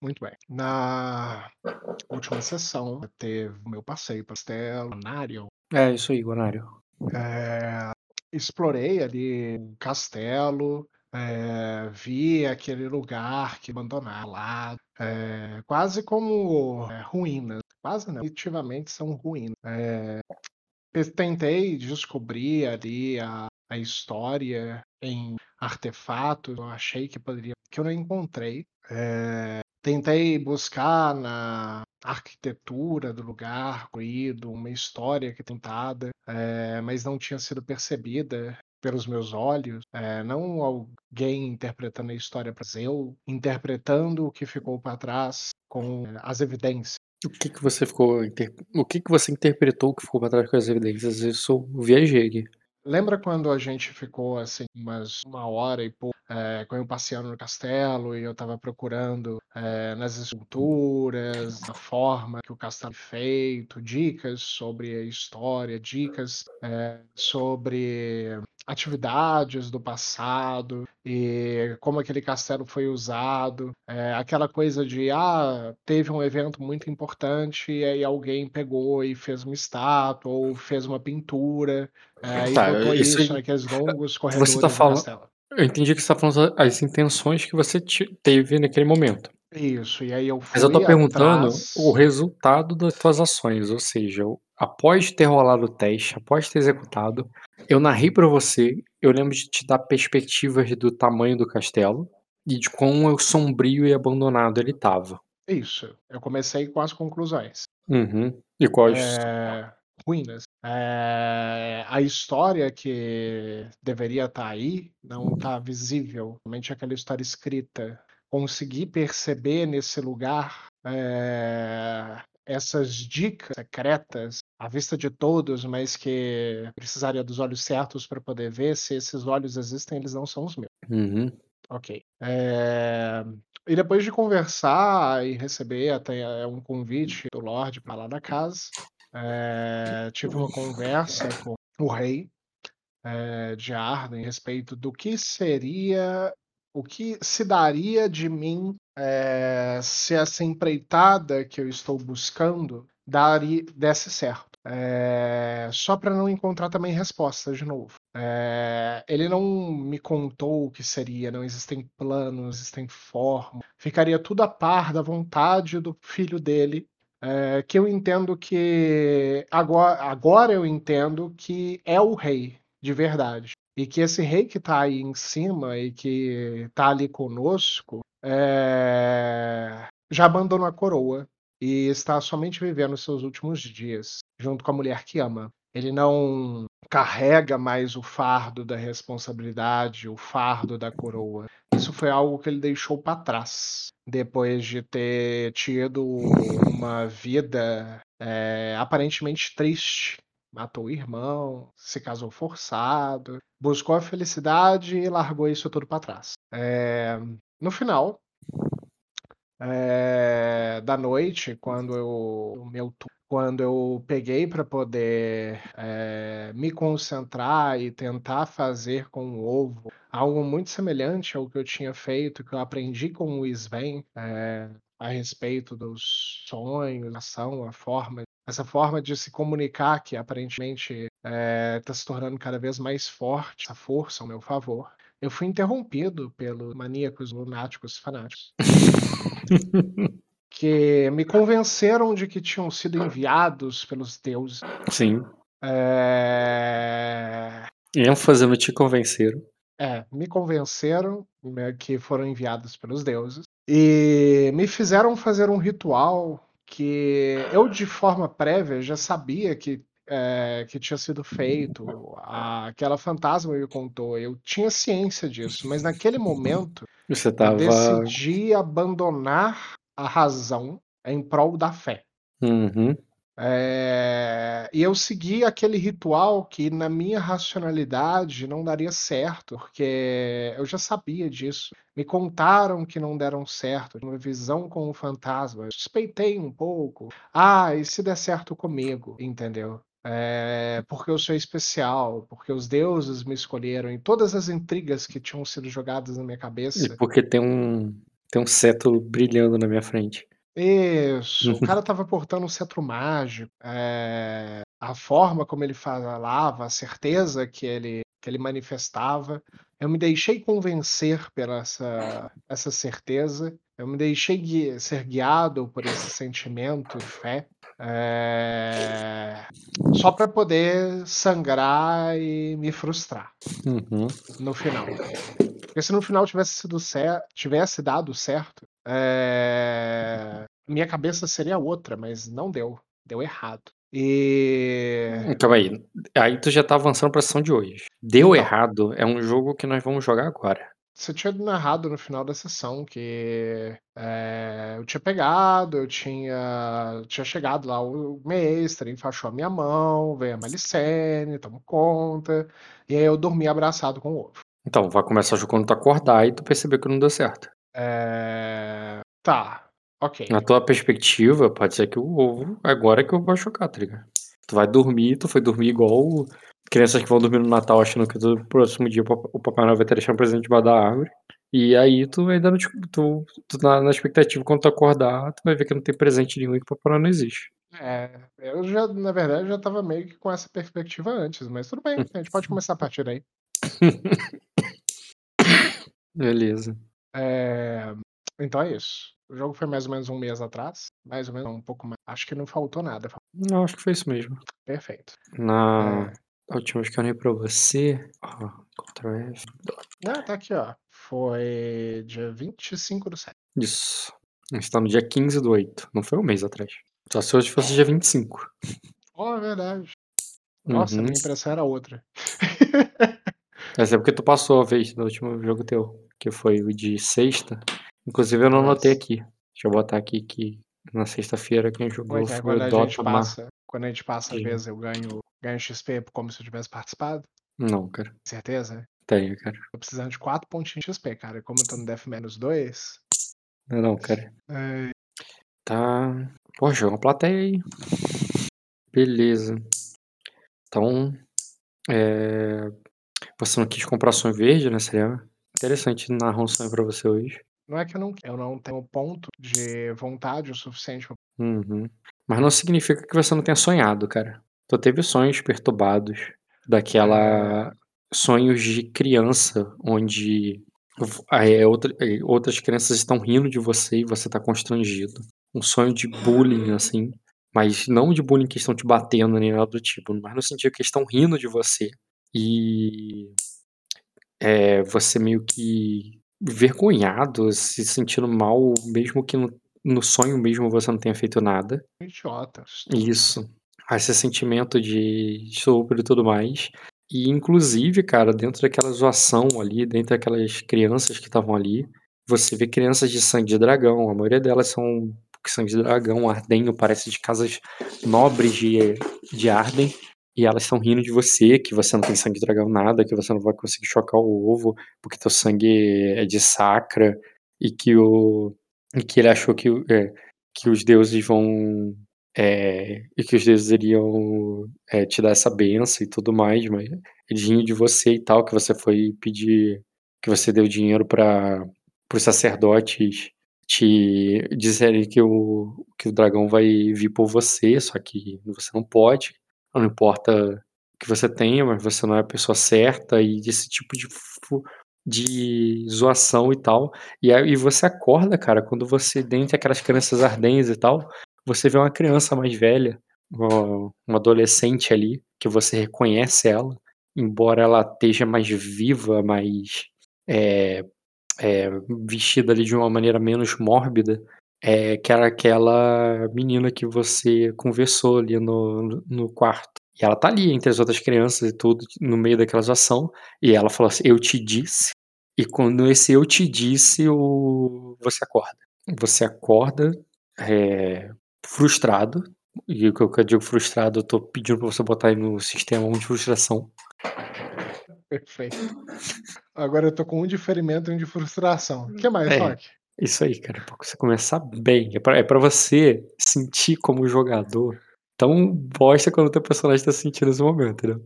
Muito bem. Na última sessão, teve o meu passeio para Castelo, Nário. É, isso aí, Gonário. É, explorei ali o castelo, é, vi aquele lugar que abandonado lá, é, quase como é, ruínas. Quase não, definitivamente são ruínas. É, tentei descobrir ali a, a história em artefatos, eu achei que poderia, que eu não encontrei. É, tentei buscar na arquitetura do lugar, ruído, uma história que tentada, é, mas não tinha sido percebida pelos meus olhos, é, não alguém interpretando a história para eu, interpretando o que ficou para trás com as evidências. O que que você ficou, o que que você interpretou que ficou para trás com as evidências? Eu viajei aqui. Lembra quando a gente ficou assim umas uma hora e pouco é, com eu passeando no castelo e eu estava procurando é, nas esculturas, na forma que o castelo é feito, dicas sobre a história, dicas é, sobre atividades do passado e como aquele castelo foi usado, é, aquela coisa de ah teve um evento muito importante e aí alguém pegou e fez uma estátua ou fez uma pintura é, e Tá, botou isso isso naqueles longos Você corredores tá do falando, castelo. eu entendi que você tá falando as intenções que você te- teve naquele momento. Isso, e aí eu fui Mas eu tô perguntando atrás. o resultado das tuas ações, ou seja, eu- após ter rolado o teste, após ter executado, eu narrei pra você, eu lembro de te dar perspectivas do tamanho do castelo e de quão sombrio e abandonado ele tava. Isso, eu comecei com as conclusões. Uhum. E quais É, ruínas. É, a história que deveria estar aí não está visível, somente aquela história escrita. Consegui perceber nesse lugar é, essas dicas secretas à vista de todos, mas que precisaria dos olhos certos para poder ver. Se esses olhos existem, eles não são os meus. Uhum. Ok. É, E depois de conversar e receber até é, um convite do Lorde para lá da casa, é, tive uma conversa com o rei é, de Arden a respeito do que seria, o que se daria de mim é, se essa empreitada que eu estou buscando daria, desse certo. É, só para não encontrar também respostas de novo. É, ele não me contou o que seria, não existem planos, existem formas. Ficaria tudo a par da vontade do filho dele, é, que eu entendo que agora, agora eu entendo que é o rei de verdade. E que esse rei que está aí em cima e que está ali conosco é, já abandonou a coroa e está somente vivendo seus últimos dias junto com a mulher que ama. Ele não carrega mais o fardo da responsabilidade, o fardo da coroa. Isso foi algo que ele deixou para trás depois de ter tido uma vida é, aparentemente triste. Matou o irmão, se casou forçado, buscou a felicidade e largou isso tudo para trás. É, no final é, da noite, quando eu, meu quando eu peguei para poder é, me concentrar e tentar fazer com o ovo algo muito semelhante ao que eu tinha feito, que eu aprendi com o Sven é, a respeito dos sonhos, a ação, a forma, essa forma de se comunicar que aparentemente está se tornando cada vez mais forte, essa força ao meu favor. Eu fui interrompido pelos maníacos lunáticos fanáticos que me convenceram de que tinham sido enviados pelos deuses. Sim. É, ênfase no te convenceram. é, me convenceram né, que foram enviados pelos deuses e me fizeram fazer um ritual que eu, de forma prévia, já sabia que, é, que tinha sido feito. A- aquela fantasma me contou, eu tinha ciência disso, mas naquele momento Você eu tava. decidi abandonar a razão em prol da fé. Uhum. É, e eu segui aquele ritual que, na minha racionalidade, não daria certo, porque eu já sabia disso. Me contaram que não deram certo, uma visão com o fantasma. Eu suspeitei um pouco. Ah, e se der certo comigo, entendeu? É, porque eu sou especial, porque os deuses me escolheram, e todas as intrigas que tinham sido jogadas na minha E cabeça. porque tem um. Tem um cetro brilhando na minha frente. Isso, o cara estava portando um cetro mágico, eh, a forma como ele falava, a certeza que ele que ele manifestava, eu me deixei convencer pela essa essa certeza, eu me deixei gui ser guiado por esse sentimento de fé, eh, só para poder sangrar e me frustrar. Uhum. No final. Porque se no final tivesse sido cer tivesse dado certo, eh, minha cabeça seria outra, mas não deu, deu errado. E Calma aí, aí tu já tá avançando pra sessão de hoje. Deu Então. errado é um jogo que nós vamos jogar agora. Você tinha narrado no final da sessão que, eh, eu tinha pegado, eu tinha tinha chegado lá o mestre, enfaixou a minha mão, veio a Malicene, tomou conta, e aí eu dormi abraçado com o ovo. Então, vai começar jogo quando tu acordar e tu perceber que não deu certo. Eh, tá, ok. Na tua perspectiva, pode ser que o ovo agora é que ovo vai chocar, tá ligado? Tu vai dormir, tu foi dormir igual crianças que vão dormir no Natal achando que no próximo dia o papa o Papai Noel vai te deixar um presente debaixo da árvore, e aí tu ainda não te tu tu tá na expectativa quando tu acordar, tu vai ver que não tem presente nenhum e que o Papai Noel não existe. É, eu já na verdade, já estava meio que com essa perspectiva antes, mas tudo bem, a gente pode começar a partir daí. Beleza. Eh, então é isso. O jogo foi mais ou menos 1 mês atrás, mais ou menos, um pouco mais acho que não faltou nada. Não, acho que foi isso mesmo. Perfeito. Na É. última vez que eu olhei pra você, ó, Ctrl F, Ah, tá aqui ó, foi dia 25/7. Isso. A gente tá no dia 15/8, não foi 1 mês atrás. Só se hoje fosse dia 25. Oh, é verdade. Nossa, a Uhum. minha impressão era outra. Mas é porque tu passou a vez no último jogo teu, que foi o de sexta, inclusive eu não anotei Nossa. aqui. Deixa eu botar aqui que na sexta-feira quem jogou é foi o Dota Mar passa quando a gente passa, Sim. vezes eu ganho ganho XP como se eu tivesse participado? Não, cara. Certeza? Tenho, cara. Tô precisando de 4 pontinhos de XP, cara, como eu tô no Death menos 2 Não, não, cara. Ai. Tá. Pô, chegou uma plateia aí. Beleza. Então, eh, você não quis comprar sonho verde, né, seria interessante narrar um sonho pra você hoje. Não é que eu não eu não tenho ponto de vontade o suficiente pra Uhum. Mas não significa que você não tenha sonhado, cara. Tu teve sonhos perturbados, daquela É. sonhos de criança, onde eh, outra eh, outras crianças estão rindo de você e você tá constrangido. Um sonho de bullying, assim, mas não de bullying que estão te batendo nem nada do tipo, mas no sentido que estão rindo de você. E eh, você meio que envergonhado, se sentindo mal, mesmo que no no sonho mesmo você não tenha feito nada. Idiota. Isso. Esse sentimento de estupro e tudo mais. E inclusive, cara, dentro daquela zoação ali, dentro daquelas crianças que estavam ali, você vê crianças de sangue de dragão, a maioria delas são sangue de dragão, Ardenho, parece de casas nobres de de Arden, e elas estão rindo de você, que você não tem sangue de dragão nada, que você não vai conseguir chocar o ovo, porque teu sangue é de sacra, e que o e que ele achou que eh, que os deuses vão, eh, e que os deuses iriam, eh, te dar essa bênção e tudo mais, mas eles de você e tal, que você foi pedir que você deu dinheiro para os sacerdotes te dizerem que o que o dragão vai vir por você, só que você não pode, não importa o que você tenha, mas você não é a pessoa certa e esse tipo de de zoação e tal. E aí você acorda, cara, quando você dentre aquelas crianças Ardens e tal, você vê uma criança mais velha, uma adolescente ali, que você reconhece ela, embora ela esteja mais viva, mais, eh eh, vestida ali de uma maneira menos mórbida, eh, que era aquela menina que você conversou ali no no quarto. E ela tá ali entre as outras crianças e tudo, no meio daquela zoação, e ela falou assim: "Eu te disse", e quando esse "eu te disse", o você acorda. Você acorda, eh, frustrado, e o que eu digo frustrado, eu tô pedindo pra você botar aí no sistema 1 de frustração. Perfeito. Agora eu tô com 1 de ferimento e 1 de frustração. Que mais, É, isso aí, cara, pra você começar bem, é pra é pra você sentir como jogador tão bosta quanto o teu personagem tá sentindo nesse momento, entendeu?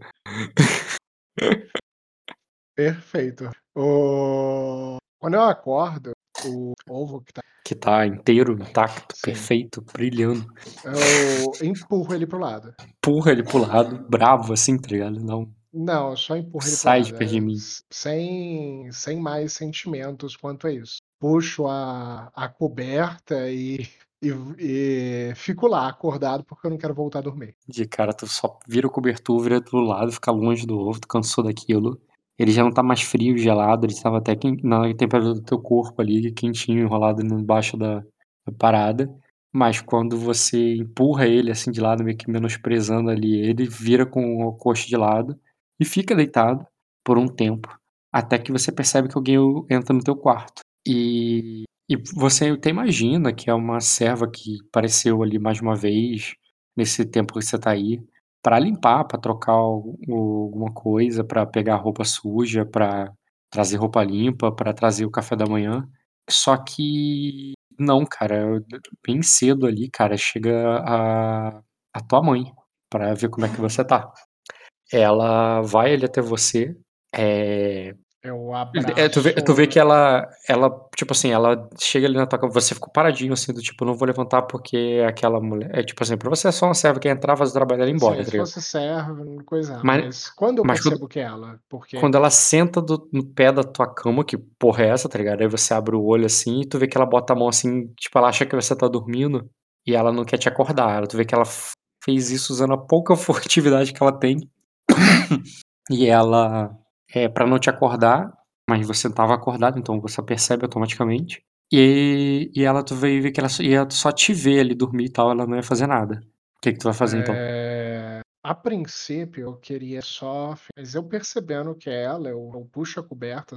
Perfeito. O quando eu acordo, o ovo que tá Que tá inteiro, intacto, Sim. perfeito, brilhando. Eu empurro ele para o lado. Empurra ele para o lado, bravo assim, tá ligado? Não Não, eu só empurro ele para o Sai de lado, perto de eh, mim. sem sem mais sentimentos quanto a isso. Puxo a a coberta e e e fico lá acordado, porque eu não quero voltar a dormir. De cara, tu só vira o cobertor, vira para o lado, fica longe do ovo, tu cansou daquilo. Ele já não tá mais frio, gelado, ele estava até na temperatura do teu corpo ali, quentinho, enrolado embaixo da da parada. Mas quando você empurra ele, assim, de lado, meio que menosprezando ali ele, vira com a coxa de lado e fica deitado por um tempo, até que você percebe que alguém o entra no teu quarto. E e você até imagina que é uma serva que apareceu ali mais uma vez, nesse tempo que você tá aí, pra limpar, pra trocar alguma coisa, pra pegar roupa suja, pra trazer roupa limpa, pra trazer o café da manhã. Só que não, cara, bem cedo ali, cara, chega a a tua mãe pra ver como é que você tá. Ela vai ali até você, eh Eu eh, tu vê tu vê abraço que ela ela, tipo assim, ela chega ali na tua cama você ficou paradinho, assim, do tipo: "Não vou levantar porque aquela mulher" é tipo assim, pra você é só uma serva que entrar, fazer o trabalho dela e embora, Sim, tá se fosse serva, não coisava, Mas mas quando eu mas quando percebo que é ela? Porque quando ela senta do no pé da tua cama, que porra é essa, tá ligado? Aí você abre o olho, assim, e tu vê que ela bota a mão, assim, tipo, ela acha que você tá dormindo, e ela não quer te acordar, tu vê que ela fez isso usando a pouca furtividade que ela tem. E ela, eh, pra não te acordar, mas você estava acordado, então você percebe automaticamente. E e ela tu veio ver que ela ia só te ver ali dormir e tal, ela não ia fazer nada. Que que tu vai fazer então? Eh, a princípio eu queria só mas eu percebendo que é ela, eu eu puxo a coberta,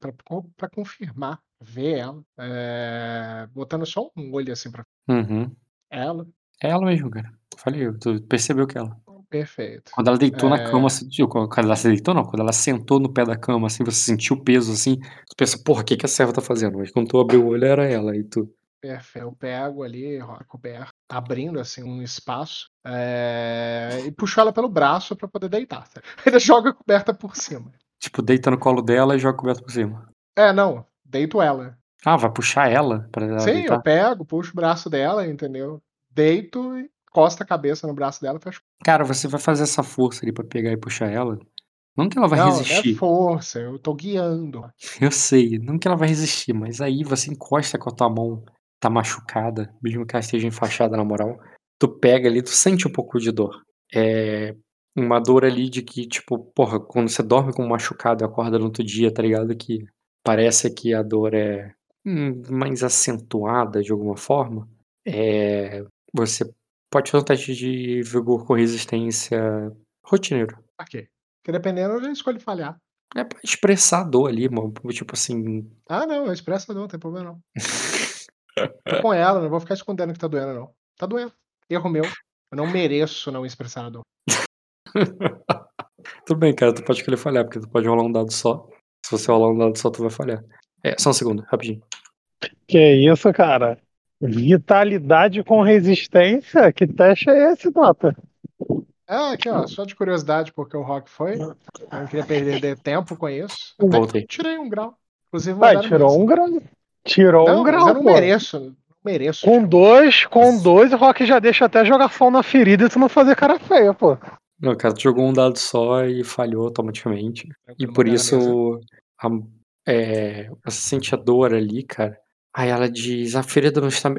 pra con pra confirmar, ver ela, eh, botando só um olho, assim, pra Uhum. ela. É ela mesmo, cara. Falei, tu percebeu que é ela. Perfeito. Quando ela deitou na cama, você viu quando ela se deitou não, quando ela sentou no pé da cama, assim, você sentiu o peso, assim, tu pensa: "Porra, que que a serva tá fazendo?" Mas quando tu abriu o olho era ela, aí tu Perfe eu pego ali a coberta, abrindo, assim, um espaço, eh, e puxo ela pelo braço pra poder deitar, ainda jogo a coberta por cima. Tipo, deita no colo dela e joga a coberta por cima. É, não, deito ela. Ah, vai puxar ela pra ela Sim, eu deitar? pego, puxo o braço dela, entendeu? Deito e encosto a cabeça no braço dela e fecho Cara, você vai fazer essa força ali pra pegar e puxar ela, não que ela vai Não, é resistir. força, eu tô guiando. Eu sei, não que ela vai resistir, mas aí você encosta com a tua mão, tá machucada, mesmo que ela esteja enfaixada na moral, tu pega ali, tu sente um pouco de dor. Eh, uma dor ali de que, tipo, porra, quando você dorme com um machucado e acorda no outro dia, tá ligado, que parece que a dor é, hum, mais acentuada de alguma forma, eh, você pode fazer um teste de vigor com resistência rotineiro. Ok. Porque dependendo eu já escolho falhar. É pra expressar a dor ali, mano, tipo assim Ah não, eu expresso a dor, não tem problema não. Tô com ela, não vou ficar escondendo que tá doendo não. Tá doendo, erro meu, eu não mereço não expressar a dor. Tudo bem, cara, tu pode escolher falhar, porque tu pode rolar um dado só. Se você rolar um dado só, tu vai falhar. É, só um segundo, rapidinho. Que isso, cara? Vitalidade com resistência? Que teste é esse, Dota? É, aqui ó, só de curiosidade porque o Rock foi, eu não queria perder de tempo com isso, Voltei. tirei um grau, inclusive Vai, tirou mesmo. um grau. Tirou Não, um mas grau, eu não pô. mereço, não mereço. Com dois, com dois, o Rock já deixa até jogar sol na ferida e tu não fazer cara feia, pô. Não, cara, tu jogou um dado só e falhou automaticamente. E por isso, a eh, você sente a dor ali, cara. Aí ela diz: "A ferida não está"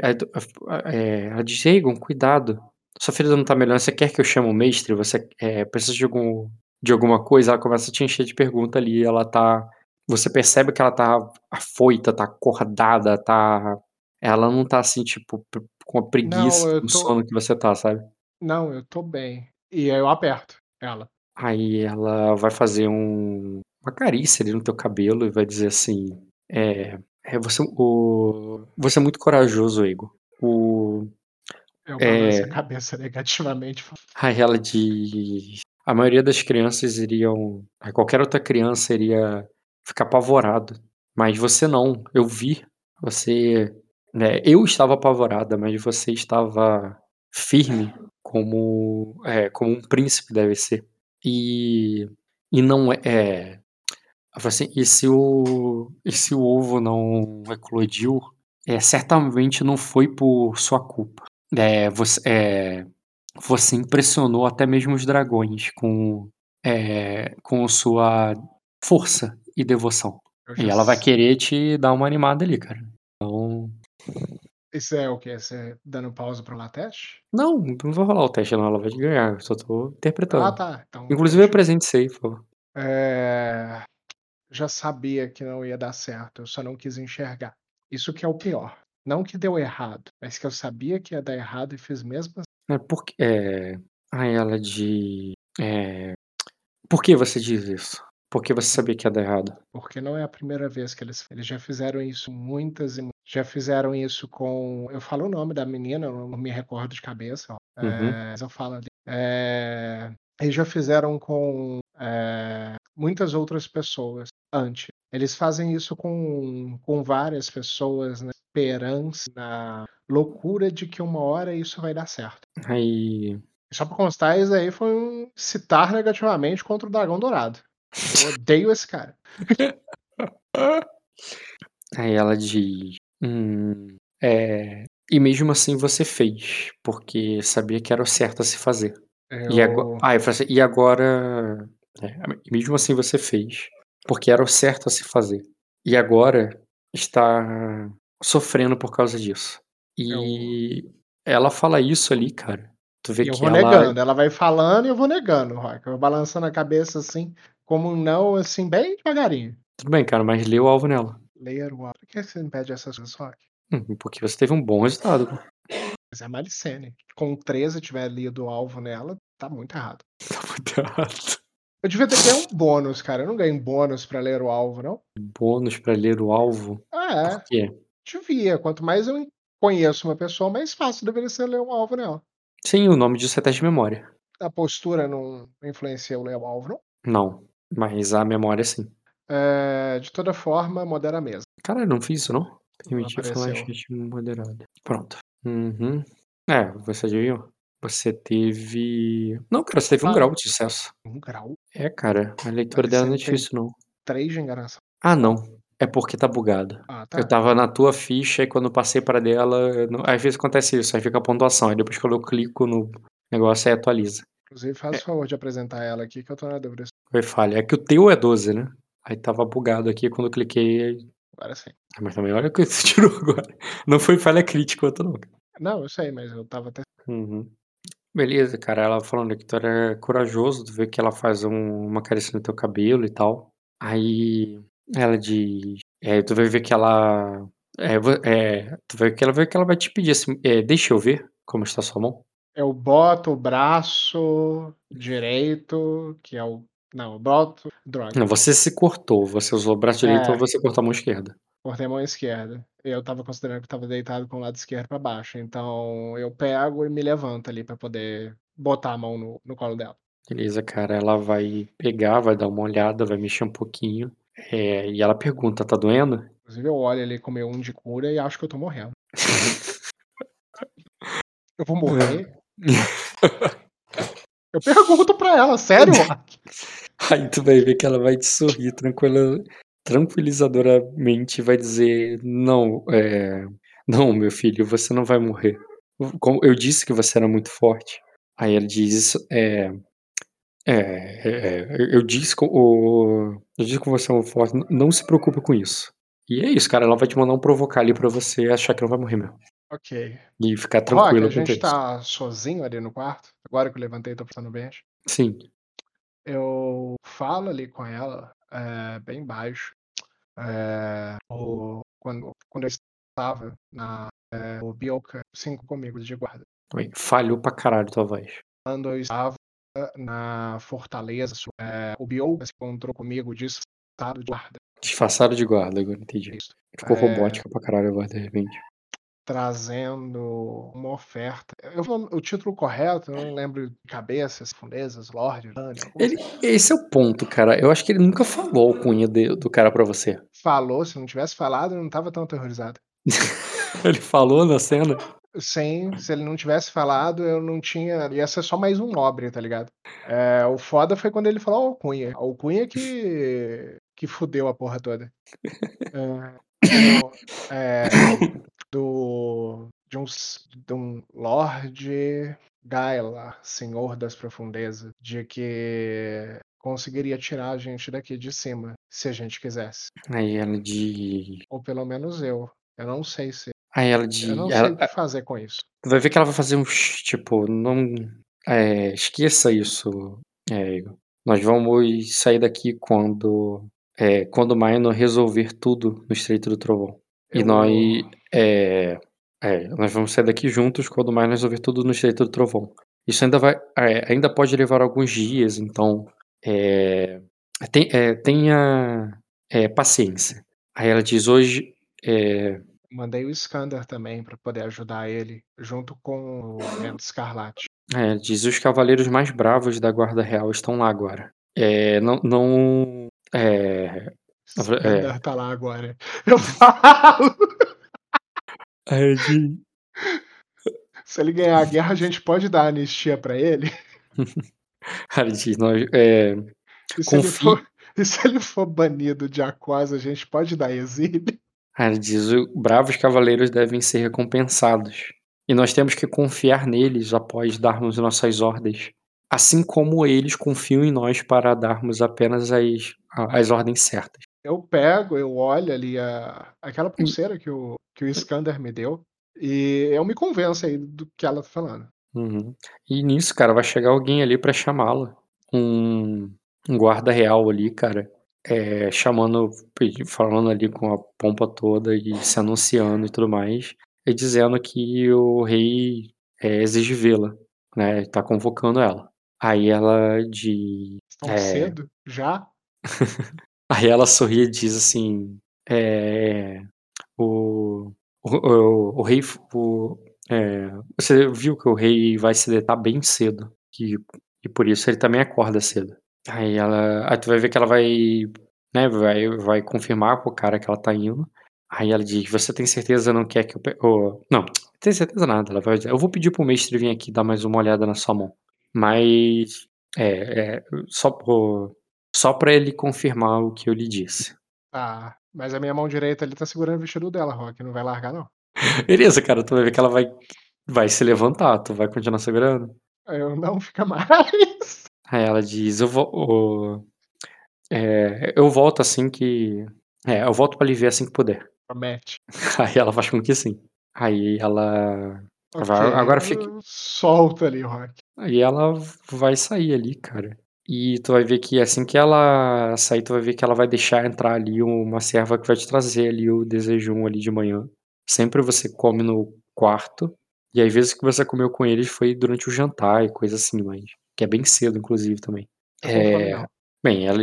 eh, ela diz: "Aegon, cuidado, sua ferida não tá melhorando, você quer que eu chame o mestre? Você, eh, precisa de algum de alguma coisa?" Ela começa a te encher de pergunta ali, ela tá você percebe que ela tá afoita, tá acordada, tá ela não tá assim, tipo, com a preguiça Não, tô sono que você tá, sabe. Não, eu tô bem. E aí eu aperto ela. Aí ela vai fazer um uma carícia ali no teu cabelo e vai dizer assim, eh eh, você o você é muito corajoso, Aegon. O Eu balanço a eh cabeça negativamente Aí ela diz: "A maioria das crianças iriam qualquer outra criança iria ficar apavorado, mas você não, eu vi, você, né, eu estava apavorada, mas você estava firme como, eh, como um príncipe deve ser. E e não é falou assim: "E se o e se o ovo não eclodiu, é certamente não foi por sua culpa. Eh, você eh, você impressionou até mesmo os dragões com, eh, com sua força e devoção. Eu E ela vai querer te dar uma animada ali, cara. Então Isso é o quê? Você dando pausa pra rolar teste? Não, não vai rolar o teste não, ela vai ganhar, eu só tô Ah, interpretando. tá. Então Inclusive deixa apresente isso aí, por favor. Eh, já sabia que não ia dar certo, eu só não quis enxergar. Isso que é o pior. Não que deu errado, mas que eu sabia que ia dar errado e fiz mesmo assim. É porque eh, aí ela de eh, por que você diz isso? Porque você sabia que ia dar errado? Porque não é a primeira vez que eles eles já fizeram isso muitas e já fizeram isso com eu falo o nome da menina, eu não me recordo de cabeça, ó, Uhum. eh, mas eu falo ali. Eh, eles já fizeram com, eh, muitas outras pessoas antes. Eles fazem isso com com várias pessoas na esperança, na loucura de que uma hora isso vai dar certo. Aí Só pra constar, isso aí foi um citar negativamente contra o Dragão Dourado. Eu odeio esse cara. Aí ela diz: "Hum, eh, e mesmo assim você fez, porque sabia que era o certo a se fazer. E ago" Eu ah, eu falei assim: "E agora" é, "e mesmo assim você fez, porque era o certo a se fazer. E agora está sofrendo por causa disso". Eu E ela fala isso ali, cara, tu vê E eu que vou ela negando, ela vai falando e eu vou negando, Rock, eu vou balançando a cabeça, assim, como um não, assim, bem devagarinho. Tudo bem, cara, mas lê o alvo nela. Ler o alvo. Por que você me pede essas coisas, Rock? Hum, porque você teve um bom resultado. Mas é Malicene. Com 13 tiver lido o alvo nela, tá muito errado. Tá muito errado. Eu devia ter ganho um bônus, cara, eu não ganhei um bônus pra ler o alvo, não? Bônus pra ler o alvo? Ah, Por é. quê? Devia, quanto mais eu conheço uma pessoa, mais fácil deveria ser ler um alvo nela. Sim, o nome disso é teste de memória. A postura não influencia eu ler o alvo, não? Não, mas a memória sim. Eh, de toda forma, modera a mesa. Caralho, não fiz isso não? Permitir falar chat moderado. Pronto. Uhum. É, você adivinhou? Você teve não, cara, você teve 1 Ah. grau de sucesso. 1 grau? É, cara, a leitura dela não é difícil não. 3 de enganação. Ah, não, é porque tá bugado. Ah, Eu tá. estava na tua ficha e quando eu passei pra dela, não às vezes acontece isso, aí fica a pontuação, aí depois quando eu clico no negócio, aí atualiza. Inclusive, faz É. o favor de apresentar ela aqui que eu tô na dúvida. Foi falha. É que o teu é 12, né? Aí estava bugado aqui quando eu cliquei Agora sim. Ah, mas também olha o que você tirou agora. Não foi falha crítica outra não. Não, eu sei, mas eu estava até Uhum. Beleza, cara, ela falando que tu era corajoso, tu vê que ela faz um uma carícia no teu cabelo e tal. Aí ela diz eh, tu vai ver que ela vo eh, tu vai que ela vai que ela vai te pedir assim, eh: "Deixa eu ver como está a sua mão?". Eu boto o braço direito, que é o não, eu boto droga. Não, você se cortou, você usou o braço direito ou É. você cortou a mão esquerda? Cortei a mão esquerda. Eu estava considerando que estava deitado com o lado esquerdo pra baixo, então eu pego e me levanto ali pra poder botar a mão no no colo dela. Beleza, cara, ela vai pegar, vai dar uma olhada, vai mexer um pouquinho, eh, e ela pergunta: "Tá doendo?". Inclusive eu olho ali com meu 1 de cura e acho que eu tô morrendo. Eu vou morrer? Eu pergunto pra ela, sério? Aí tu vai ver que ela vai te sorrir tranquila tranquilizadoramente vai dizer: "Não, eh, não meu filho, você não vai morrer. Eu disse que você era muito forte". Aí ela diz isso, eh eh eh, "Eu disse o eu disse que você é muito forte, não se preocupa com isso". E é isso, cara, ela vai te mandar um provocar ali pra você achar que não vai morrer mesmo. Ok. E ficar Rock, tranquilo quanto a gente isso. tá sozinho ali no quarto? Agora que eu levantei tô passando o bench? Sim. Eu falo ali com ela, eh, bem baixo, eh, o quando quando eu estava na eh, o Bioka 5 comigo de guarda. Falhou pra caralho tua voz. Quando eu estava na fortaleza, eh, o Bioka se encontrou comigo disfarçado de guarda. Disfarçado de guarda, agora entendi. Isso. Ficou robótica pra caralho a voz de repente. Trazendo uma oferta. Eu o título correto, eu não lembro de cabeça, Fundezas, Lorde, Lânia, alguma Ele assim. esse é o ponto, cara, eu acho que ele nunca falou a alcunha de do cara pra você. Falou, se não tivesse falado, eu não estava tão aterrorizado. Ele falou na cena? Sim, se ele não tivesse falado, eu não tinha ia ser só mais um nobre, tá ligado. Eh, o foda foi quando ele falou a alcunha. A alcunha que que fudeu a porra toda. É, não, é, do de um, de um Lorde Gaila, Senhor das Profundezas, de que conseguiria tirar a gente daqui de cima, se a gente quisesse. Aí ela de. Ou pelo menos eu. Eu não sei se. Aí ela de. Eu não ela- sei o que fazer com isso. Tu vai ver que ela vai fazer uns. Tipo, não. É, esqueça isso, é, Igor. Nós vamos sair daqui quando. É, quando o Minor resolver tudo no Estreito do Trovão. E Eu- nós. É, é, nós vamos sair daqui juntos quando o Minor resolver tudo no Estreito do Trovão. Isso ainda vai. é, ainda pode levar alguns dias, então. É, tem- é, tenha é, paciência. Aí ela diz: hoje. É, Mandei o Skander também pra poder ajudar ele, junto com o Vento Escarlate. É, diz os cavaleiros mais bravos da Guarda Real estão lá agora. É, não, não, é, Skander tá lá agora. Eu falo! é, de- Se ele ganhar a guerra, a gente pode dar anistia pra ele. cara, diz, nós, é, E se, ele Confie. for, e se ele for banido de Aquosa, a gente pode dar exílio. cara, diz, "o- bravos cavaleiros devem ser recompensados. E nós temos que confiar neles após darmos nossas ordens. Assim como eles confiam em nós para darmos apenas as, as ordens certas. Eu pego, eu olho ali a, aquela pulseira que o, que o Skander me deu. E eu me convenço aí do que ela tá falando. Uhum. E nisso, cara, vai chegar alguém ali pra chamá-la. Um, um guarda real ali, cara. É, chamando, falando ali com a pompa toda e se anunciando e tudo mais. E dizendo que o rei é, exige vê-la, né? Tá convocando ela. Aí ela de. Tão É. cedo? Já? Aí ela sorri e diz assim: é, o, o, o, o rei. O, é, você viu que o rei vai se deitar bem cedo. Que, e por isso ele também acorda cedo. Aí ela. Aí tu vai ver que ela vai. Né, vai, vai confirmar com o cara que ela tá indo. Aí ela diz: Você tem certeza não quer que eu. Pe... ô, não, tem certeza nada. Ela vai dizer: Eu vou pedir pro mestre vir aqui dar mais uma olhada na sua mão. Mas. É, é só, pro- só pra ele confirmar o que eu lhe disse. Tá. Mas a minha mão direita ali tá segurando o vestido dela, Rock. Não vai largar, não. Beleza, cara, tu vai ver que ela vai, vai se levantar, tu vai continuar segurando. Eu não fica mais. Aí ela diz, eu vou. ô, é, eu volto assim que. É, eu volto pra lhe ver assim que puder. Promete. Aí ela faz com que sim. Aí ela. Ok, Vai- agora fique- Solta ali, Rock. Aí ela vai sair ali, cara. E tu vai ver que assim que ela sair, tu vai ver que ela vai deixar entrar ali uma serva que vai te trazer ali o desejum ali de manhã. Sempre você come no quarto. E às vezes que você comeu com eles foi durante o jantar e coisa assim, mas. Que é bem cedo, inclusive, também. É. Bem, ela.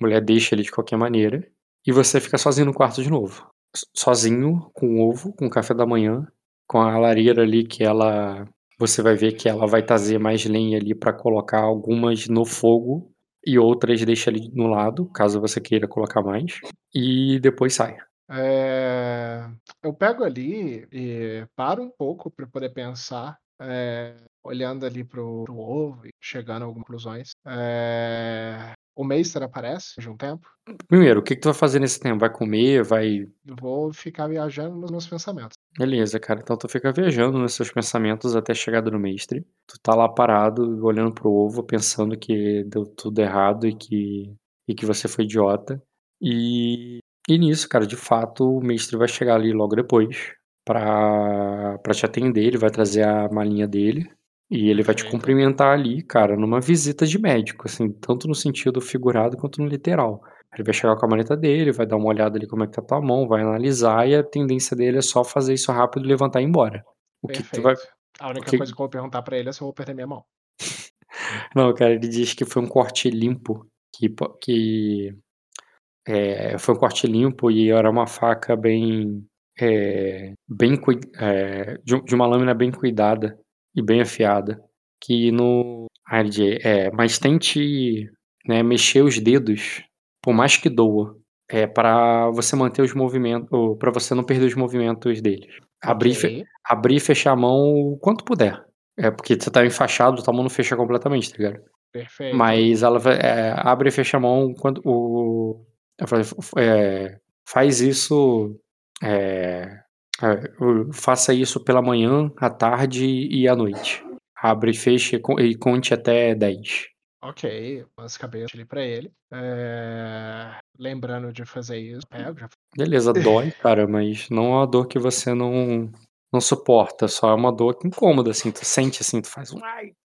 Mulher deixa ele de qualquer maneira. E você fica sozinho no quarto de novo. Sozinho, com ovo, com café da manhã, com a lareira ali que ela. Você vai ver que ela vai trazer mais lenha ali pra colocar algumas no fogo e outras deixa ali no lado, caso você queira colocar mais. E depois sai. É, Eu pego ali e paro um pouco para poder pensar, é, olhando ali pro, pro ovo e chegando a algumas conclusões. É, O Meister aparece de um tempo. Primeiro, o que, que tu vai fazer nesse tempo? Vai comer? Vai. Vou ficar viajando nos meus pensamentos. Beleza, cara. Então tu fica viajando nos seus pensamentos até a chegada do mestre. Tu tá lá parado, olhando pro ovo, pensando que deu tudo errado e que, e que você foi idiota. E, e nisso, cara, de fato, o mestre vai chegar ali logo depois pra te atender. Ele vai trazer a malinha dele. E ele vai te cumprimentar ali, cara, numa visita de médico, assim, tanto no sentido figurado quanto no literal. Ele vai chegar com a maneta dele, vai dar uma olhada ali como é que tá tua mão, vai analisar e a tendência dele é só fazer isso rápido e levantar e ir embora. O que, que tu vai. A única que- coisa que eu vou perguntar para ele é se eu vou perder minha mão. Não, cara, ele diz que foi um corte limpo, que, que é, foi um corte limpo e era uma faca bem, é, bem é, de, de uma lâmina bem cuidada e bem afiada, que no, diz, é, mas tente, né, mexer os dedos, por mais que doa, é para você manter os movimentos, para você não perder os movimentos deles. Abrir, e fe- Ok. abrir e fechar a mão o quanto puder. É porque você tá enfaixado, tua mão não fecha completamente, tá ligado? Perfeito. Mas ela é, abre e fecha a mão quando o. fala, é, faz isso. é, é, faça isso pela manhã, à tarde e à noite. Abre e fecha e con- conte até 10. Ok, as cabeças ali pra ele. É, Lembrando de fazer isso, pego, já Beleza, dói, cara, mas não é uma dor que você não, não suporta, só é uma dor incômoda, assim, tu sente assim, tu faz um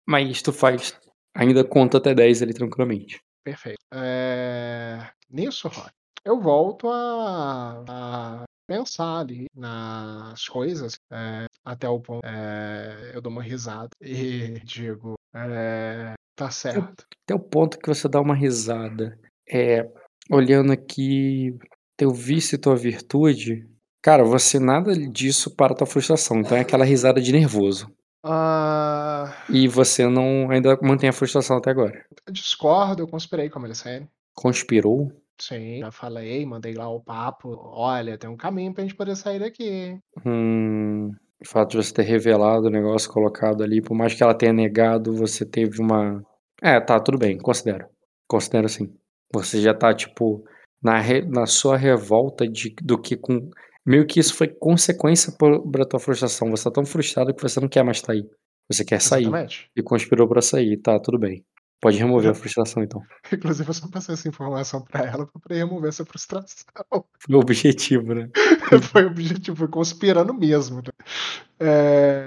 mas tu faz, ainda conta até 10 ali tranquilamente. Perfeito. É, Nisso, Rock, eu volto a, a pensar ali nas coisas é, até o ponto. é, eu dou uma risada e digo: é, tá certo. Até o ponto que você dá uma risada. É, olhando aqui teu vício e tua virtude, cara, você nada disso para tua frustração, então é aquela risada de nervoso. Ah, E você não ainda mantém a frustração até agora. eu discordo, eu conspirei com a Melisandre. Conspirou? Sim, já falei, mandei lá o papo. Olha, tem um caminho pra gente poder sair daqui. Hum, o fato de você ter revelado o negócio colocado ali, por mais que ela tenha negado, você teve uma. É, tá, tudo bem, considero. Considero sim. Você já tá, tipo, na, re- na sua revolta de, do que com. Meio que isso foi consequência por- pra tua frustração. Você tá tão frustrado que você não quer mais estar aí. Você quer sair. Exatamente. E conspirou pra sair. Tá, tudo bem. Pode remover a frustração, então. Inclusive, eu só passei essa informação pra ela pra poder remover essa frustração. Foi o objetivo, né? foi o objetivo, foi conspirando mesmo. né? É,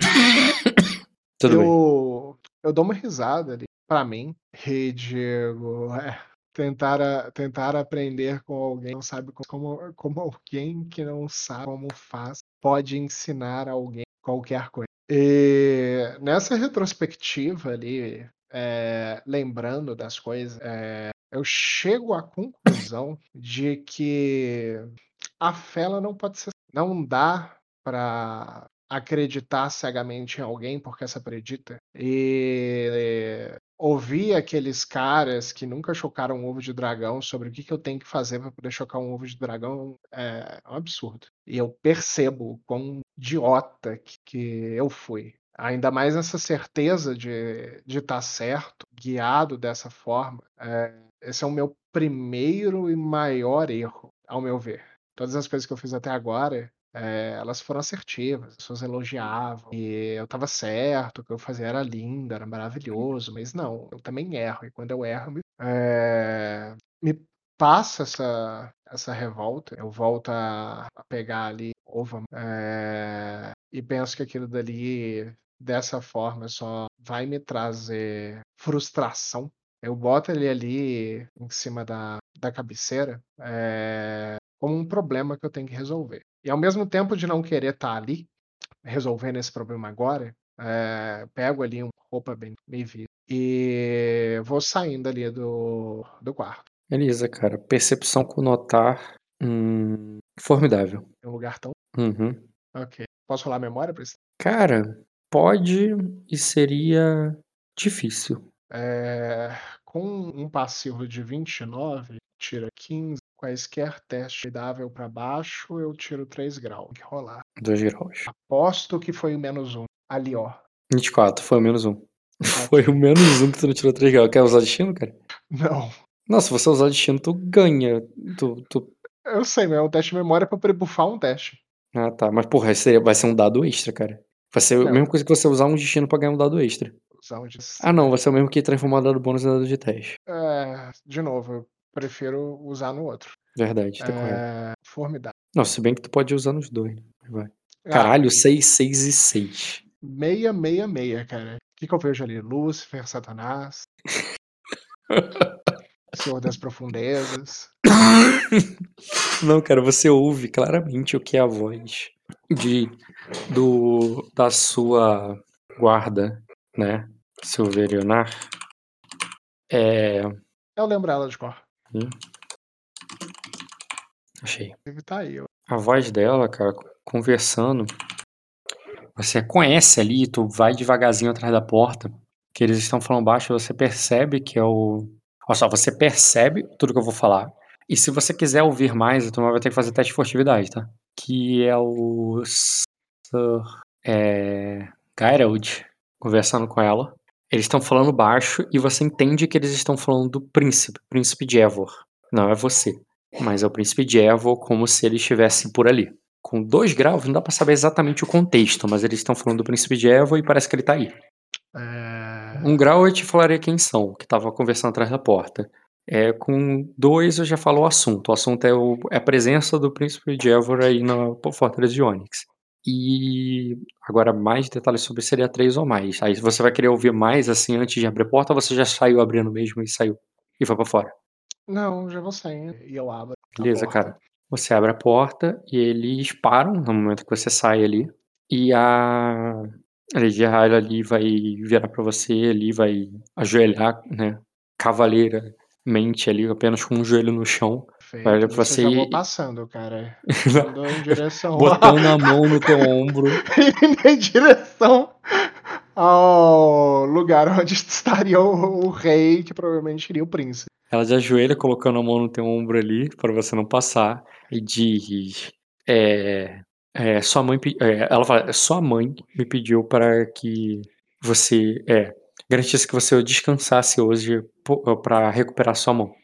Tudo bem. eu, eu dou uma risada ali pra mim digo, é, tentar, a- tentar aprender com alguém que não sabe como, como, como alguém que não sabe como faz pode ensinar alguém qualquer coisa. E nessa retrospectiva ali, é, lembrando das coisas, é, eu chego à conclusão de que a fé ela não pode ser. Não dá para acreditar cegamente em alguém porque se acredita. E eh, ouvir aqueles caras que nunca chocaram um ovo de dragão sobre o que, que eu tenho que fazer para poder chocar um ovo de dragão é um absurdo. E eu percebo o quão idiota que, que eu fui. Ainda mais essa certeza de estar certo, guiado dessa forma. É, esse é o meu primeiro e maior erro, ao meu ver. Todas as coisas que eu fiz até agora, é, elas foram assertivas, as pessoas elogiavam, e eu estava certo, o que eu fazia era lindo, era maravilhoso, mas não, eu também erro, e quando eu erro, me, é, me passa essa, essa revolta, eu volto a, a pegar ali ovo é, e penso que aquilo dali, dessa forma, só vai me trazer frustração. Eu boto ele ali em cima da, da cabeceira é, como um problema que eu tenho que resolver. E ao mesmo tempo de não querer estar ali, resolvendo esse problema agora, é, pego ali uma roupa bem, bem vista e vou saindo ali do, do quarto. Beleza, cara. Percepção com notar. Hum, formidável. Em um lugar tão. Uhum. Ok. Posso rolar a memória pra isso? Cara, pode e seria difícil. É, com um passivo de 29, tira 15. Quaisquer teste dável para baixo, eu tiro 3 graus. Tem que rolar. 2 graus. Aposto que foi o menos 1. Ali, ó. 24, foi o menos um. Foi o menos um que tu não tirou 3 graus. Quer usar destino, cara? Não. Nossa, se você usar destino, tu ganha. Tu, tu... Eu sei, mas é um teste de memória pra poder bufar um teste. Ah, tá. Mas, porra, seria, vai ser um dado extra, cara. Vai ser a Não. mesma coisa que você usar um destino pra ganhar um dado extra. Usar um de... Ah, não. Vai ser o mesmo que transformar dado bônus em dado de teste. É, de novo, eu prefiro usar no outro. Verdade, tá correto. É, formidável. Não, se bem que tu pode usar nos dois. né? Vai. Ah, Caralho, 6, 6 e 6. meia, meia, meia, cara. O que, que eu vejo ali? Lúcifer, Satanás. Senhor das Profundezas. Não, cara, você ouve claramente o que é a voz de do da sua guarda, né? Silverionar. É. Eu lembro ela de cor. Achei. Deve tá aí. ó. A voz dela, cara, conversando. Você conhece ali, tu vai devagarzinho atrás da porta, que eles estão falando baixo, você percebe que é o. Olha só, você percebe tudo que eu vou falar. E se você quiser ouvir mais, tu vai ter que fazer teste de furtividade, tá? Que é o. Sir. É. Geralt conversando com ela. Eles estão falando baixo e você entende que eles estão falando do príncipe, príncipe de Evor. Não é você, mas é o príncipe de Evor como se ele estivesse por ali. Com dois graus, não dá pra saber exatamente o contexto, mas eles estão falando do príncipe de Evor e parece que ele tá aí. É, Um grau eu te falaria quem são, que tava conversando atrás da porta. É, com dois eu já falo o assunto. O assunto é, o- é a presença do príncipe de Evor aí na Fortaleza de Onyx. E agora mais detalhes sobre seria três ou mais. Aí você vai querer ouvir mais assim antes de abrir a porta ou você já saiu abrindo mesmo e saiu e foi pra fora? Não, já vou saindo e eu abro. a Beleza, porta. cara. Você abre a porta e eles param no momento que você sai ali. E a a Lady Hyla ali vai virar pra você ali, vai ajoelhar, né? Cavaleiramente ali, apenas com um joelho no chão. Perfeito. Olha, Nisso eu você- já vou passando, cara. Indo em direção Botando a mão no teu ombro. indo em direção ao lugar onde estaria o, o rei, que provavelmente seria o príncipe. Ela já ajoelha colocando a mão no teu ombro ali para você não passar e diz: é, é, sua mãe, é, ela fala, sua mãe me pediu para que você é, garantisse que você descansasse hoje para recuperar sua mão.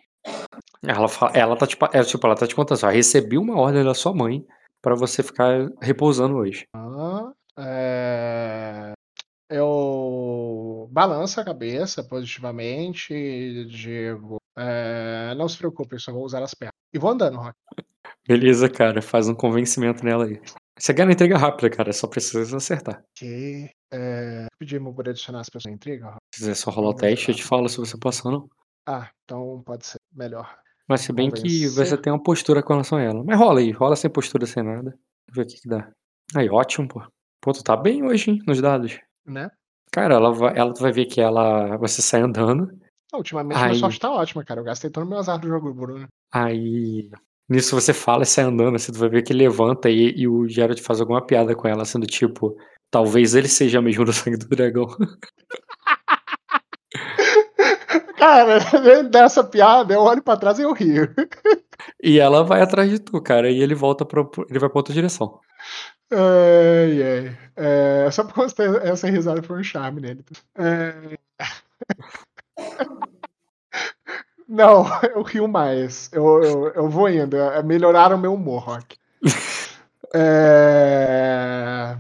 Ela fala, ela tá tipo, é, tipo, ela tá te contando, assim, ó, recebi uma ordem da sua mãe para você ficar repousando hoje. Ah, é, Eu balanço a cabeça positivamente e digo: é, Não se preocupe, só vou usar as pernas. E vou andando, Rock. Beleza, cara, faz um convencimento nela aí. Você uma entrega rápida, cara, só precisa acertar. Que é, pedimos por adicionar as pessoas intriga. Rock. Se quiser só rolar o Vamos teste, eu te falo se você passou ou não. Ah, então pode ser melhor. Mas se bem que você tem uma postura com relação a ela. Mas rola aí, rola sem postura, sem nada. Ver o que que dá. Aí, ótimo, pô. Pô, tu tá bem hoje, hein, nos dados. Né? Cara, ela vai, ela vai ver que ela. Você sai andando. Ultimamente minha Aí. sorte tá ótima, cara. Eu gastei todo o meu azar do jogo, Bruno. Aí. Nisso você fala e sai andando, assim, tu vai ver que ele levanta e, e o Geralt faz alguma piada com ela, sendo tipo, talvez ele seja mesmo do sangue do dragão. Cara, dessa piada, eu olho pra trás e eu rio. E ela vai atrás de tu, cara, e ele volta pra. Ele vai pra outra direção. Ai, ai. É, só por conta essa risada foi um charme nele. É... Não, eu rio mais. Eu, eu, eu vou indo. É melhorar o meu humor, Rock. É,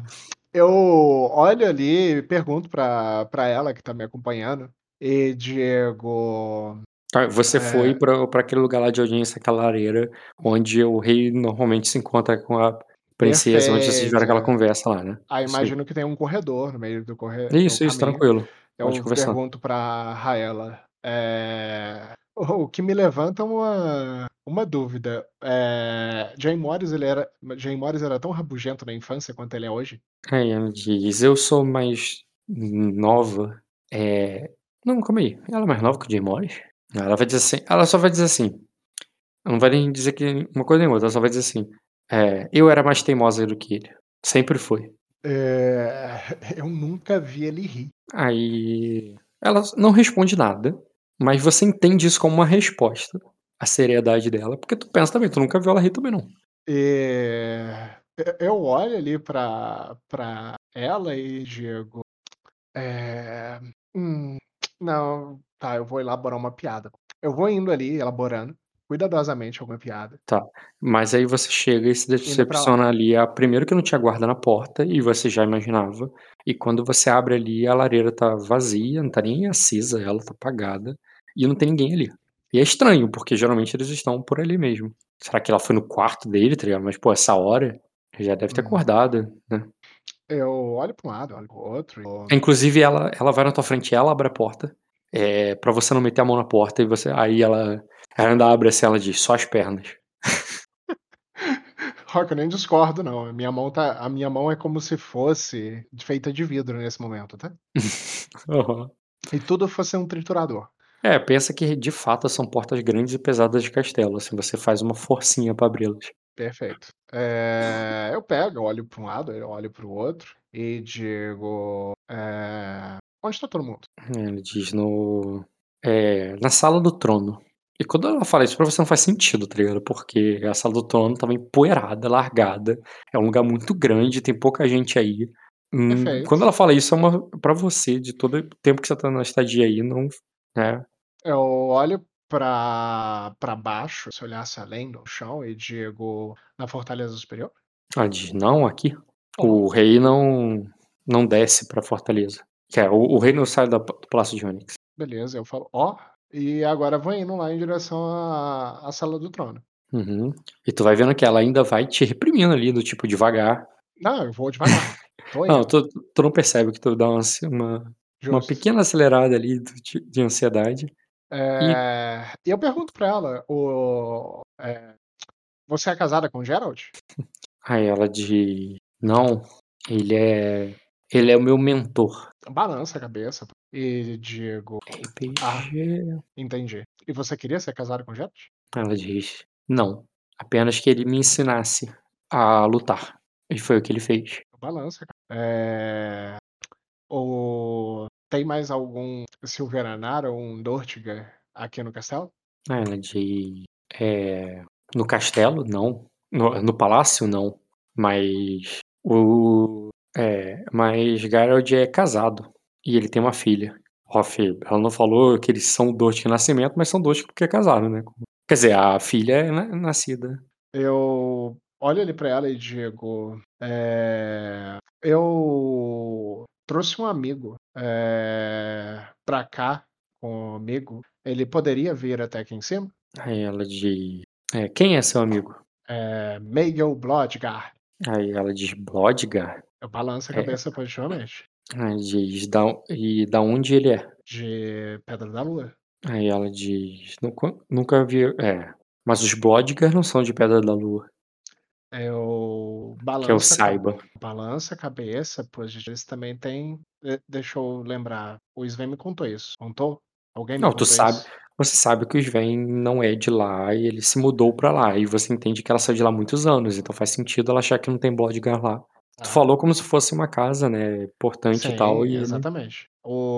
Eu olho ali e pergunto pra, pra ela que tá me acompanhando. E digo. Ah, Você É. foi pra, pra aquele lugar lá de audiência, aquela lareira, onde o rei normalmente se encontra com a princesa, onde vocês tiveram Perfeito, aquela é. conversa lá, né? Ah, imagino que tem um corredor no meio do corredor. Isso, isso, tranquilo. Eu Pode pergunto pra Raela. é, O que me levanta uma, uma dúvida. É... Jay Morris, ele era... Jay Morris era tão rabugento na infância quanto ele é hoje? Aí ela diz, eu sou mais nova. É... Não, calma aí. Ela é mais nova que o Jay Morris? Ela vai dizer assim, ela só vai dizer assim. Não vai nem dizer que uma coisa nem outra, ela só vai dizer assim. É, eu era mais teimosa do que ele. Sempre foi. É, Eu nunca vi ele rir. Aí ela não responde nada, mas você entende isso como uma resposta à seriedade dela, porque tu pensa também, tu nunca viu ela rir também não. É, Eu olho ali pra, pra ela e digo. é, hum, Não, tá, eu vou elaborar uma piada. Eu vou indo ali, elaborando, cuidadosamente alguma piada. Mas aí você chega e se decepciona ali. A, primeiro que não tinha guarda na porta, e você já imaginava. E quando você abre ali, a lareira tá vazia, não tá nem acesa, ela tá apagada. E não tem ninguém ali. E é estranho, porque geralmente eles estão por ali mesmo. Será que ela foi no quarto dele, tá ligado? Mas, pô, essa hora já deve ter Uhum. acordado, né? Eu olho pra um lado, olho pro outro. e- Inclusive, ela, ela vai na tua frente, ela abre a porta. É, pra você não meter a mão na porta, e você. Aí ela. Ela ainda abre assim, ela diz, só as pernas. Rock, eu nem discordo, não. A minha mão tá. A minha mão é como se fosse feita de vidro nesse momento, tá? Aham. E tudo fosse um triturador. É, pensa que de fato são portas grandes e pesadas de castelo, assim, você faz uma forcinha pra abri-las. Perfeito. É, eu pego, olho para um lado, olho para o outro e digo: é, Onde está todo mundo? Ele diz no. É, na sala do trono. E quando ela fala isso pra você não faz sentido, tá ligado? Porque a sala do trono tava empoeirada, largada. É um lugar muito grande, tem pouca gente aí. Hum, quando ela fala isso, é uma pra você, de todo o tempo que você tá na estadia aí, não né. Eu olho pra pra baixo, se olhasse além do chão e digo: "Na Fortaleza Superior?" Diz: "Não, aqui. O rei não não desce pra fortaleza. Que é, o o rei não sai da do Palácio de Onyx". Beleza, eu falo: "Ó, e agora vou indo lá em direção à à Sala do Trono". Uhum. E tu vai vendo que ela ainda vai te reprimindo ali, do tipo, devagar. Não, eu vou devagar. Não, tu tu não percebe que tu dá uma ansi uma uma Justo. pequena acelerada ali de de ansiedade. E Eh, e eu pergunto pra ela: "O eh, você é casada com o Geralt?" aí ela diz: "Não, ele é ele é o meu mentor". Balança a cabeça e digo: "Ah, entendi. E você queria ser casada com o Geralt?" Ela diz: "Não, apenas que ele me ensinasse a lutar". E foi o que ele fez. Balança. Eh, o tem mais algum Silveranar ou um Dortiger aqui no castelo? Aí ela diz: "Eh, no castelo, não. No no palácio, não. Mas o é, mas Geralt é casado e ele tem uma filha". Fi ela não falou que eles são Dortic de nascimento, mas são Dortic porque casaram, né. Quer dizer, a filha é na nascida. Eu olho ali pra ela e digo: "Eh, eu trouxe um amigo, eh, pra cá comigo. Ele poderia vir até aqui em cima?" Aí ela diz: "É, quem é seu amigo?" Eh, Maegel Bloodguard. Aí ela diz: "Bloodgar?" Eu balanço a É. cabeça positivamente. Aí diz: "Da e da onde ele é?" De Pedra da Lua. Aí ela diz: "Nunca nunca vi é, mas os Bloodgar não são de Pedra da Lua, Eu que eu balanço a ca saiba". balanço a cabeça, pois eles também têm de deixa eu lembrar, o Sven me contou isso, contou? Alguém me Não, tu contou sabe isso? você sabe que o Sven não é de lá e ele se mudou pra lá, e você entende que ela saiu de lá há muitos anos, então faz sentido ela achar que não tem Bloodgar lá. Tu Tá. falou como se fosse uma casa, né, importante e tal, Sim, e ele exatamente.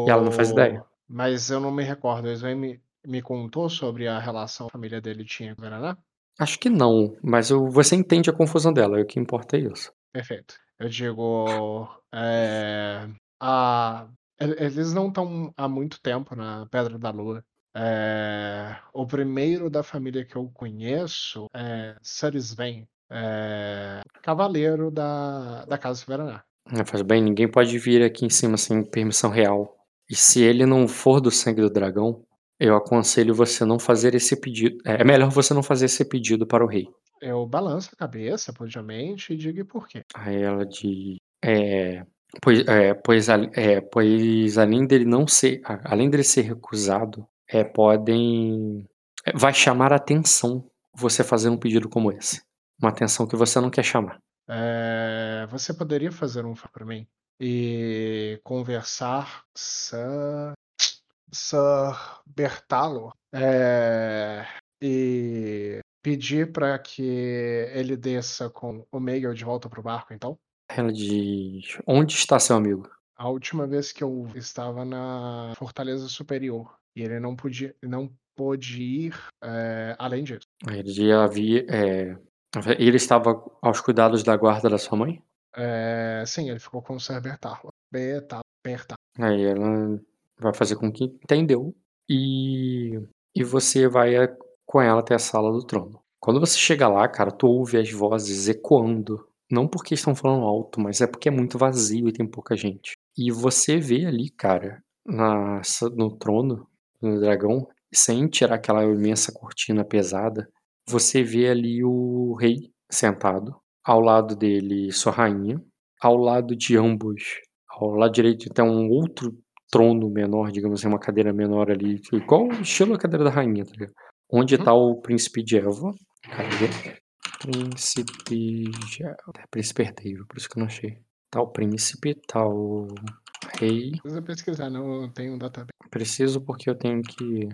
e ela não faz O ideia. mas eu não me recordo, o Sven me me contou sobre a relação que a família dele tinha com o Varaná? Acho que não, mas o você entende a confusão dela, e o que importa é isso. Perfeito. Eu digo, eh, a ele eles não estão há muito tempo na Pedra da Lua. Eh, o primeiro da família que eu conheço é Sir Sven, eh, cavaleiro da da Casa Silveranar. É, faz bem, ninguém pode vir aqui em cima sem permissão real. E se ele não for do sangue do dragão, eu aconselho você não fazer esse pedido. É é melhor você não fazer esse pedido para o rei. Eu balanço a cabeça positivamente e digo: "E por quê?" Aí ela diz, é, pois, é, pois, é, pois além dele não ser, além dele ser recusado, é, podem, é, vai chamar a atenção você fazer um pedido como esse. Uma atenção que você não quer chamar. Eh, você poderia fazer um pra mim? E conversar Sir Bertalo, eh, e pedir pra que ele desça com o Meigel de volta para o barco, então? Ela diz, onde está seu amigo? A última vez que eu estava na Fortaleza Superior, e ele não podia não pôde ir, eh, além disso. Ele havia, é, ele estava aos cuidados da guarda da sua mãe? Eh, sim, ele ficou com o Sir Bertalo. Beta Berta Aí ela vai fazer com que entendeu e e você vai a com ela até a sala do trono. Quando você chega lá, cara, tu ouve as vozes ecoando, não porque estão falando alto, mas é porque é muito vazio e tem pouca gente. E você vê ali, cara, na no trono, no dragão, sem tirar aquela imensa cortina pesada, você vê ali o rei sentado, ao lado dele sua rainha, ao lado de ambos ao lado direito tem um outro trono menor, digamos assim, uma cadeira menor ali, igual o estilo da cadeira da rainha, tá ligado? Onde Uhum. tá o príncipe de Elva. Cadê? Príncipe de Elva. É príncipe herdeiro, por isso que eu não achei. Tá o príncipe, tá o rei. Precisa pesquisar não, tenho um database. Preciso porque eu tenho que.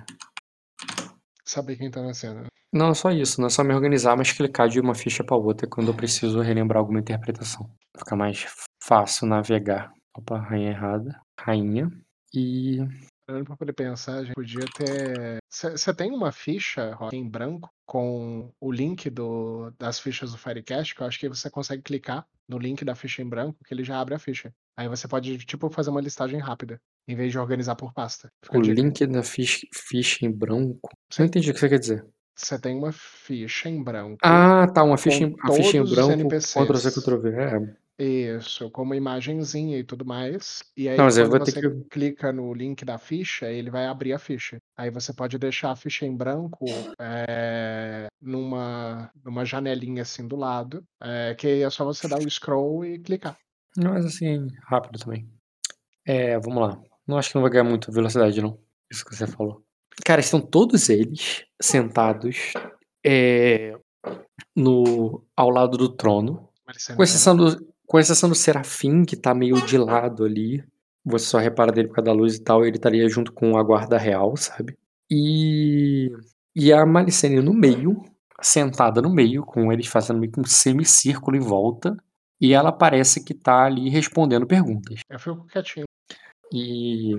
Saber quem tá na cena. Não, é só isso, não é só me organizar, mas clicar de uma ficha pra outra quando eu preciso relembrar alguma interpretação. Fica mais fácil navegar. Opa, rainha errada. Rainha. E Parando pra poder pensar, a gente podia ter você tem uma ficha, Rock, em branco com o link do das fichas do Firecast, que eu acho que você consegue clicar no link da ficha em branco, que ele já abre a ficha. Aí você pode, tipo, fazer uma listagem rápida, em vez de organizar por pasta. Fica O link da ficha, ficha em branco. Sim. Não entendi o que você quer dizer. Você tem uma ficha em branco. Ah, tá. Uma ficha, em, a ficha em branco. Ctrl C, Ctrl V. É. Isso, com uma imagenzinha e tudo mais. E aí, Não, mas eu quando vou ter você que. clica no link da ficha, ele vai abrir a ficha. Aí você pode deixar a ficha em branco é, numa, numa janelinha assim do lado, é, que aí é só você dar o scroll e clicar. Não, mas assim, rápido também. É, vamos lá. Não acho que não vai ganhar muita velocidade, não. Isso que você falou. Cara, estão todos eles sentados é, no, ao lado do trono. Com exceção, do, com exceção do Serafim, que tá meio de lado ali. Você só repara dele por causa da luz e tal. Ele estaria junto com a guarda real, sabe? E, e a Malicene no meio, sentada no meio, com eles fazendo meio que um semicírculo em volta. E ela parece que tá ali respondendo perguntas. Eu fico quietinho. E,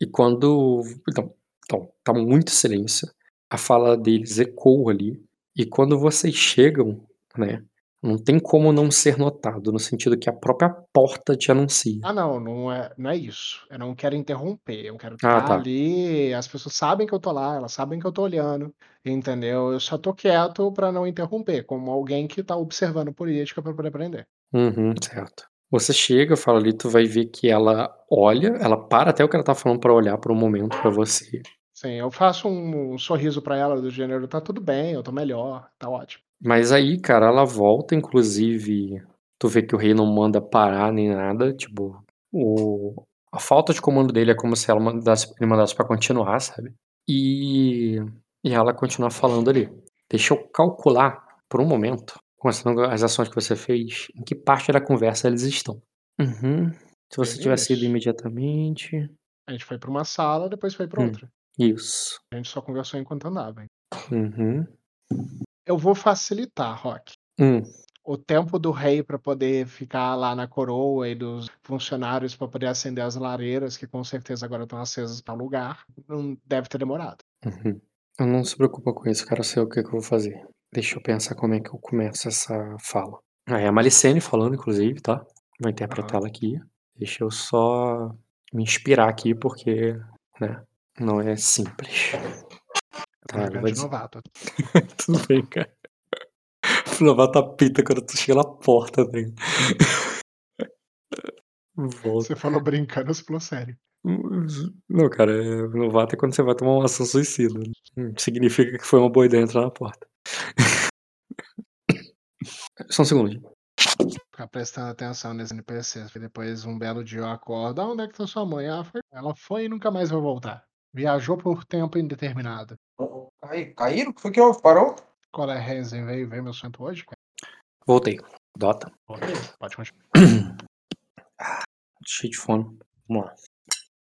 e quando. Então, então, tá muito silêncio. A fala deles ecoa ali. E quando vocês chegam, né? Não tem como não ser notado, no sentido que a própria porta te anuncia. Ah, não, não é, não é isso. Eu não quero interromper. Eu quero Ah, estar tá. ali. As pessoas sabem que eu tô lá, elas sabem que eu tô olhando, entendeu? Eu só tô quieto pra não interromper, como alguém que tá observando política pra poder aprender. Uhum, certo. Você chega, fala ali, tu vai ver que ela olha, ela para até o que ela tá falando pra olhar por um momento pra você. Sim, eu faço um, sorriso pra ela do gênero, tá tudo bem, eu tô melhor, tá ótimo. Mas aí, cara, ela volta, inclusive, tu vê que o rei não manda parar nem nada, tipo, o... a falta de comando dele é como se ela mandasse, ele mandasse pra continuar, sabe? E... e ela continua falando ali. Deixa eu calcular por um momento, considerando as ações que você fez, em que parte da conversa eles estão. Uhum. Se você tivesse ido imediatamente. A gente foi pra uma sala, depois foi pra Hum. outra. Isso. A gente só conversou enquanto andava. hein. Uhum. Eu vou facilitar, Rock. Hum. O tempo do rei pra poder ficar lá na coroa e dos funcionários pra poder acender as lareiras, que com certeza agora estão acesas para lugar, não deve ter demorado. Uhum. Eu não se preocupa com isso, cara. Eu sei o que, que eu vou fazer. Deixa eu pensar como é que eu começo essa fala. Ah, é a Malicene falando, inclusive, tá? Vou interpretá-la aqui. Deixa eu só me inspirar aqui, porque, né? Não é simples. Tá, jogando vai de dizer- novato. Tudo bem, cara. Novato apita quando tu chega na porta? Volta. Você falou brincando, você falou sério. Não, cara, é- novato é quando você vai tomar uma ação suicida. né? Hum, Significa que foi uma boa ideia entrar na porta. Só um segundo. Ficar prestando atenção nesse NPC. E depois, um belo dia, eu acordo. Ah, onde é que tá sua mãe? Ah, foi... Ela foi e nunca mais vai voltar. Viajou por tempo indeterminado. Aí, caíram? O que foi que houve? Parou? Qual é, Renzen? Veio ver meu santo hoje? cara? Voltei. Dota. Ok, pode continuar. Cheio de fome. Vamos lá.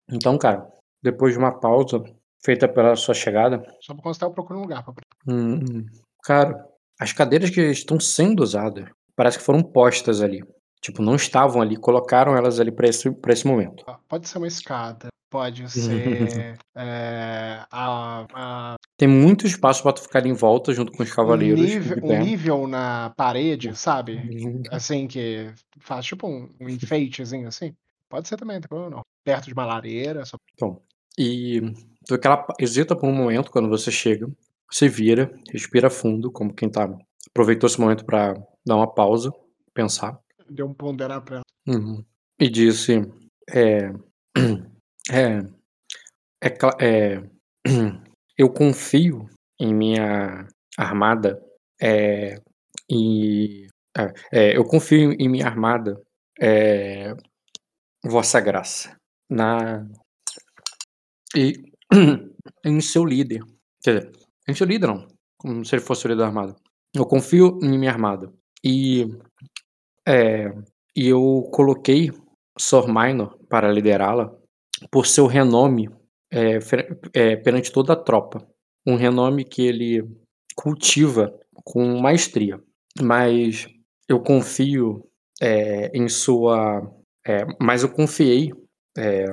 Então, cara, depois de uma pausa feita pela sua chegada, Só pra constar, eu procuro um lugar pra hum, cara, as cadeiras que estão sendo usadas parece que foram postas ali. Tipo, não estavam ali, colocaram elas ali pra esse, pra esse momento. Ah, Pode ser uma escada, pode ser é, a, a- Tem muito espaço pra tu ficar ali em volta junto com os um, cavaleiros. nível, de um nível na parede, sabe? Assim, que faz tipo um, um enfeitezinho assim. Pode ser também, não tem problema não. Perto de uma lareira, só Então, e tu vê que ela pa- hesita por um momento quando você chega, você vira, respira fundo, como quem tá aproveitou esse momento pra dar uma pausa, pensar. deu um ponderar pra ela. Uhum. E disse: é, é, é, é, Eu confio em minha armada. É, e. é, é, eu confio em minha armada. É, Vossa Graça. Na. E. em seu líder. Quer dizer, em seu líder não. Como se ele fosse o líder da armada. Eu confio em minha armada. E. É, e eu coloquei Sor Minor para liderá-la por seu renome é, é, perante toda a tropa. Um renome que ele cultiva com maestria. Mas eu confio é, em sua. é, mas eu confiei é,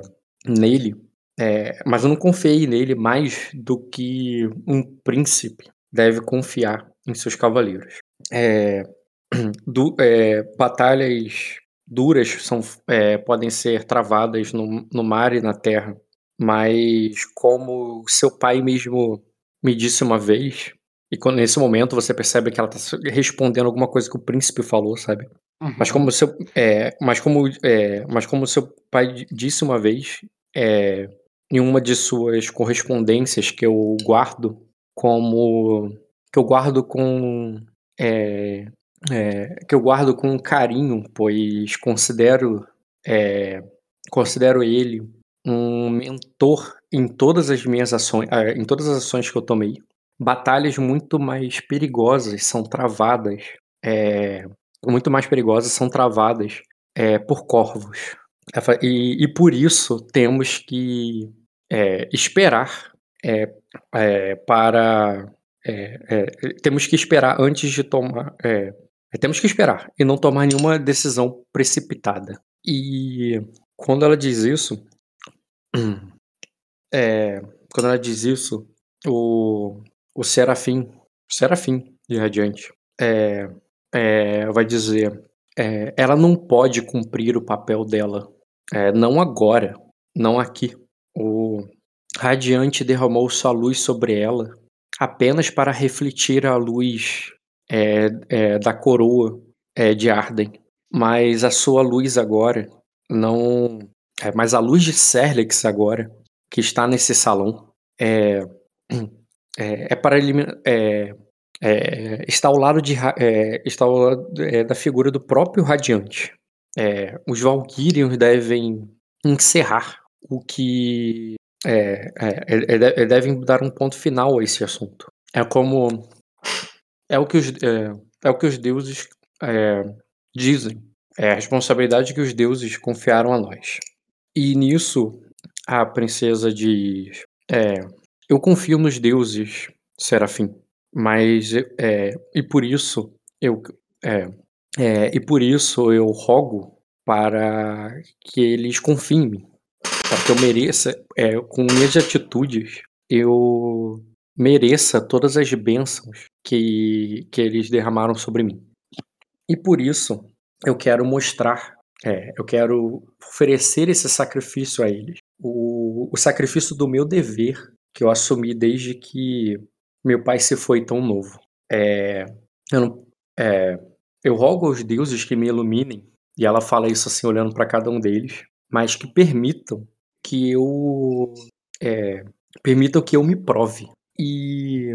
nele. é, mas eu não confiei nele mais do que um príncipe deve confiar em seus cavaleiros. É, batalhas duras são, é, podem ser travadas no, no mar e na terra, mas como seu pai mesmo me disse uma vez, e quando, nesse momento você percebe que ela está respondendo alguma coisa que o príncipe falou, sabe? Uhum. Mas como seu, é, mas como, é, mas como seu pai disse uma vez, é, em uma de suas correspondências que eu guardo como que eu guardo com é, é, que eu guardo com carinho, pois considero é, considero ele um mentor em todas as minhas ações, ah, em todas as ações que eu tomei. Batalhas muito mais perigosas são travadas, é, muito mais perigosas são travadas é, por corvos. E, e, por isso temos que é, esperar é, é, para. É, é, temos que esperar antes de tomar. É, temos que esperar e não tomar nenhuma decisão precipitada. E quando ela diz isso. quando ela diz isso, o, o Serafim, o Serafim de Radiante, vai dizer: ela não pode cumprir o papel dela. não agora, não aqui. O radiante derramou sua luz sobre ela, apenas para refletir a luz é, é, da coroa é, de Arden. Mas a sua luz agora não. É, mas a luz de Serlex agora, que está nesse salão, é, é, é para. É, é, está ao lado de é, está ao lado é, da figura do próprio Radiante. É, os Valkyrians devem encerrar o que é, é, devem dar um ponto final a esse assunto. É como é o que os, é, é o que os deuses é, dizem. É a responsabilidade que os deuses confiaram a nós. E nisso a princesa diz: é, Eu confio nos deuses, Serafim, mas é, e por isso eu é, é, e por isso eu rogo para que eles confiem em mim para que eu mereça, é, com minhas atitudes, eu mereça todas as bênçãos que, que eles derramaram sobre mim. E por isso eu quero mostrar, é, eu quero oferecer esse sacrifício a eles. O, o sacrifício do meu dever, que eu assumi desde que meu pai se foi tão novo. É, eu, não, é, eu rogo aos deuses que me iluminem, e ela fala isso assim, olhando para cada um deles, mas que permitam que eu é, permitam que eu me prove. E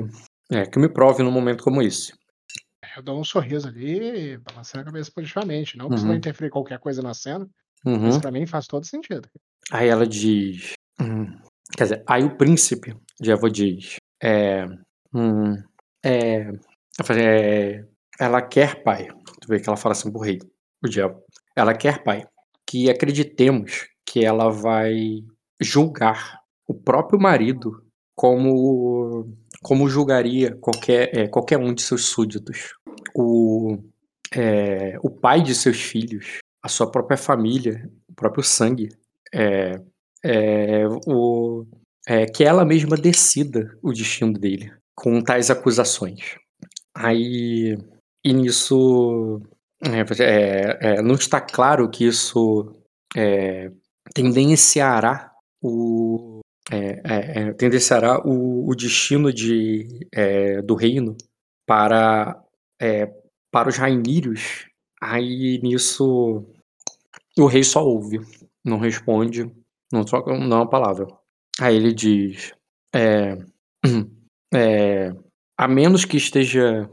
é, que me prove num momento como esse. Eu dou um sorriso ali, balançando a cabeça positivamente. Não precisa uhum. interferir qualquer coisa na cena. Uhum. Mas pra mim faz todo sentido. Aí ela diz. Hum, quer dizer, aí o príncipe de Evo diz. É. Hum, é, é, ela quer, pai. Tu vê que ela fala assim pro rei, o diabo. Ela quer, pai, que acreditemos que ela vai julgar o próprio marido como como julgaria qualquer, é, qualquer um de seus súditos. O, é, o pai de seus filhos, a sua própria família, o próprio sangue. É, é, o, é, que ela mesma decida o destino dele com tais acusações. Aí, e nisso, é, é, não está claro que isso é, tendenciará o é, é, é, tendenciará o, o destino de, é, do reino para, é, para os rainírios. Aí nisso o rei só ouve, não responde, não troca não uma palavra. Aí ele diz: é, é, a menos que esteja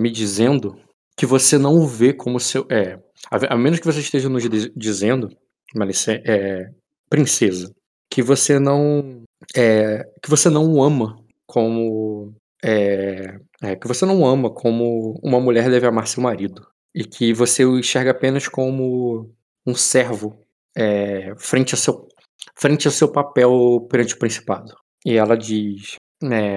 me dizendo que você não o vê como seu. É, a, menos que você esteja nos dizendo Malice, é, princesa, que você não é, que você não ama como é, é, que você não ama como uma mulher deve amar seu marido e que você o enxerga apenas como um servo é, frente, ao seu, frente ao seu papel perante o principado. E ela diz: é,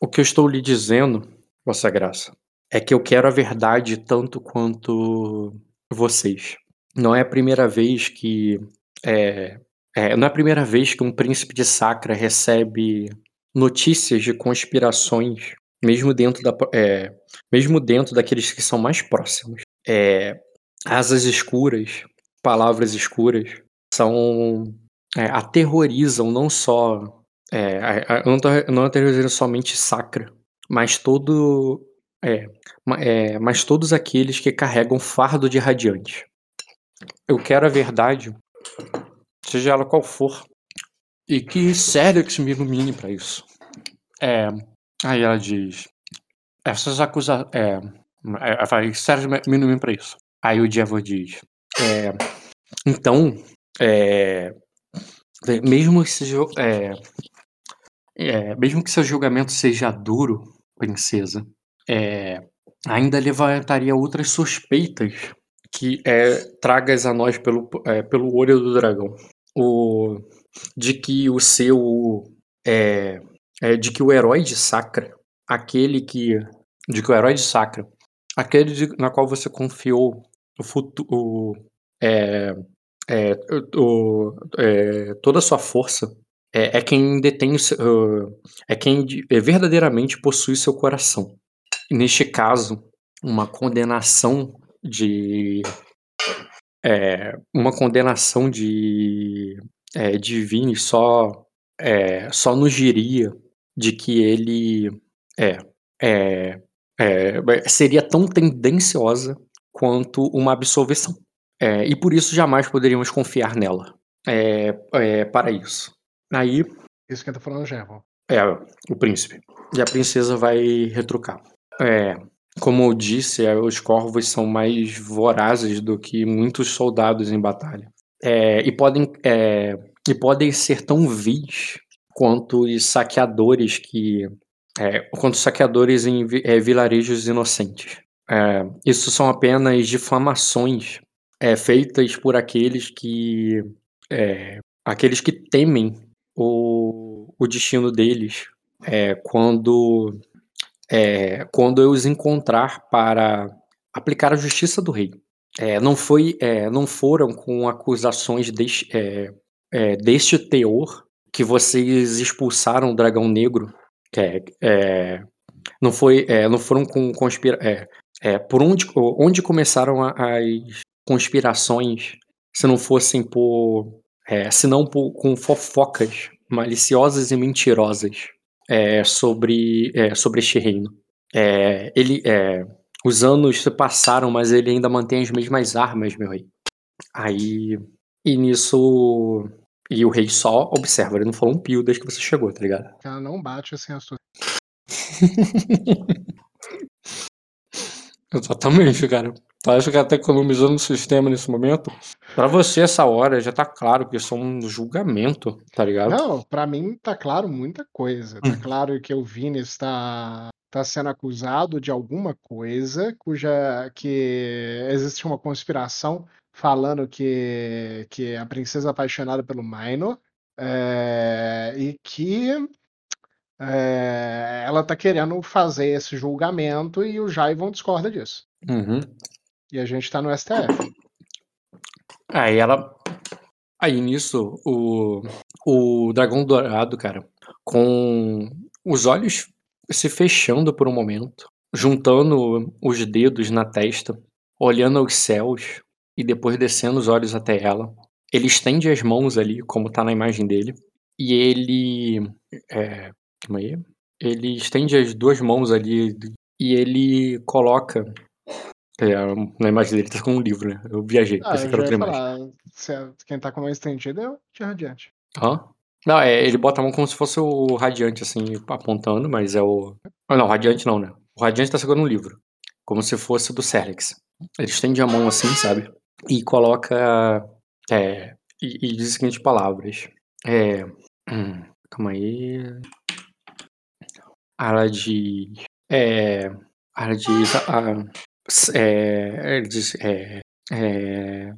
O que eu estou lhe dizendo, Vossa Graça, é que eu quero a verdade tanto quanto vocês. Não é a primeira vez que. É, não é a primeira vez que um príncipe de Sacra recebe notícias de conspirações, mesmo dentro, da, é, mesmo dentro daqueles que são mais próximos. É, asas escuras, palavras escuras, são é, aterrorizam não só é, não, não aterrorizam somente Sacra, mas todo é, é, mas todos aqueles que carregam fardo de radiante. Eu quero a verdade, seja ela qual for, e que Cérex me ilumine para isso. É, aí ela diz: essas acusações. É, ela fala, me ilumine para isso. Aí o Diavor diz: é, então, é, mesmo que seja. É, é, mesmo que seu julgamento seja duro, princesa, é, ainda levantaria outras suspeitas que é, tragas a nós pelo, é, pelo olho do dragão. O, de que o seu. É, é, de que o herói de Sacra, aquele que. De que o herói de Sacra, aquele de- na qual você confiou o futuro. É, é, o, é, toda a sua força é, é quem detém é quem é, verdadeiramente possui seu coração. Neste caso, uma condenação de é, uma condenação de é, de Vini só é, só nos diria de que ele é, é, é, seria tão tendenciosa quanto uma absolvição. É, e por isso jamais poderíamos confiar nela é, é, para isso. Aí Isso que tá falando já, é o príncipe. E a princesa vai retrucar. É, como eu disse, é, os corvos são mais vorazes do que muitos soldados em batalha. É, e, podem, é, e podem ser tão vis quanto os saqueadores que. É, quanto saqueadores em é, vilarejos inocentes. É, isso são apenas difamações feitas por aqueles que. aqueles que temem o, o destino deles quando, é, quando eu os encontrar para aplicar a justiça do rei. É, não, foi, é, não foram com acusações deste, é, é, deste teor que vocês expulsaram o dragão negro. é, não, foi, não foram com conspira por onde, onde começaram a- as conspirações se não fossem por se não por- com fofocas maliciosas e mentirosas é, sobre, é, sobre este reino. É, ele, é, os anos se passaram, mas ele ainda mantém as mesmas armas, meu rei. Aí, e nisso, e o rei só observa, ele não falou um pio desde que você chegou, tá ligado? Ela não bate assim as suas. Exatamente, cara. Acha que ela tá economizando o sistema nesse momento? Pra você, essa hora, já tá claro que isso é um julgamento, tá ligado? Não, pra mim tá claro muita coisa. Tá Hum. claro que o Vini está, está sendo acusado de alguma coisa cuja que existe uma conspiração falando que, que a princesa é apaixonada pelo Minor é, e que é, ela tá querendo fazer esse julgamento e o Jaivon discorda disso. Uhum. E a gente tá no STF. Aí ela. Aí nisso, o, o dragão dourado, cara, com os olhos se fechando por um momento, juntando os dedos na testa, olhando aos céus e depois descendo os olhos até ela. Ele estende as mãos ali, como tá na imagem dele, e ele. É, calma aí. Ele estende as duas mãos ali e ele coloca. É, na imagem dele tá com um livro, né? Eu viajei, Ah, pensei que era outra imagem. falar, é- quem tá com a mão estendida é o de radiante. Hã? Não, é, ele bota a mão como se fosse o Radiante, assim, apontando, mas é o. Ah, não, o Radiante não, né? O Radiante tá segurando um livro. Como se fosse do Serlex. Ele estende a mão assim, sabe? E coloca. É. E, e diz as seguintes palavras. É. hum, calma aí. Ela diz. É. Ela diz. ah, s- é, ele diz. É. É.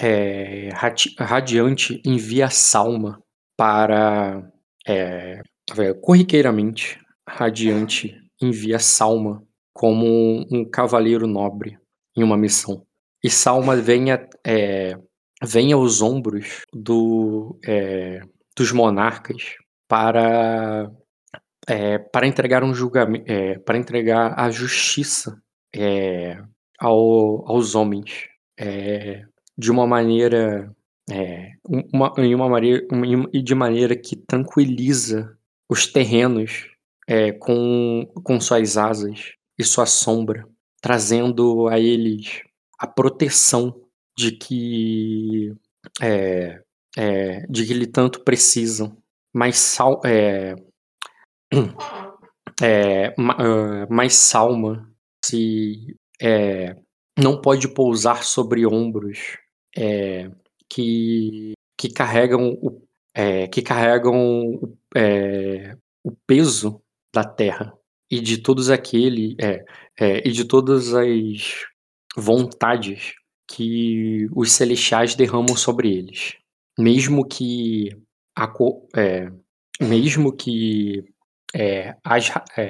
É, radi- Radiante envia Salma para. É, é, corriqueiramente, Radiante envia Salma como um, um cavaleiro nobre em uma missão. E Salma vem, a- é, aos ombros do, é, dos monarcas para, é, para entregar um julgamento, para entregar a justiça é, ao, aos homens é, de uma maneira é, uma, em uma maneira e de maneira que tranquiliza os terrenos é, com, com suas asas e sua sombra, trazendo a eles a proteção de que é, é, de que ele tanto precisam, mas sal, é, é, mais salma se é, não pode pousar sobre ombros é, que, que carregam o, é, que carregam o, é, peso da terra. E de todos aquele é, é, e de todas as vontades que os celestiais derramam sobre eles, mesmo que a, é, mesmo que é,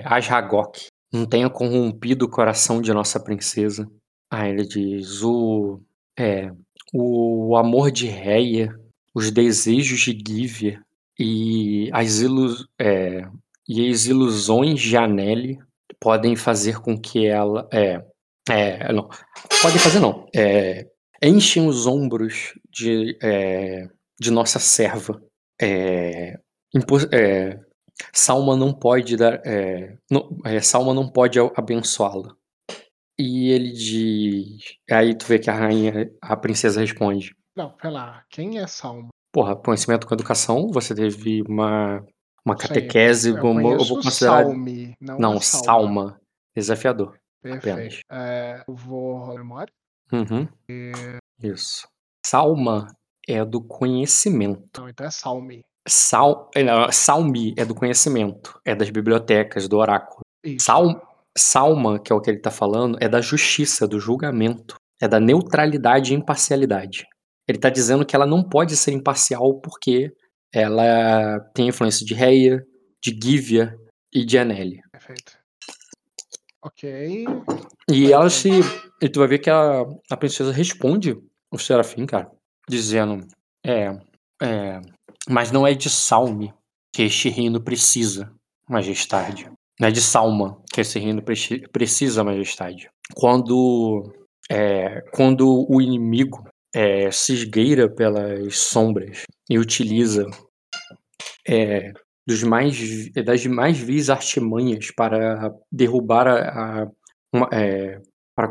Ashagok não tenha corrompido o coração de nossa princesa. Aí ele diz: o, é, o amor de Reia, os desejos de Gívia e as, ilu é, e as ilusões de Anelli podem fazer com que ela. É, é, não, podem fazer não. É, enchem os ombros de, é, de nossa serva. É, é, Salma não pode dar. É, não, é, Salma não pode abençoá-la. E ele diz. Aí tu vê que a rainha, a princesa responde. Não, pera lá. Quem é Salma? Porra, conhecimento com educação, você teve uma, uma catequese. eu, eu, eu vou considerar. Salme, não, não é Salma. Salma. Desafiador. Perfeito. É, eu vou memória. Uhum. E... Isso. Salma é do conhecimento. Não, então é Salme. Sal, é, Salmi é do conhecimento, é das bibliotecas, do oráculo. Sal, Salma, que é o que ele está falando, é da justiça, do julgamento, é da neutralidade e imparcialidade. Ele está dizendo que ela não pode ser imparcial porque ela tem influência de Reia, de Gívia e de Anelli. Perfeito. Ok. E ela se. E tu vai ver que a, a princesa responde o Serafim, cara, dizendo: É. É. Mas não é de Salme que este reino precisa, majestade. Não é de Salma que esse reino precisa, majestade. Quando, é, quando o inimigo é, se esgueira pelas sombras e utiliza é, dos mais, das mais vis artimanhas para derrubar a, a uma, é, para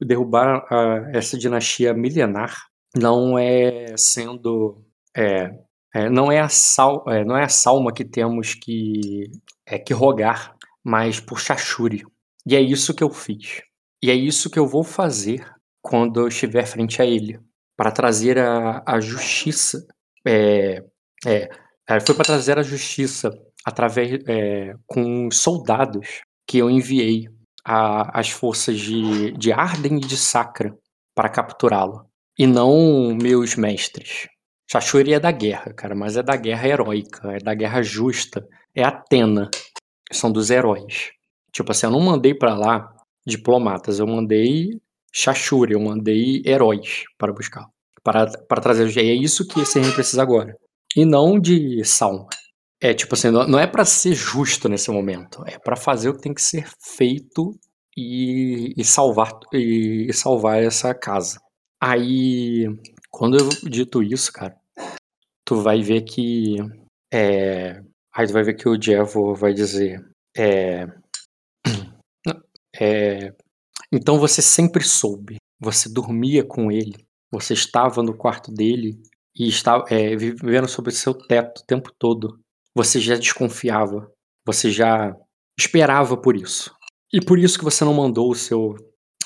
derrubar a, essa dinastia milenar, não é sendo é, é, não, é a sal, é, não é a salma que temos que, é, que rogar, mas por Shashuri. E é isso que eu fiz. E é isso que eu vou fazer quando eu estiver frente a ele. Para trazer a, a justiça. É, é, é foi para trazer a justiça através é, com soldados que eu enviei às forças de, de Arden e de Sacra para capturá-lo. E não meus mestres. Shashuri é da guerra, cara, mas é da guerra heróica, é da guerra justa. É Atena. São dos heróis. Tipo assim, eu não mandei para lá diplomatas, eu mandei Shashuri, eu mandei heróis para buscar. Para, para trazer. E é isso que esse reino precisa agora. E não de Salma. É tipo assim, não é para ser justo nesse momento. É para fazer o que tem que ser feito e, e salvar e, e salvar essa casa. Aí quando eu dito isso, cara, tu vai ver que. É, aí tu vai ver que o Jevo vai dizer. É, é, então você sempre soube. Você dormia com ele. Você estava no quarto dele e estava é, vivendo sobre seu teto o tempo todo. Você já desconfiava. Você já esperava por isso. E por isso que você não mandou o seu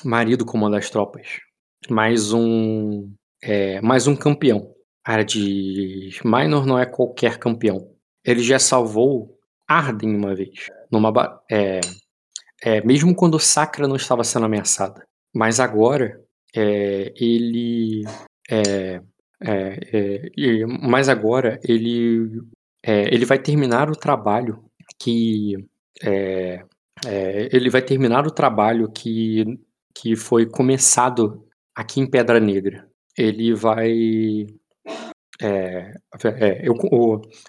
marido comandar as tropas. Mais um é, mais um campeão. Área de Minor não é qualquer campeão. Ele já salvou Arden uma vez. Numa, é, é, mesmo quando o Sacra não estava sendo ameaçada. Mas agora é, ele. É, é, é mas agora ele, ele vai terminar o trabalho que. ele vai terminar o trabalho que, que foi começado aqui em Pedra Negra ele vai. É, é, eu,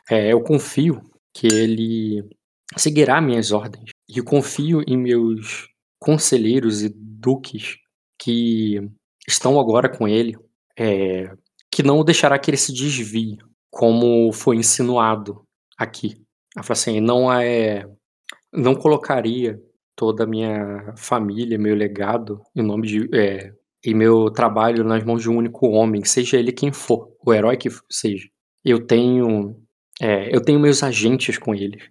é, eu confio que ele seguirá minhas ordens. E confio em meus conselheiros e duques que estão agora com ele, é, que não deixará que ele se desvie, como foi insinuado aqui. Ela assim, não é, não colocaria toda a minha família, meu legado, em nome de, é, e meu trabalho nas mãos de um único homem, seja ele quem for, o herói que seja. Eu tenho, é, eu tenho meus agentes com eles,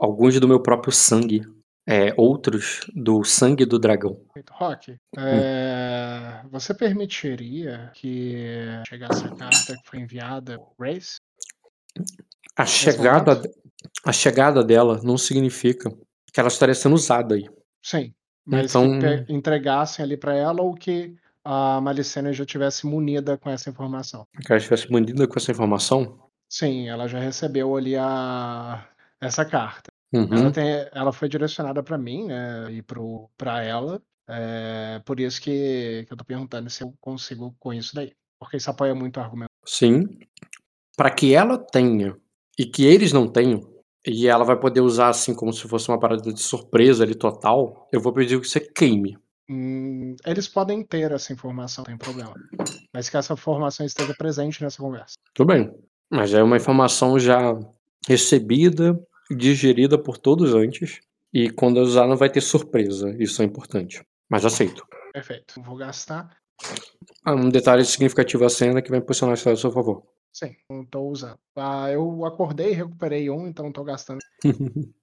alguns do meu próprio sangue, é, outros do sangue do dragão. Rock, é, hum. você permitiria que chegasse a carta que foi enviada por Grace? A chegada, a chegada dela não significa que ela estaria sendo usada aí. Sim, mas então... que entregassem ali para ela ou que a Malicena já tivesse munida com essa informação. Que ela estivesse munida com essa informação? Sim, ela já recebeu ali a essa carta. Uhum. Ela, tem, ela foi direcionada para mim, né, e para ela. É, por isso que, que eu tô perguntando se eu consigo com isso daí. Porque isso apoia muito o argumento. Sim. Para que ela tenha e que eles não tenham, e ela vai poder usar assim como se fosse uma parada de surpresa ali total, eu vou pedir que você queime. Hum, eles podem ter essa informação, não tem problema. Mas que essa informação esteja presente nessa conversa. Tudo bem. Mas é uma informação já recebida digerida por todos antes. E quando usar não vai ter surpresa. Isso é importante. Mas aceito. Perfeito. Vou gastar. Ah, um detalhe significativo à cena que vai posicionar isso a seu favor. Sim, não tô usando. Ah, eu acordei e recuperei um, então tô gastando.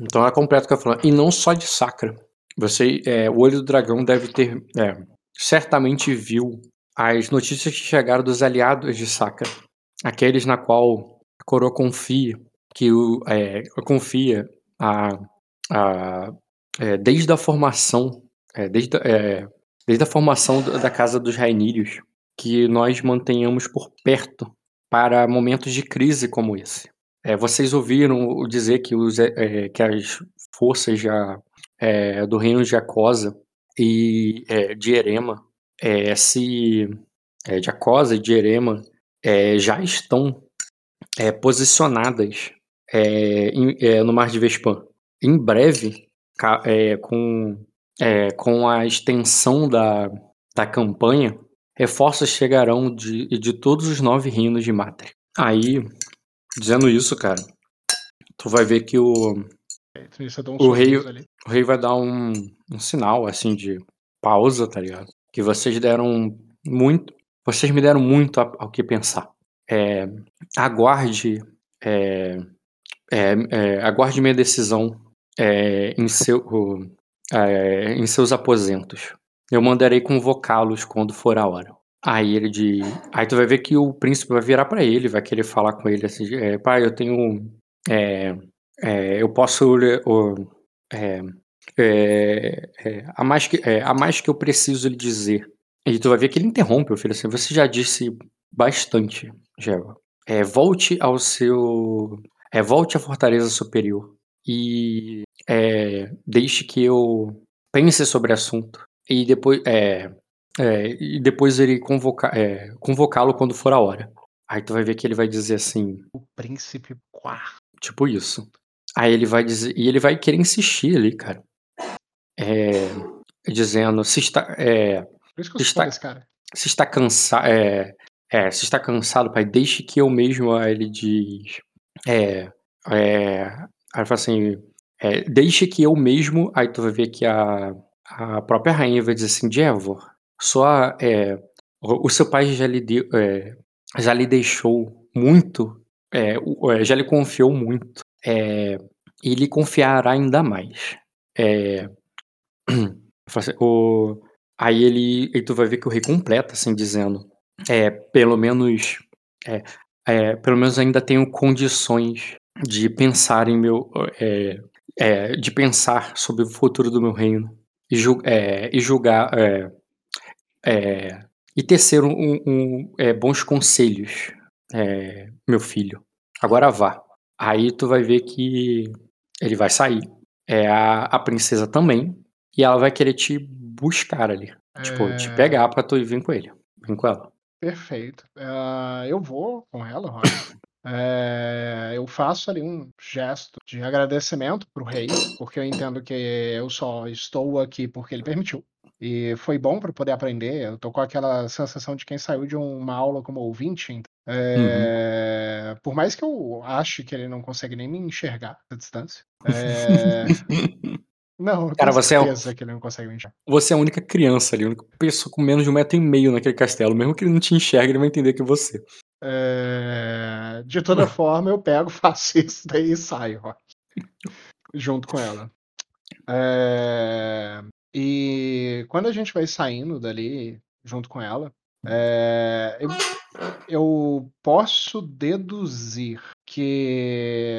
então é completo que eu falando. E não só de sacra. Você, é, o olho do dragão deve ter. É, certamente viu as notícias que chegaram dos aliados de Sacra. Aqueles na qual a coroa confia que o, é, confia a, a, é, desde a formação, é, desde, é, desde a formação da Casa dos Rainírios, que nós mantenhamos por perto para momentos de crise como esse. Vocês ouviram dizer que, os, que as forças já, do reino de Acosa e de Erema se de Acosa e de Erema já estão posicionadas é, em, é, no Mar de Vespan. Em breve, é, com, é, com a extensão da, da campanha, reforços chegarão de, de todos os nove reinos de Mater. Aí, dizendo isso, cara, tu vai ver que o, um o, rei, o rei vai dar um, um sinal, assim, de pausa, tá ligado? Que vocês deram muito, vocês me deram muito ao que pensar. É, aguarde é, é, é, aguarde minha decisão é, em, seu, é, em seus aposentos. Eu mandarei convocá-los quando for a hora. Aí ele de. Aí tu vai ver que o príncipe vai virar para ele, vai querer falar com ele assim: é, pai, eu tenho. É, é, eu posso. É, a, mais que, a mais que eu preciso lhe dizer. E tu vai ver que ele interrompe o filho assim: você já disse bastante, Geva. volte ao seu é, volte à fortaleza superior e é, deixe que eu pense sobre o assunto e depois é, é, e depois ele convocar é, convocá-lo quando for a hora. Aí tu vai ver que ele vai dizer assim, o príncipe quarto. Tipo isso. Aí ele vai dizer e ele vai querer insistir ali, cara. É, dizendo se está é, Por isso que eu se está, esse cara. se está cansado é, é, se está cansado, pai, deixe que eu mesmo, aí ele diz, é, é, aí fala assim, é, deixe que eu mesmo, aí tu vai ver que a, a própria rainha vai dizer assim, Jevor, só é, o, o seu pai já lhe, deu, é, já lhe deixou muito, é, é já lhe confiou muito, é, e lhe confiará ainda mais. É, assim, o, aí ele, e tu vai ver que o rei completa, assim, dizendo, é, pelo menos, é, é, pelo menos ainda tenho condições de pensar em meu, é, é, de pensar sobre o futuro do meu reino e, ju é, e julgar e tecer um, um, bons conselhos, meu filho. Agora vá. Aí tu vai ver que ele vai sair. É a, a princesa também e ela vai querer te buscar ali, tipo te pegar para tu vir com ele, vir com ela. Perfeito. Uh, eu vou com ela, Rony. É, eu faço ali um gesto de agradecimento pro rei, porque eu entendo que eu só estou aqui porque ele permitiu. E foi bom para poder aprender. Eu tô com aquela sensação de quem saiu de uma aula como ouvinte. então, é, Por mais que eu ache que ele não consegue nem me enxergar à distância. é, Não, Cara, você é certeza que ele não consegue me enxergar. Você é a única criança ali, a única pessoa com menos de um metro e meio naquele castelo. Mesmo que ele não te enxergue, ele vai entender que é você. É, De toda forma, eu pego, faço isso daí e saio, ó, junto com ela. É, E quando a gente vai saindo dali junto com ela, é, eu, eu posso deduzir que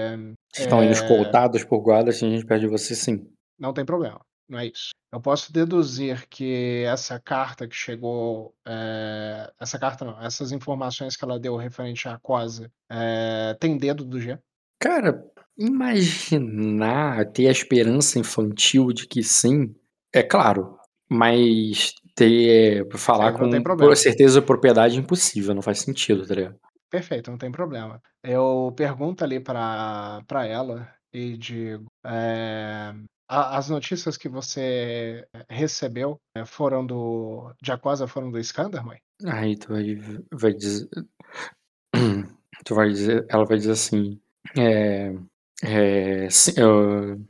Vocês estão indo É. escoltados por guardas, tem gente perto de você, sim. não tem problema, não é isso. Eu posso deduzir que essa carta que chegou, é, essa carta não, essas informações que ela deu referente à Cosa, é, tem dedo do G. Cara, imaginar, ter a esperança infantil de que sim, é claro. Mas ter, falar não tem com por certeza propriedade é impossível, não faz sentido, tá ligado? Perfeito, não tem problema. Eu pergunto ali pra, pra ela e digo: é, a- as notícias que você recebeu é, foram do. de Aquosa foram do Skander, mãe? Aí tu vai, vai dizer. Tu vai dizer. Ela vai dizer assim. É. É. Sim, eu-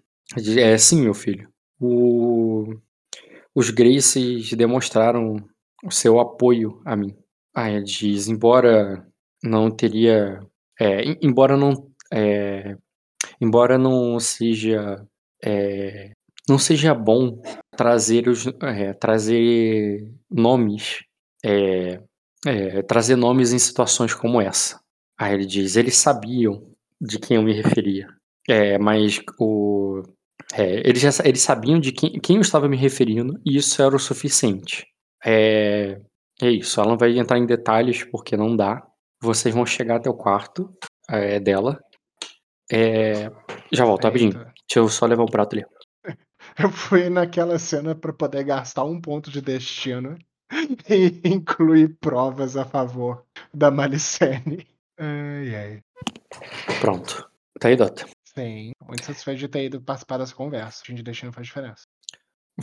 é, sim meu filho. O, os Graces demonstraram o seu apoio a mim. Aí ela diz: embora não teria. é, em- embora não. é, embora não seja. é, não seja bom trazer os é, trazer nomes é, é, trazer nomes em situações como essa. Aí ele diz, eles sabiam de quem eu me referia, é, mas o, é, eles, já, eles sabiam de quem, quem eu estava me referindo e isso era o suficiente. É, é isso, ela não vai entrar em detalhes porque não dá. Vocês vão chegar até o quarto é, dela. É, já volto, rapidinho. Eita. Deixa eu só levar o prato ali. Eu fui naquela cena pra poder gastar um ponto de destino e incluir provas a favor da Malicene. Ai, ai. Pronto. Tá aí, Dota. Sim, muito satisfeito de ter ido participar dessa conversa. O de destino faz diferença.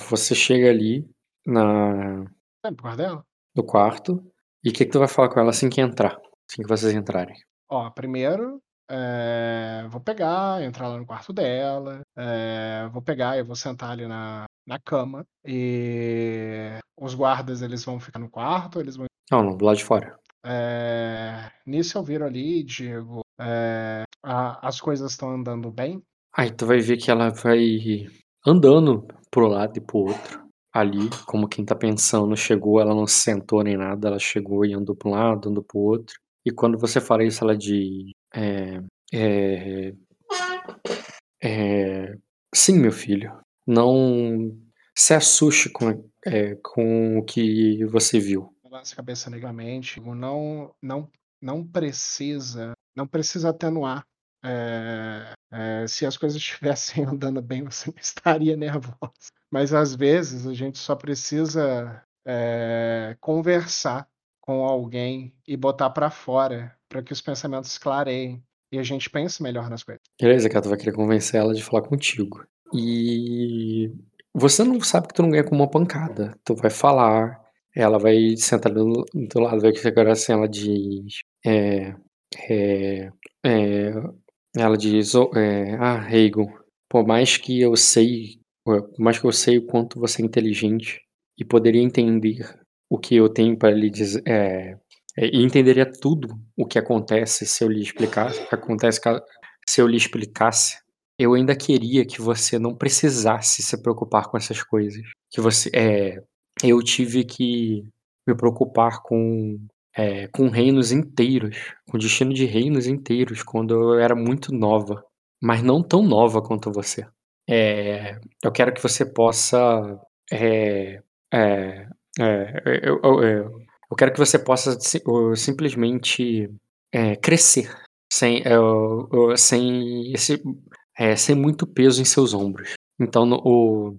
Você chega ali na, É, por causa dela? no quarto. E o que, que tu vai falar com ela assim que entrar? Assim que vocês entrarem. Ó, primeiro, é, vou pegar, entrar lá no quarto dela, é, vou pegar e vou sentar ali na, na cama e os guardas eles vão ficar no quarto, eles vão. Não, não, do lado de fora. É, nisso eu viro ali e digo, é, a- as coisas estão andando bem. Aí tu vai ver que ela vai andando pro lado e pro outro. Ali, como quem tá pensando, chegou, ela não se sentou nem nada, ela chegou e andou pra um lado, andou pro outro. E quando você fala isso, ela diz. É. É. é sim, meu filho. Não se assuste com, é, com o que você viu. Balança a cabeça negativamente, não, não, não precisa, não precisa atenuar. É, é, se as coisas estivessem andando bem, você não estaria nervosa. Mas às vezes a gente só precisa é, conversar com alguém e botar pra fora para que os pensamentos clareiem e a gente pense melhor nas coisas. Beleza, que ela vai querer convencer ela de falar contigo. E você não sabe que tu não ganha com uma pancada. Tu vai falar, ela vai sentar do, do lado, vai que agora assim, ela diz. É, é, é, ela diz, "Oh, é, ah, Reigon, por mais que eu sei, por mais que eu sei o quanto você é inteligente e poderia entender o que eu tenho para lhe dizer, é, é, e entenderia tudo o que acontece se eu lhe explicasse, acontece se eu lhe explicasse, eu ainda queria que você não precisasse se preocupar com essas coisas. Que você, é, eu tive que me preocupar com, é, com reinos inteiros, com destino de reinos inteiros, quando eu era muito nova, mas não tão nova quanto você. É, eu quero que você possa, é, é, é, eu, eu- eu- eu quero que você possa simplesmente é, crescer sem, é, sem, esse, sem muito peso em seus ombros. Então, o,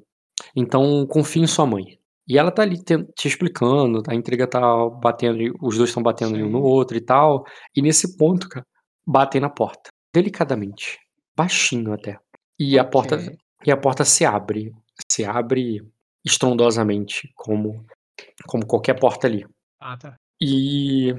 então confie em sua mãe. E ela tá ali te, te explicando, a intriga tá batendo, os dois estão batendo um no Sim. outro e tal. E nesse ponto, cara, batem na porta, delicadamente, baixinho até. E a porta e a porta se abre, se abre estrondosamente, como, como qualquer porta ali. Ah, tá. E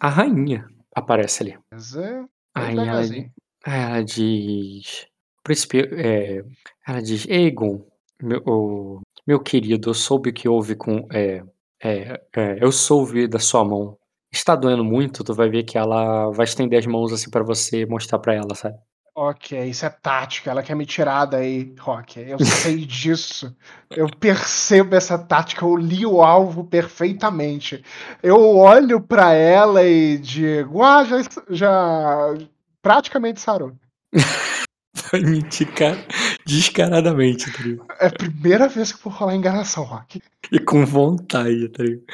a rainha aparece ali. Beleza. Aí Bem ela, devagarzinho. ela diz. Príncipe, é, ela diz, Egon, meu, o- meu querido, eu soube o que houve com. É, é, é, eu soube da sua mão. Está doendo muito, tu vai ver que ela vai estender as mãos assim pra você mostrar pra ela, sabe? Ok, isso é tática. Ela quer me tirar daí, Rock. Eu sei disso. Eu percebo essa tática. Eu li o alvo perfeitamente. Eu olho pra ela e digo: Ah, já, já praticamente sarou. Vai mentir cara, descaradamente, tá ligado? É a primeira vez que eu vou rolar enganação, Rock. E com vontade, tá ligado?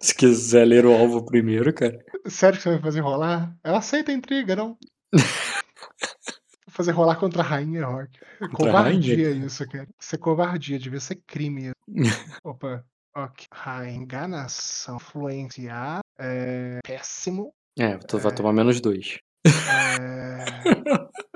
Se quiser ler o alvo primeiro, cara. Sério que você vai fazer rolar? Ela aceita a intriga, não? Vou fazer rolar contra a rainha, Rock. Contra covardia rainha, isso, cara. Isso é covardia, devia ser crime. Opa. Ok. Rainha, enganação, influenciar, é, péssimo. É, tu vai tomar menos dois. é,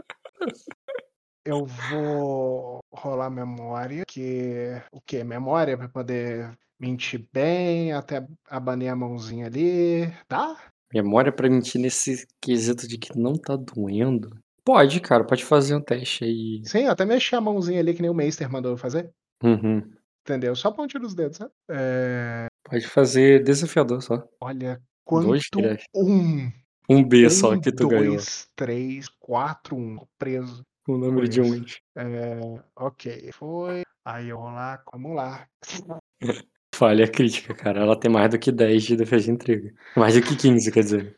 Eu vou rolar memória, que o que? Memória pra poder mentir bem, até abanei a mãozinha ali, tá? Memória pra mentir nesse quesito de que não tá doendo. Pode, cara, pode fazer um teste aí. Sim, até mexi a mãozinha ali que nem o Meister mandou eu fazer. Uhum. Entendeu? Só ponte dos dedos, sabe? É, Pode fazer desafiador só. Olha, Dois quanto graus. um. Um B só Um, que tu ganhou. dois, três, quatro, um. Preso. O número de Dois. uns. É, ok, foi. Aí eu vou lá, vamos lá. Falha crítica, cara. Ela tem mais do que 10 de defesa de intriga. Mais do que 15, quer dizer.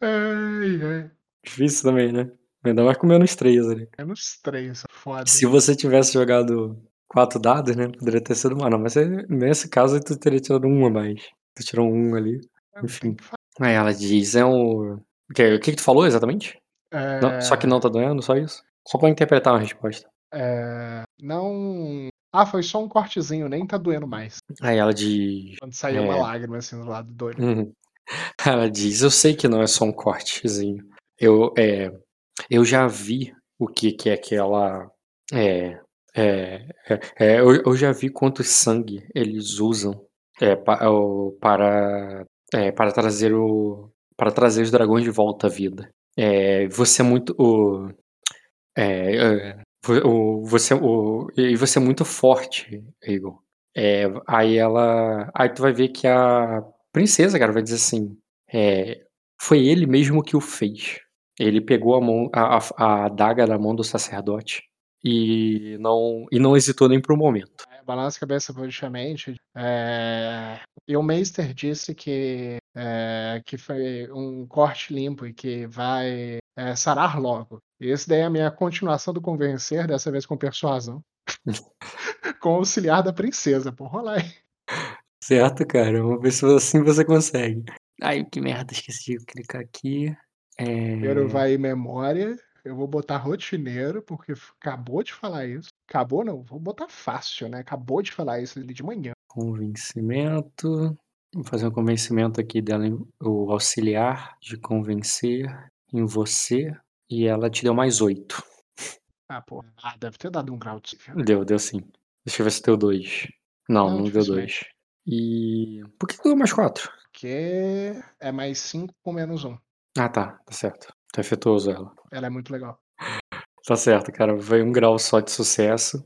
Ai, ai. Difícil também, né? Ainda mais com menos 3 ali. Menos três, foda. Se você tivesse jogado 4 dados, né? Poderia ter sido mais. Não, mas você- nesse caso tu teria tirado um a mais. Tu tirou um ali. enfim. Aí ela diz, é um. O que, o que que tu falou exatamente? Não, só que não tá doendo, só isso? Só pra interpretar uma resposta. É, não. Ah, foi só um cortezinho, nem tá doendo mais. Aí ela diz. Quando saiu uma É. lágrima assim do lado do olho. Uhum. Ela diz, eu sei que não é só um cortezinho. Eu, é, eu já vi o que, que é aquela. É, é, é, é, eu, eu já vi quantos sangue eles usam é, pa- o- para, é, para trazer o. Para trazer os dragões de volta à vida. É, você é muito. O, é, é, o, você, o, e você é muito forte, Igor. É, aí ela. Aí tu vai ver que a princesa, cara, vai dizer assim: é, foi ele mesmo que o fez. Ele pegou a, mão, a, a, a da mão do sacerdote e não, e não hesitou nem por um momento. Balança a cabeça politicamente. É, e o Meister disse que, é, que foi um corte limpo e que vai é, sarar logo. E esse daí é a minha continuação do convencer, dessa vez com persuasão. com o auxiliar da princesa, por rolar aí. Certo, cara? Ver se assim você consegue. Ai, que merda, esqueci de clicar aqui. É... Primeiro vai memória. Eu vou botar rotineiro, porque acabou de falar isso. Acabou não, vou botar fácil, né? Acabou de falar isso ali de manhã. Convencimento. Vou fazer um convencimento aqui dela, o auxiliar de convencer em você. E ela te deu mais oito. Ah, pô. Ah, deve ter dado um grau de Deu, deu sim. Deixa eu ver se deu dois. Não, Não, não, deu dois. E. Por que deu mais quatro? Porque é mais 5 com menos 1. Um. Ah, tá. Tá certo. Tá efetuoso ela. Ela é muito legal. Tá certo, cara. Foi um grau só de sucesso.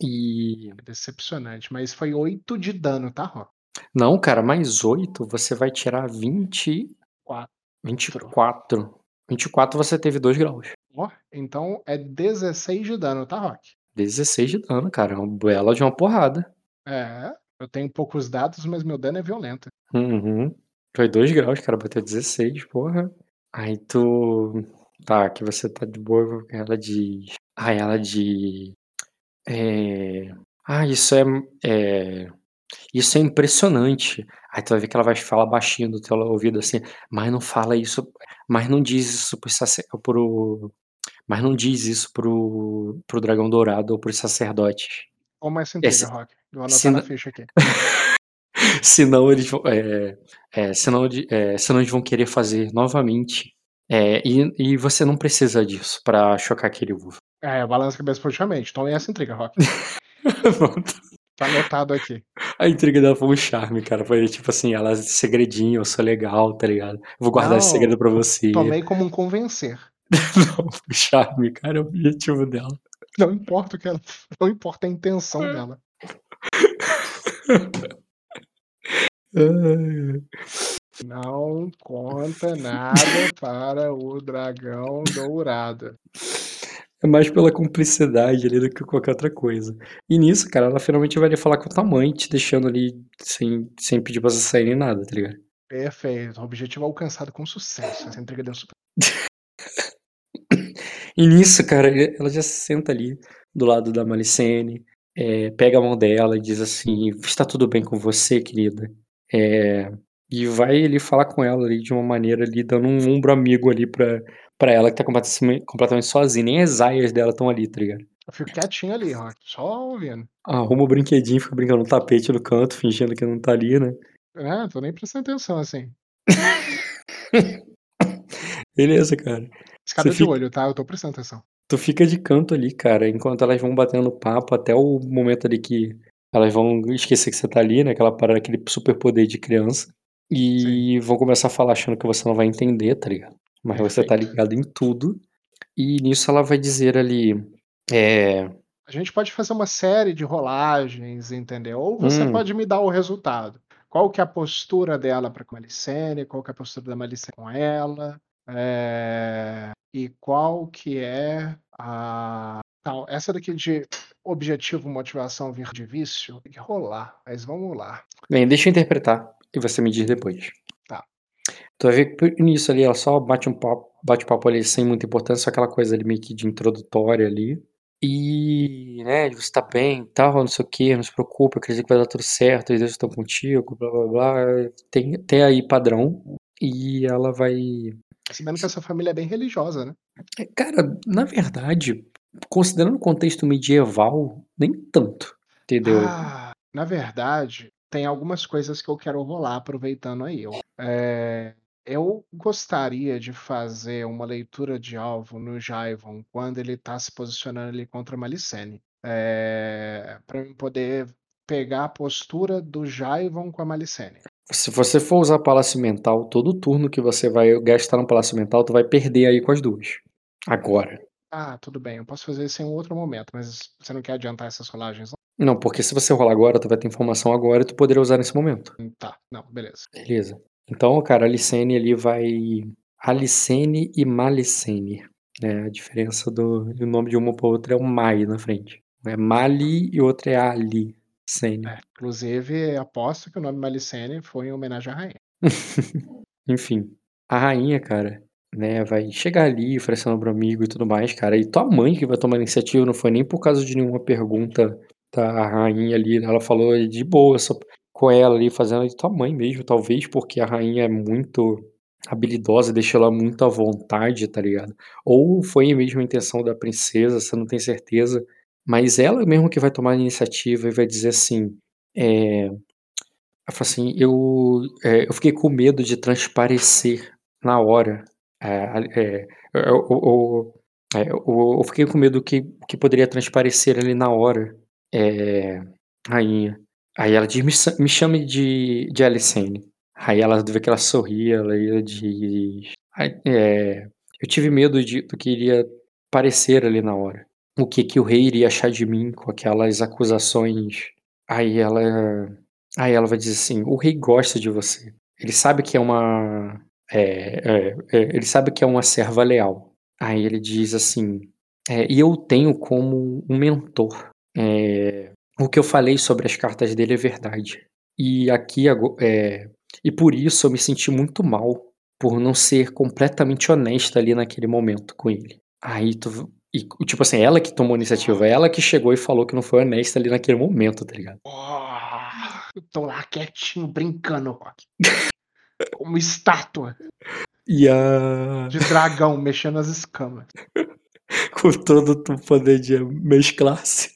E. É decepcionante. Mas foi 8 de dano, tá, Ró? Não, cara, mais oito você vai tirar 20. Quatro. 24. 24 você teve 2 graus. Ó, então é 16 de dano, tá, Rock? 16 de dano, cara. É uma bela de uma porrada. É, eu tenho poucos dados, mas meu dano é violento. Uhum. Foi 2 graus, cara. Bateu 16, porra. Aí tu. Tá, aqui você tá de boa. Ela diz. Ah, ela diz. É. Ah, isso é. é... Isso é impressionante. Aí tu vai ver que ela vai falar baixinho do teu ouvido assim, mas não fala isso, mas não diz isso pro, sacer... pro... mas não diz isso pro, pro dragão dourado ou pros sacerdotes. Como essa intriga, Esse- Rock? Vou anotar se na ficha aqui. senão eles é, é, senão, é, senão eles vão querer fazer novamente. É, e, e você não precisa disso pra chocar aquele uvo. É, balança a cabeça positivamente. Tome essa intriga, Rock. Tá anotado aqui. A intriga dela foi um charme, cara. Foi tipo assim, ela segredinho, eu sou legal, tá ligado? Eu vou guardar esse Não, segredo pra você. Tomei como um convencer. Não, foi charme, cara, é o objetivo dela. Não importa o que ela. Não importa a intenção dela. Não conta nada para o dragão dourado. É mais pela cumplicidade ali do que qualquer outra coisa. E nisso, cara, ela finalmente vai ali falar com tua mãe, te deixando ali sem, sem pedir pra você sair nem nada, tá ligado? Perfeito. Objetivo alcançado com sucesso. Essa entrega deu super. E nisso, cara, ela já se senta ali do lado da Malicene, é, pega a mão dela e diz assim: Está tudo bem com você, querida? É, e vai ali falar com ela ali de uma maneira ali, dando um ombro amigo ali pra, pra ela que tá completamente, completamente sozinha. Nem as aias dela estão ali, tá ligado? Eu fico quietinho ali, Rock. Só ouvindo. Arruma o brinquedinho, fica brincando no tapete no canto, fingindo que não tá ali, né? É, tô nem prestando atenção assim. Beleza, cara. Escada Você de fica- olho, tá? Eu tô prestando atenção. Tu fica de canto ali, cara, enquanto elas vão batendo papo até o momento ali que elas vão esquecer que você tá ali, né? Aquela parada, aquele super poder de criança. E vão começar a falar achando que você não vai entender, tá ligado? Mas você tá Perfeito. ligado em tudo. E nisso ela vai dizer ali. É. A gente pode fazer uma série de rolagens, entendeu? Ou você Hum. pode me dar o resultado. Qual que é a postura dela para com a Malicene? Qual que é a postura da Malicene com ela? É, E qual que é a... Não, essa daqui de objetivo, motivação, vir de vício, tem que rolar. Mas vamos lá. Bem, deixa eu interpretar e você me diz depois. Tá. Tu vai ver que nisso ali ela só bate um papo, bate papo ali sem muita importância, só aquela coisa ali meio que de introdutória ali. E, né, você tá bem, tal, não sei o que, não se preocupe, eu acredito que vai dar tudo certo, e Deus está contigo, blá blá blá. Tem, tem aí padrão. E ela vai. Sabendo que essa família é bem religiosa, né? É, Cara, na verdade, considerando o contexto medieval, nem tanto. Entendeu? Ah, na verdade, tem algumas coisas que eu quero rolar aproveitando aí. Eu, é, eu gostaria de fazer uma leitura de alvo no Jaivon quando ele tá se posicionando ali contra a Malicene. É, para eu poder pegar a postura do Jaivon com a Malicene. Se você for usar Palácio Mental, todo turno que você vai gastar no Palácio Mental, tu vai perder aí com as duas. Agora. Ah, tudo bem, eu posso fazer isso em um outro momento, mas você não quer adiantar essas rolagens? não? Não, porque se você rolar agora, tu vai ter informação agora e tu poderia usar nesse momento. Tá, não, beleza. Beleza. Então, cara, a Alicene ali vai. Alicene e Malicene. Né? A diferença do, do nome de uma para outra é um Mai na frente. É Mali e outra é Ali. Sene. É, inclusive, aposto que o nome Malicene foi em homenagem à rainha. Enfim, a rainha, cara, né, vai chegar ali oferecendo pro amigo e tudo mais, cara. E tua mãe que vai tomar a iniciativa não foi nem por causa de nenhuma pergunta da rainha ali. Ela falou de boa só com ela ali, fazendo de tua mãe mesmo, talvez porque a rainha é muito habilidosa, deixa ela muito à vontade, tá ligado? Ou foi mesmo a intenção da princesa, você não tem certeza. Mas ela mesmo que vai tomar a iniciativa e vai dizer assim, é, ela fala assim, eu, é, eu fiquei com medo de transparecer na hora. É, é, é, eu- eu fiquei com medo que, que poderia transparecer ali na hora, é, rainha. Aí ela diz, me, me chame de, de Alicene. Aí ela vê que ela sorri, ela ela diz, "Ai, é, eu tive medo de, do que iria parecer ali na hora. O que, que o rei iria achar de mim com aquelas acusações. Aí ela Aí ela vai dizer assim: o rei gosta de você. Ele sabe que é uma. É, é, é, ele sabe que é uma serva leal. Aí ele diz assim: é, e eu tenho como um mentor. É, o que eu falei sobre as cartas dele é verdade. E aqui e por isso eu me senti muito mal por não ser completamente honesta ali naquele momento com ele. Aí tu. E, tipo assim, ela que tomou a iniciativa, ela que chegou e falou que não foi honesta ali naquele momento, tá ligado? Oh, eu tô lá quietinho, brincando, Rock. Como estátua E a. de dragão mexendo as escamas. com todo o poder de mesclar-se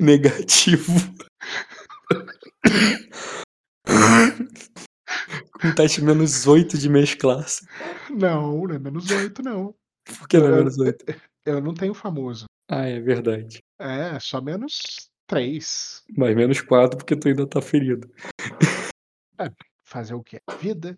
negativo. com teste menos 8 de mesclar-se. Não, não é menos oito, não. Por que não é menos 8? Eu não tenho famoso. Ah, é verdade. É, só menos 3. Mas menos 4 porque tu ainda tá ferido. Fazer o quê? Vida.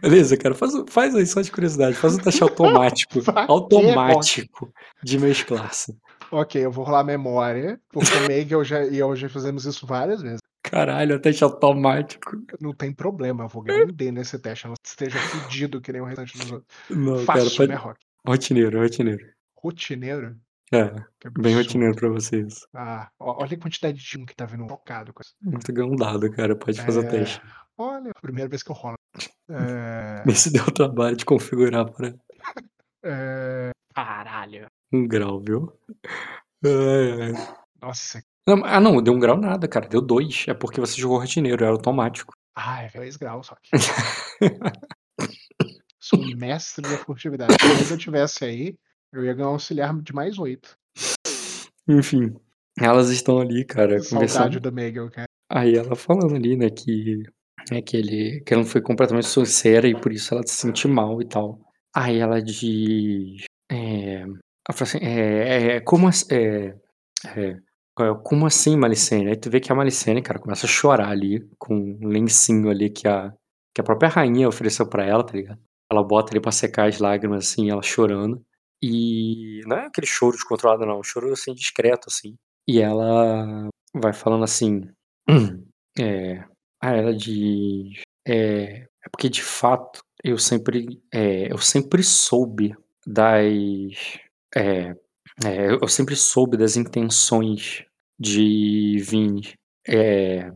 Beleza, cara, faz, faz aí só de curiosidade. Faz um teste automático. Automático de mesclar-se. Ok, eu vou rolar memória, porque o Meg eu já, e eu já fizemos isso várias vezes. Caralho, teste automático. Não tem problema, eu vou ganhar um D nesse teste, não que esteja fudido que nem o restante dos outros. Não, Fácil, cara, né, pode... Rock? rotineiro, rotineiro. Rotineiro? É, Que bem rotineiro pra vocês. Ah, olha a quantidade de um que tá vindo focado com isso. Muito um dado, cara, pode fazer o É, teste. Olha, primeira vez que eu rolo. É, se deu o trabalho de configurar para é, caralho. um grau, viu? Ai. Nossa, Não, ah, não, deu um grau nada, cara. Deu dois. É porque você jogou rotineiro, era automático. ah, é 2 graus só. que- Sou um mestre da furtividade. Se eu tivesse aí, eu ia ganhar um auxiliar de mais 8. Enfim, elas estão ali, cara, Saudade conversando. do Megal, cara. Aí ela falando ali, né, que, né, que, ele, que ela não foi completamente sincera e por isso ela se sente mal e tal. Aí ela diz. É, ela assim, é, é, como, as- é, é, é, como assim, Malicene? Aí tu vê que a Malicene, cara, começa a chorar ali, com um lencinho ali que a, que a própria rainha ofereceu pra ela, tá ligado? Ela bota ali pra secar as lágrimas, assim, ela chorando. E não é aquele choro descontrolado, não, é um choro, assim, discreto, assim. E ela vai falando assim. É, ah, ela diz. É, é porque de fato eu sempre, é, eu sempre soube das. É, é, eu sempre soube das intenções de Vini. É,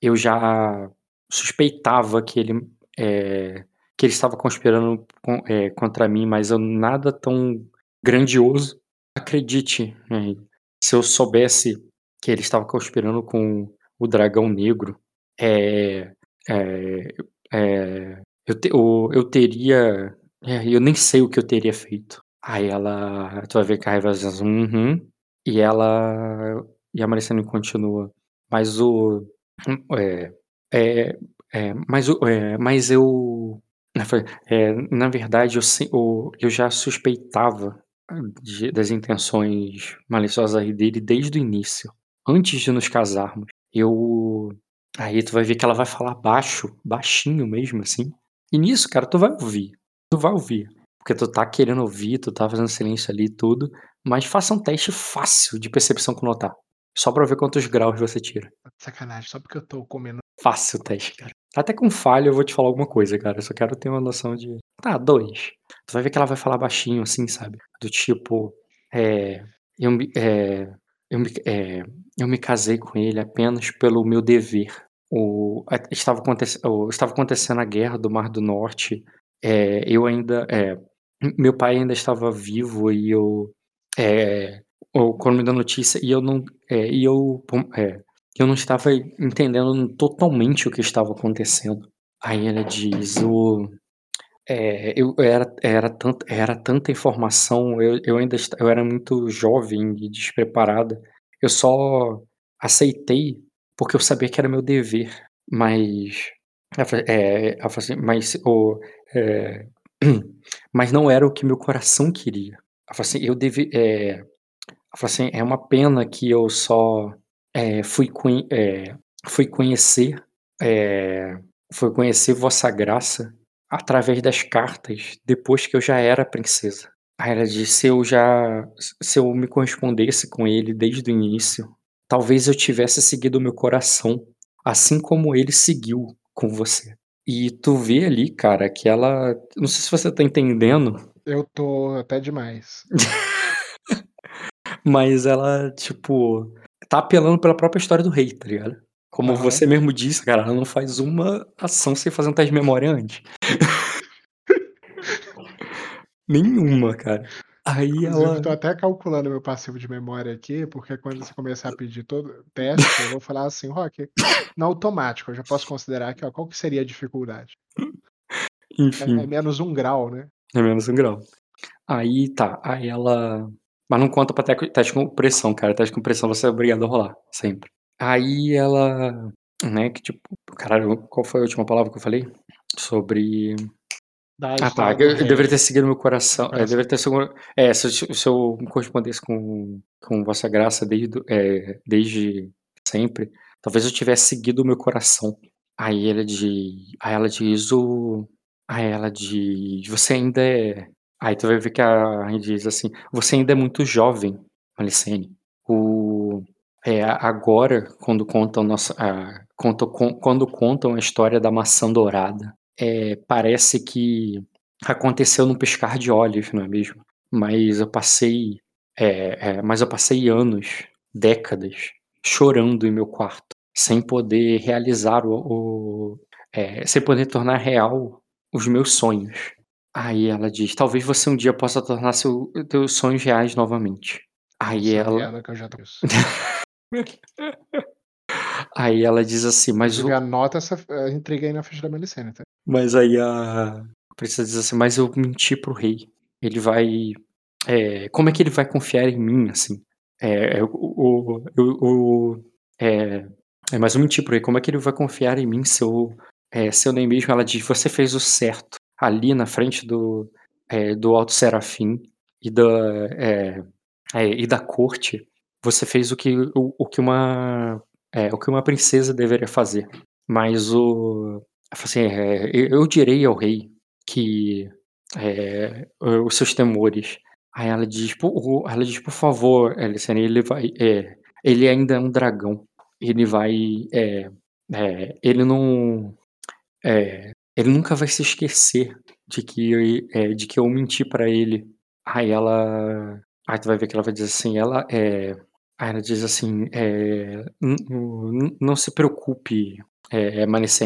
eu já suspeitava que ele, é, que ele estava conspirando com- é, contra mim, mas eu nada tão grandioso. Acredite, né, se eu soubesse que ele estava conspirando com o dragão negro, é, é, é, eu, te- o- eu teria. é, eu nem sei o que eu teria feito. Aí ela. Tu vai ver que a Raiva uhum, e ela. E a Maricene continua. Mas o. É, é, é, mas, o- é, mas eu. é, na verdade, eu, o- eu já suspeitava de- das intenções maliciosas dele desde o início. Antes de nos casarmos. Eu. Aí tu vai ver que ela vai falar baixo, baixinho mesmo, assim. E nisso, cara, tu vai ouvir. Tu vai ouvir. Porque tu tá querendo ouvir, tu tá fazendo silêncio ali e tudo. Mas faça um teste fácil de percepção com notar. Só pra ver quantos graus você tira. Sacanagem, só porque eu tô comendo. Fácil o teste, cara. Até com falha eu vou te falar alguma coisa, cara. Eu só quero ter uma noção de. Tá, dois. Tu vai ver que ela vai falar baixinho, assim, sabe? Do tipo. É. Eu. É, eu, é, eu me casei com ele apenas pelo meu dever. O, estava, aconte, o- estava acontecendo a guerra do Mar do Norte. É, eu ainda. É, meu pai ainda estava vivo e eu. É, ou quando me deu notícia, e eu não. É, e eu. É, eu não estava entendendo totalmente o que estava acontecendo. Aí ela diz, o, é, eu era, era, tanta, era tanta informação, eu, eu ainda eu era muito jovem e despreparada. Eu só aceitei porque eu sabia que era meu dever. Mas, é, assim, mas, o, é, mas não era o que meu coração queria. Falou assim, eu deve, é, assim, é uma pena que eu só é, fui, é, fui conhecer é, fui conhecer Vossa Graça através das cartas depois que eu já era princesa. Ela disse: se eu já se eu me correspondesse com ele desde o início, talvez eu tivesse seguido o meu coração, assim como ele seguiu com você. E tu vê ali, cara, que ela, não sei se você tá entendendo, Eu tô até demais. mas ela, tipo, tá apelando pela própria história do rei, tá ligado? Como Aham. você mesmo disse, cara, ela não faz uma ação sem fazer um teste de memória antes. Nenhuma, cara. Aí Inclusive, ela. tô até calculando meu passivo de memória aqui, porque quando você começar a pedir todo teste, eu vou falar assim, Rock, no automático, eu já posso considerar aqui, ó, qual que seria a dificuldade? É, Enfim, é menos um grau, né? é menos um grau. Aí tá, aí ela. Mas não conta pra te- teste com pressão, cara. Teste com pressão você é obrigado a rolar, sempre. Aí ela. Né, que tipo. Caralho, qual foi a última palavra que eu falei? Sobre. Da Ah, tá. Eu, eu rei. deveria ter seguido meu coração. É, deveria ter seguido. É, se, eu- se eu me correspondesse com, com Vossa Graça desde, é, desde sempre, talvez eu tivesse seguido o meu coração. Aí ela diz. Aí ela diz o. Aí ela diz. Você ainda é. Aí tu vai ver que a Rainha diz assim: Você ainda é muito jovem, Malicene. O. É, agora, quando contam nossa, a, contam, con- quando contam a história da maçã dourada, é, parece que aconteceu num piscar de olhos, não é mesmo? Mas eu passei, é, é, mas eu passei anos, décadas, chorando em meu quarto, sem poder realizar o, o- é, sem poder tornar real os meus sonhos. Aí ela diz: talvez você um dia possa tornar seu, teus sonhos reais novamente. Aí Essa ela, que eu já tô. aí ela diz assim, mas o, anota essa eh, intriga aí na ficha da Melicene, tá? Mas aí a princesa diz assim, mas eu menti pro rei. Ele vai. é, como é que ele vai confiar em mim, assim? É, é, o, o, o- o- é, é, mas eu menti pro rei. Como é que ele vai confiar em mim se eu, é, se eu nem mesmo. Ela diz, você fez o certo ali na frente do, é, do Alto Serafim e da, é, é, e da corte. Você fez o que, o, o que uma. É, o que uma princesa deveria fazer. Mas o. Assim, é, eu direi ao rei que é, os seus temores. Aí ela diz, por, ela diz, por favor, Alicene, ele vai, é, ele ainda é um dragão. Ele vai, é, é, ele não, ele nunca vai se esquecer de que, de que eu menti pra ele. Aí ela, aí tu vai ver que ela vai dizer assim, ela é, aí ela diz assim, é, "N- n- não se preocupe, é,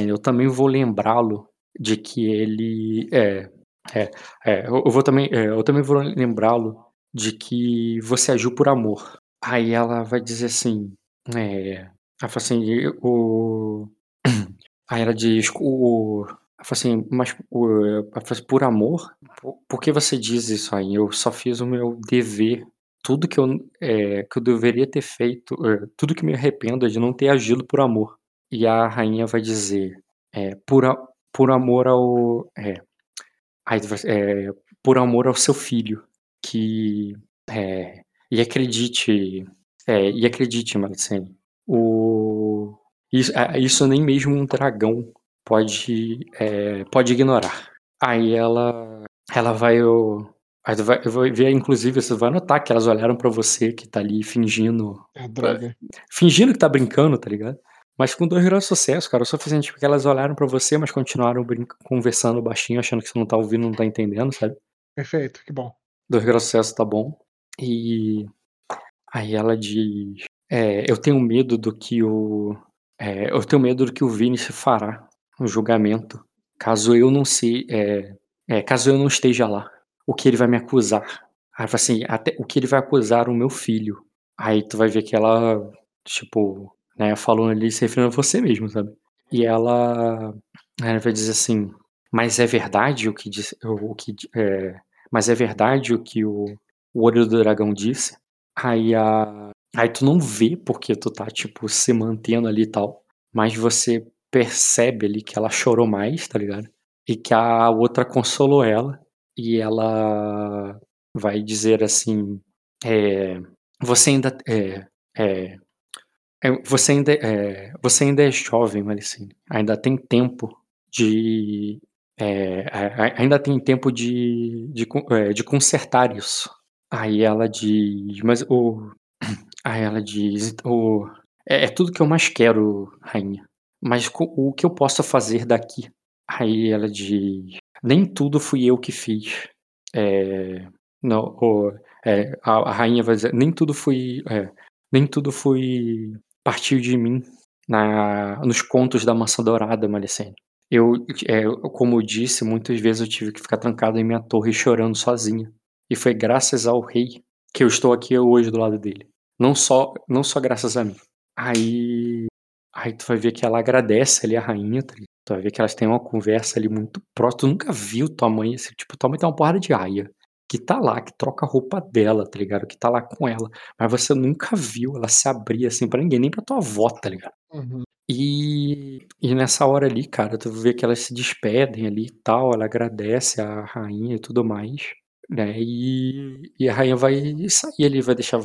eu também vou lembrá-lo de que ele é, é, é, eu vou também, é, eu também vou lembrá-lo de que você agiu por amor. Aí ela vai dizer assim, é, ela fala assim, "Eu- o, aí ela diz, o, ela fala assim, mas o, fala assim, por amor, por, por que você diz isso aí? Eu só fiz o meu dever. Tudo que eu, é, que eu deveria ter feito, é, tudo que me arrependo é de não ter agido por amor. E a rainha vai dizer, é, por, a- por amor ao. É, é, por amor ao seu filho. Que. É, e acredite. É, e acredite, Malicene. O, isso, é, isso nem mesmo um dragão pode, é, pode ignorar. Aí ela. Ela vai. Vai, eu vou ver, inclusive, você vai notar que elas olharam pra você que tá ali fingindo É droga. fingindo que tá brincando, tá ligado? Mas com dois graus de sucesso, cara. O suficiente porque elas olharam pra você, mas continuaram brinca- conversando baixinho, achando que você não tá ouvindo, não tá entendendo, sabe? Perfeito, que bom. Dois graus de sucesso tá bom. E aí ela diz: é, Eu tenho medo do que o. é, eu tenho medo do que o Vini se fará no julgamento. Caso eu não se. É, é, caso eu não esteja lá. O que ele vai me acusar? Aí assim, até o que ele vai acusar o meu filho. Aí tu vai ver que ela, tipo, né, falando ali, se referindo a você mesmo, sabe? E ela, ela vai dizer assim, mas é verdade o que disse, o que, é, mas é verdade o que o, o olho do dragão disse? Aí a, aí tu não vê porque tu tá, tipo, se mantendo ali e tal, mas você percebe ali que ela chorou mais, tá ligado? E que a outra consolou ela, e ela vai dizer assim, é, você ainda é, é, é, você ainda é, você ainda é jovem, Malicine. Ainda tem tempo de é, ainda tem tempo de, de, de consertar isso. Aí ela diz, mas o aí ela diz, o é, tudo que eu mais quero, rainha. Mas o que eu posso fazer daqui? Aí ela diz, nem tudo fui eu que fiz. É, não, o- é, a, a rainha vai dizer, nem tudo foi, é, nem tudo foi partiu de mim na, nos contos da Maçã Dourada, Malicene. Eu, é, como eu disse, muitas vezes eu tive que ficar trancado em minha torre chorando sozinha. E foi graças ao rei que eu estou aqui hoje do lado dele. Não só, não só graças a mim. Aí, aí tu vai ver que ela agradece ali a rainha, tá? Tu vai ver que elas têm uma conversa ali muito próxima. Tu nunca viu tua mãe, assim, tipo, tua mãe tem uma porrada de aia. Que tá lá, que troca a roupa dela, tá ligado? Que tá lá com ela. Mas você nunca viu ela se abrir assim pra ninguém, nem pra tua avó, tá ligado? Uhum. E, e nessa hora ali, cara, tu vê que elas se despedem ali e tal, ela agradece a rainha e tudo mais, né? E, e a rainha vai sair ali, vai deixar,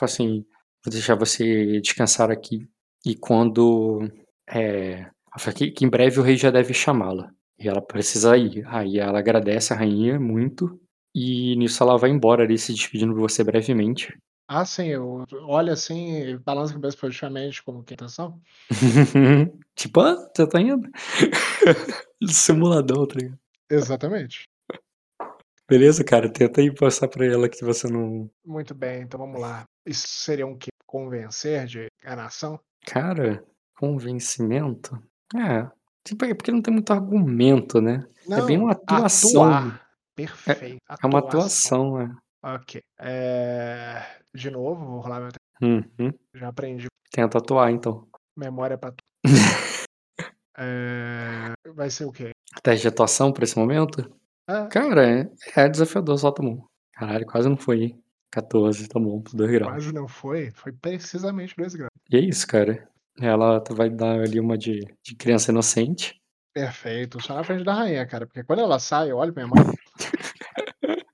assim, vou deixar você descansar aqui. E quando. É, que, que em breve o rei já deve chamá-la. E ela precisa ir. Aí ela agradece a rainha muito. E nisso ela vai embora ali, se despedindo de você brevemente. Ah, sim, eu olho assim balanço a cabeça positivamente, como que é a intenção. tipo, ah, você tá indo? Simuladão, tá ligado? Exatamente. Beleza, cara? Tenta aí passar pra ela que você não. Muito bem, então vamos lá. Isso seria um que? Convencer de enganação? Cara, convencimento? É. Tipo, é porque não tem muito argumento, né? é bem uma atuação. Atuar. Perfeito. É, é uma atuação, né? Ok. É... De novo, vou rolar meu Uhum. Já aprendi. Tenta atuar, então. Memória pra tu. é... Vai ser o quê? Teste de atuação pra esse momento? Ah, Cara, é, é desafiador, só tomou. Caralho, quase não foi, hein? 14, tá bom, 2 graus. quase não foi. Foi precisamente 2 graus. E é isso, cara. Ela vai dar ali uma de, de criança inocente. Perfeito. Só na frente da rainha, cara. Porque quando ela sai, eu olho pra minha mãe.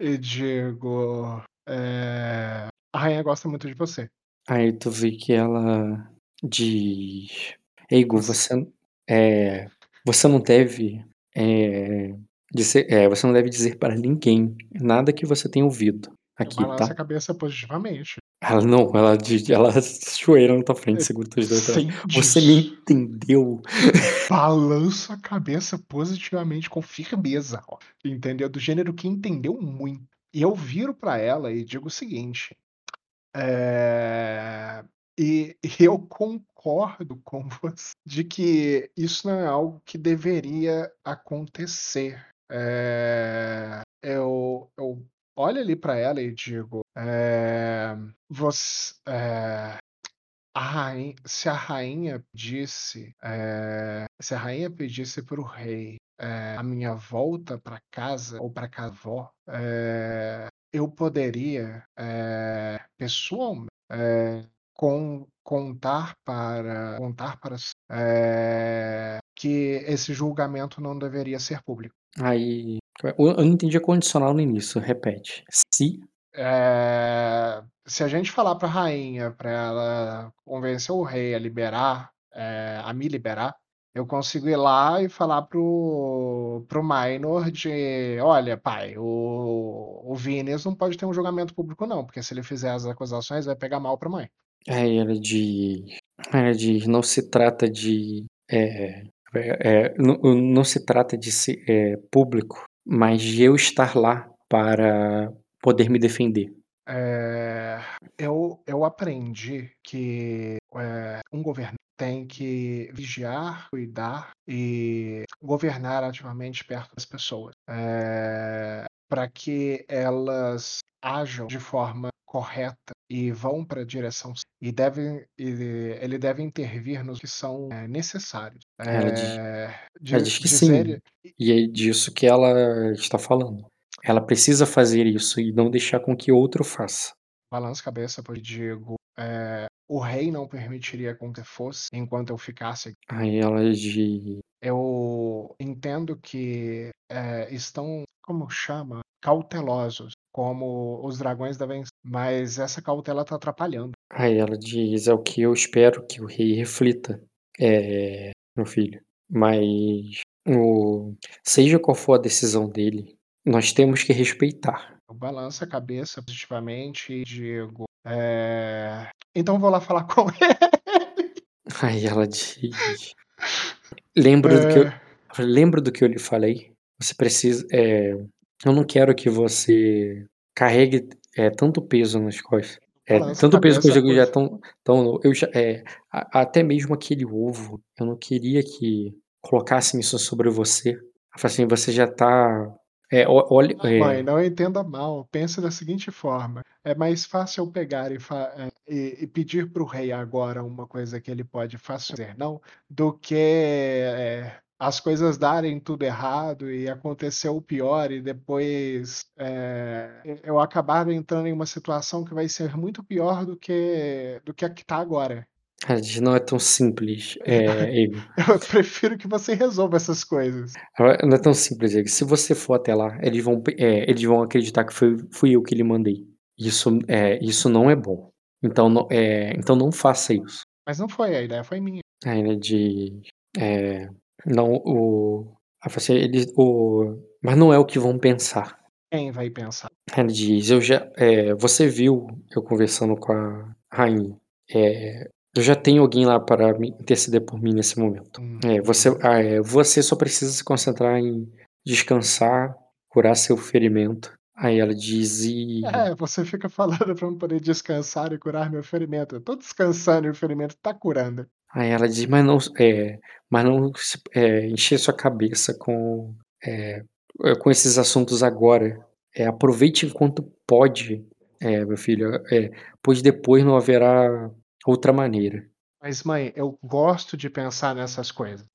e digo. é, A rainha gosta muito de você. Aí tu vê que ela diz. Eigo, você. É, você não deve. É, dizer, é, você não deve dizer para ninguém nada que você tenha ouvido aqui, tá? a cabeça positivamente. Ela não, ela ela joelha na tua frente, segura teus dois Você me entendeu? Balanço a cabeça positivamente com firmeza. ó. Entendeu? Do gênero que entendeu muito. E eu viro pra ela e digo o seguinte. é, E eu concordo com você de que isso não é algo que deveria acontecer. É, Eu, eu olho ali pra ela e digo: é, você, é, a rainha, se a rainha pedisse, eh, se a rainha pedisse para o rei eh, a minha volta para casa ou para casa avó, eu poderia pessoalmente con- contar para contar para que esse julgamento não deveria ser público. Aí. Eu não entendi a condicional no início, repete. Se. Eh, se a gente falar para a rainha para ela convencer o rei a liberar, eh, a me liberar, eu consigo ir lá e falar pro, pro Minor de, olha, pai, o, o Vinícius não pode ter um julgamento público não, porque se ele fizer as acusações vai pegar mal pra mãe. Aí ela diz. Ela diz, não se trata de. É, é, é, não, não se trata de ser é, público, mas de eu estar lá para poder me defender. É, eu, eu aprendi que é, um governo tem que vigiar, cuidar e governar ativamente perto das pessoas, para que elas ajam de forma correta e vão para a direção e devem e ele deve intervir nos que são é, necessários. Ela diz- É, ela di- diz que dizer- E é disso que ela está falando. Ela precisa fazer isso e não deixar com que outro faça. balanço a cabeça, pois digo, é, o rei não permitiria com que fosse enquanto eu ficasse aqui. Aí ela diz. Eu entendo que é, estão, como chama, cautelosos, como os dragões devem ser, mas essa cautela está atrapalhando. Aí ela diz, é o que eu espero que o rei reflita, é, meu filho. Mas o, seja qual for a decisão dele, nós temos que respeitar. Eu balanço a cabeça positivamente e digo, é, então vou lá falar com ele. Aí ela diz, lembra do que eu, É, lembra do que eu lhe falei? Você precisa, é, eu não quero que você carregue é, tanto peso nas costas. É, Balança tanto peso que eu digo já tão, tão eu já, é, até mesmo aquele ovo, eu não queria que colocassem isso sobre você. Assim, você já tá, é, é, Mãe, não entenda mal. Pense da seguinte forma: é mais fácil eu pegar e, é, e- e pedir para o rei agora uma coisa que ele pode fazer, não, do que é, as coisas darem tudo errado e acontecer o pior e depois é, eu acabar entrando em uma situação que vai ser muito pior do que do que a que está agora. A gente não é tão simples, é, Igor. Eu prefiro que você resolva essas coisas. Não é tão simples, Igor. Se você for até lá, eles vão, é, eles vão acreditar que foi, fui eu que lhe mandei. Isso, é, isso não é bom. Então não, é, então não faça isso. Mas não foi, a ideia foi minha. Aí, né, de. É, não, o. você, eles, o. Mas não é o que vão pensar. Quem vai pensar? Ela diz, eu já, é, você viu eu conversando com a rainha. É, eu já tenho alguém lá para me interceder por mim nesse momento. Hum, É, você, ah, é, você só precisa se concentrar em descansar, curar seu ferimento. Aí ela diz, e... É, você fica falando pra eu poder descansar e curar meu ferimento. Eu tô descansando e o ferimento tá curando. Aí ela diz, mas não, é, mas não é, encher sua cabeça com, é, é, com esses assuntos agora. É, aproveite enquanto pode, é, meu filho, é, pois depois não haverá outra maneira. Mas, mãe, eu gosto de pensar nessas coisas.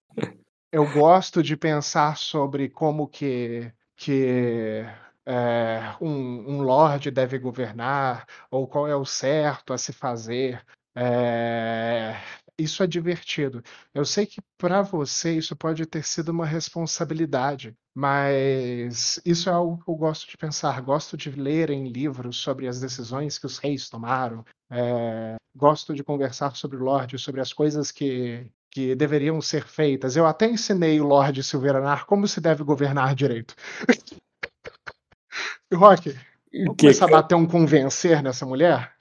Eu gosto de pensar sobre como que, que é, um, um lorde deve governar, ou qual é o certo a se fazer. É, isso é divertido. Eu sei que para você isso pode ter sido uma responsabilidade, mas isso é algo que eu gosto de pensar. Gosto de ler em livros sobre as decisões que os reis tomaram. É, gosto de conversar sobre o Lorde, sobre as coisas que, que deveriam ser feitas. Eu até ensinei o Lorde Silveranar como se deve governar direito. Rock, vamos Que, começar a bater um convencer nessa mulher?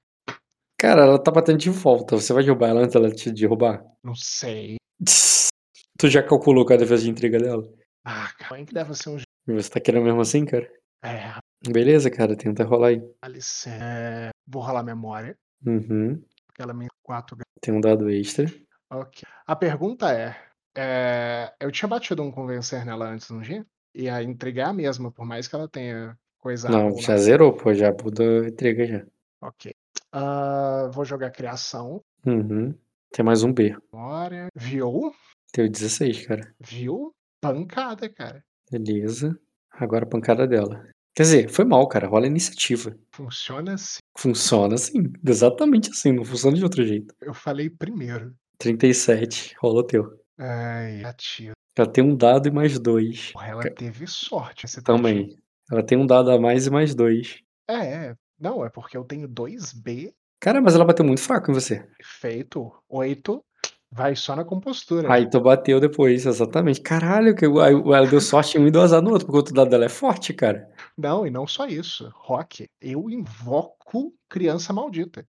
Cara, ela tá batendo de volta. Você vai derrubar ela antes dela te derrubar? Não sei. Tu já calculou qual é a defesa de intriga dela? Ah, cara, que deve ser um. Você tá querendo mesmo assim, cara? É, Beleza, cara, tenta rolar aí. Alice. É, vou rolar memória, Uhum. porque ela me 4 Tem um dado extra. Ok. A pergunta é, é, eu tinha batido um convencer nela antes, não tinha? E a intriga é a mesma, por mais que ela tenha coisa Não, já zerou, pô, já mudou a intriga já. Ok. Ah, vou jogar criação. Uhum. Tem mais um B. Memória. Viu? Teu 16, cara. Viu? Pancada, cara. Beleza. Agora a pancada dela. Quer dizer, foi mal, cara. Rola a iniciativa. Funciona assim. Funciona assim. Exatamente assim. Não funciona de outro jeito. Eu falei primeiro. 37. Rola o teu. Ai, ativo. Ela tem um dado e mais dois. Porra, ela teve sorte esse teste. Também. Ela tem um dado a mais e mais dois. É, é. Não, é porque eu tenho 2B Cara, mas ela bateu muito fraco em você. feito 8. Vai só na compostura. Aí tu bateu depois, exatamente. Caralho, que ela deu sorte em um e deu azar no outro, porque o outro dado dela é forte, cara. Não, e não só isso. Rock, eu invoco criança maldita.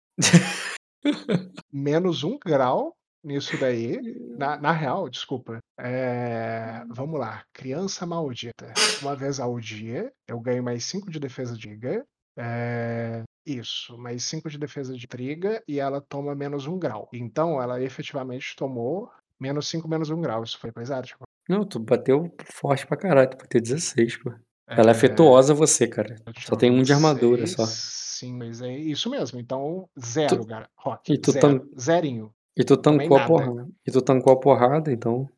Menos um grau nisso daí. Na, na real, desculpa. É, vamos lá. Criança maldita. Uma vez ao dia, eu ganho mais 5 de defesa de triga. É, isso, mais 5 de defesa de triga e ela toma menos um grau. Então, ela efetivamente tomou menos 5, menos um grau. Isso foi coisa tipo. Não, tu bateu forte pra caralho, tu bateu 16, pô. Ela é afetuosa você, cara. Só tem um de armadura só. Sim, mas é isso mesmo. Então, zero, Tu- cara. Rock. e tu zero. tam- Zerinho. E tu tancou a porrada. E tu tancou a porrada, então.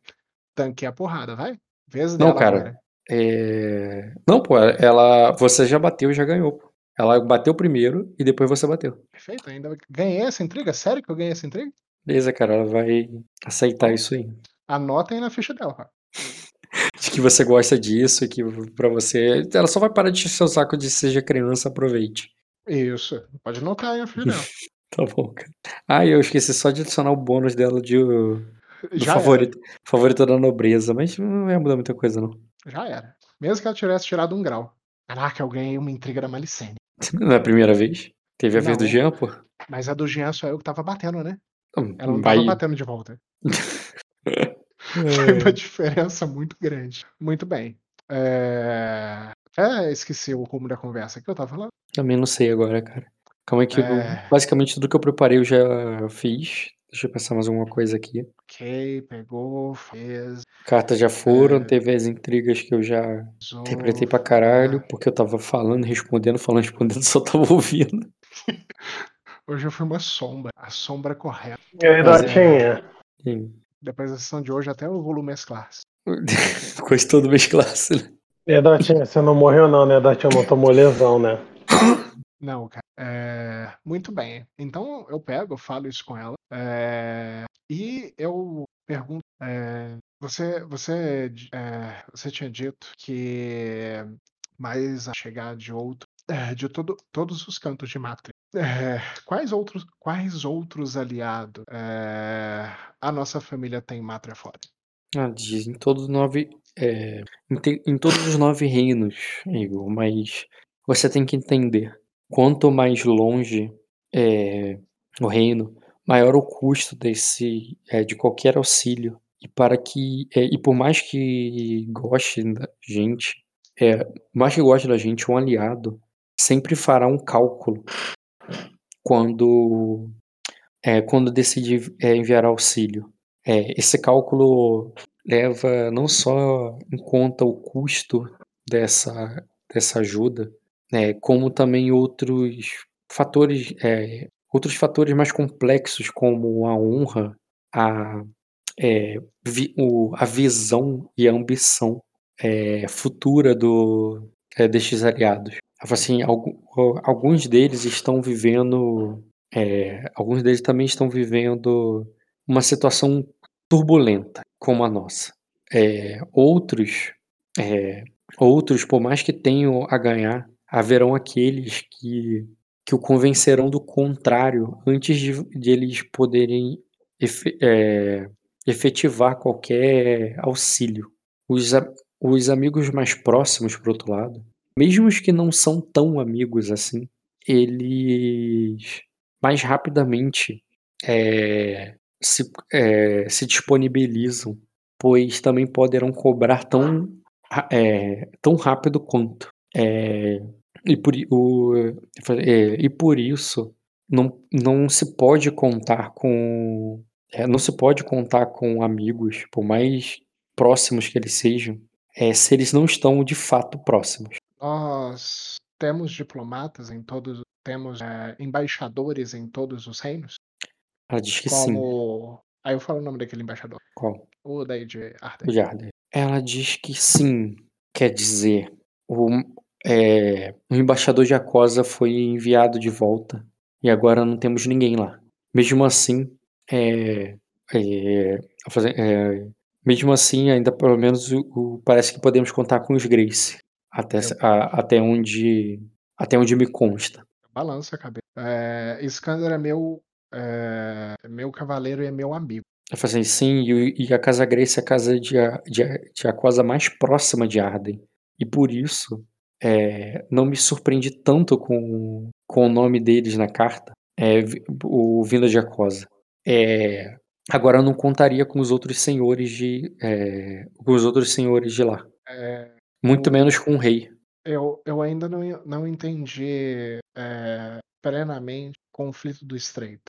Tanquei a porrada, vai. Vez Não, dela cara. agora. É... Não, pô, ela. Você já bateu e já ganhou, pô. Ela bateu primeiro e depois você bateu. Perfeito, ainda ganhei essa intriga? Sério que eu ganhei essa intriga? Beleza, cara, ela vai aceitar isso aí. Anotem na ficha dela, Rock. De que você gosta disso que pra você. Ela só vai parar de encher seu saco de seja criança, aproveite. Isso. Pode anotar aí na ficha dela. Tá bom, cara. Ah, eu esqueci só de adicionar o bônus dela de, era. favorito, favorito da nobreza, mas não vai mudar muita coisa, não. Já era. Mesmo que ela tivesse tirado um grau. Caraca, eu ganhei uma intriga da Malicene. Não é a primeira vez. Teve a vez do Não. Jean, pô. Mas a do Jean só eu que tava batendo, né? Então, Ela não vai- tava batendo de volta. Foi uma diferença muito grande. Muito bem. É... É, esqueci o rumo da conversa que eu tava falando. Também não sei agora, cara. Calma aí que eu- É. basicamente tudo que eu preparei eu já fiz. Deixa eu pensar mais alguma coisa aqui. Ok, pegou, fez, Cartas já foram, É. teve as intrigas que eu já usou. interpretei pra caralho, porque eu tava falando, respondendo, falando, respondendo, só tava ouvindo. Hoje eu fui uma sombra. A sombra correta. E aí, Mas é- Dotinha? E- Depois da sessão de hoje, até eu vou mesclar. Coisa toda vez classe, né? E aí, Dotinha, você não morreu não, né, Dotinha? Não tomou lesão, né? Não, cara. É, muito bem. Então eu pego, eu falo isso com ela. é, e eu pergunto. é, você, você, você tinha dito que mais a chegar de outro, de todo, todos os cantos de Matrix. quais outros, quais outros aliados a nossa família tem Mátria fora? Ah, diz em todos os nove. em, te- em todos os nove reinos, Igor, mas você tem que entender. Quanto mais longe é, o reino, maior o custo desse, é, de qualquer auxílio. E para que. é, e por mais que goste da gente, é, mais que goste da gente, um aliado sempre fará um cálculo quando, é, quando decide é, enviar auxílio. É, esse cálculo leva não só em conta o custo dessa, dessa ajuda, né, como também outros fatores, é, outros fatores mais complexos, como a honra, a, é, vi- o- a visão e a ambição é, futura do, é, destes aliados. Assim, algu- alguns deles estão vivendo, é, alguns deles também estão vivendo uma situação turbulenta como a nossa. É, outros, é, outros, por mais que tenham a ganhar, haverão aqueles que, que o convencerão do contrário antes de, de eles poderem efe- é, efetivar qualquer auxílio. Os, os amigos mais próximos, por outro lado, mesmo os que não são tão amigos assim, eles mais rapidamente é, se, é, se disponibilizam, pois também poderão cobrar tão, é, tão rápido quanto. E, por, o, é, e por isso não, não se pode contar com é, não se pode contar com amigos, por mais próximos que eles sejam, é, se eles não estão de fato próximos. Nós temos diplomatas em todos, temos é, embaixadores em todos os reinos? Ela diz que sim. Como. Aí eu falo o nome daquele embaixador. Qual? O daí de O Arden. Jardim. Ela diz que sim. Quer dizer, o, é, o embaixador de Acosa foi enviado de volta e agora não temos ninguém lá. Mesmo assim, é, é, é, mesmo assim, ainda pelo menos o, o- parece que podemos contar com os Grace. Até, a- até onde até onde me consta. Balança a cabeça. É, é meu. É, meu cavaleiro e é meu amigo. Eu falei assim, sim, e, e a Casa Grace é a casa de, de, de Aquosa mais próxima de Arden. E por isso, é, não me surpreendi tanto com, com o nome deles na carta, é, o Vinda de Aquosa. É, agora eu não contaria com os outros senhores de, é, com os outros senhores de lá. É, Muito o- menos com o rei. eu, eu ainda não, não entendi é, plenamente o conflito do Estreito.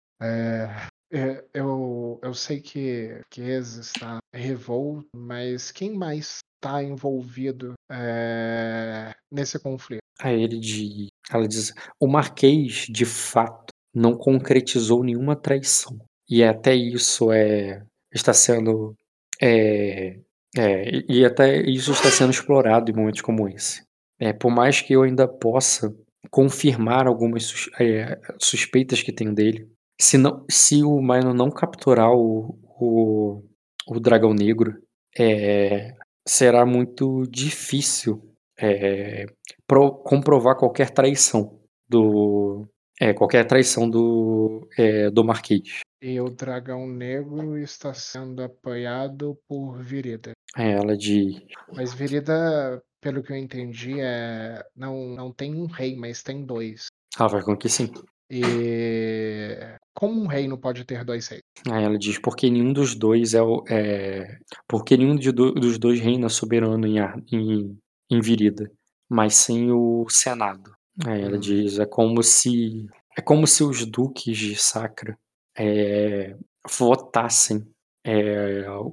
Eu, eu sei que, que está revolto, mas quem mais está envolvido é, nesse conflito? A ele de, ela diz, o Marquês, de fato, não concretizou nenhuma traição. E até isso é está sendo é, é, e- até isso está sendo explorado em momentos como esse. É, por mais que eu ainda possa confirmar algumas sus- é, suspeitas que tenho dele, se, não, se o Minor não capturar o, o, o Dragão Negro, é, será muito difícil é, pro- comprovar qualquer traição do é, qualquer traição do é, do Marquês. E o Dragão Negro está sendo apoiado por Virida. É, ela de Mas Virida, pelo que eu entendi, é, não, não tem um rei, mas tem dois. ah, vai com que sim. E como um rei não pode ter dois reis? Aí ela diz porque nenhum dos dois é, o- é porque nenhum de do- dos dois reina soberano em, em, em Virida, mas sim o Senado. Aí ela Hum. diz é como se é como se os duques de Sacra é, votassem é, o-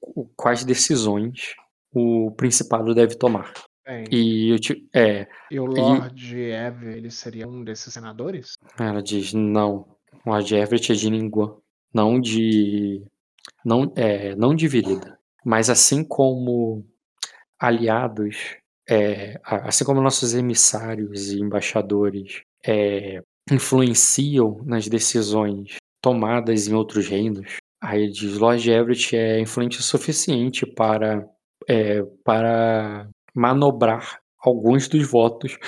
o- quais decisões o principado deve tomar. Bem, E eu te- é, e o Lord Eve, ele seria um desses senadores? Ela diz, não, o de Everett é de língua, não de. Não, é, não de virida. Mas assim como aliados, é, assim como nossos emissários e embaixadores é, influenciam nas decisões tomadas em outros reinos. Aí diz: Lord Everett é influente o suficiente para, é, para manobrar alguns dos votos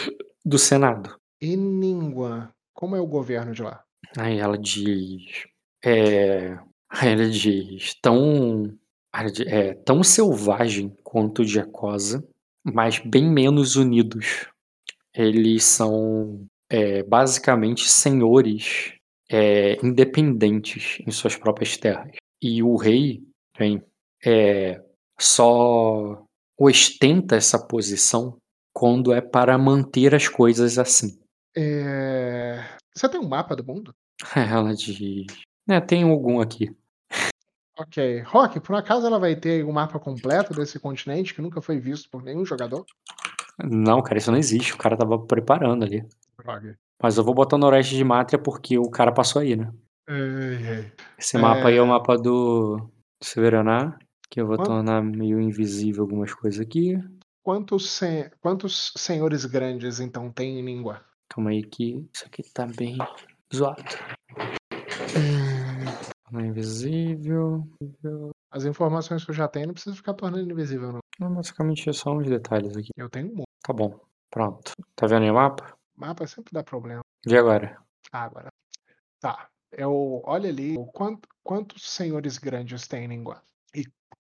do Senado. E Ningua, como é o governo de lá? Aí ela diz. É, aí ela diz: tão, é, tão selvagem quanto Giacosa, mas bem menos unidos. Eles são é, basicamente senhores é, independentes em suas próprias terras. E o rei bem, é, só ostenta essa posição quando é para manter as coisas assim. É... Você tem um mapa do mundo? Ela diz. É, tem algum aqui. Ok. Rock, por acaso ela vai ter um mapa completo desse continente que nunca foi visto por nenhum jogador? Não, cara, isso não existe. O cara tava preparando ali. Droga. Mas eu vou botar no oeste de Mátria porque o cara passou aí, né? Ei, ei. Esse mapa aí é o É. mapa do, do Severaná, que eu vou Quanto- tornar meio invisível algumas coisas aqui. Quantos, sen... Quantos senhores grandes então tem em língua? Calma aí que isso aqui tá bem zoado. Hum, tornar invisível. As informações que eu já tenho não precisa ficar tornando invisível, não. Não, basicamente é só uns detalhes aqui. Eu tenho um monte. Tá bom, pronto. Tá vendo aí o mapa? Mapa sempre dá problema. E agora? Ah, agora. Tá. Eu, olha ali quanto, quantos senhores grandes tem em língua.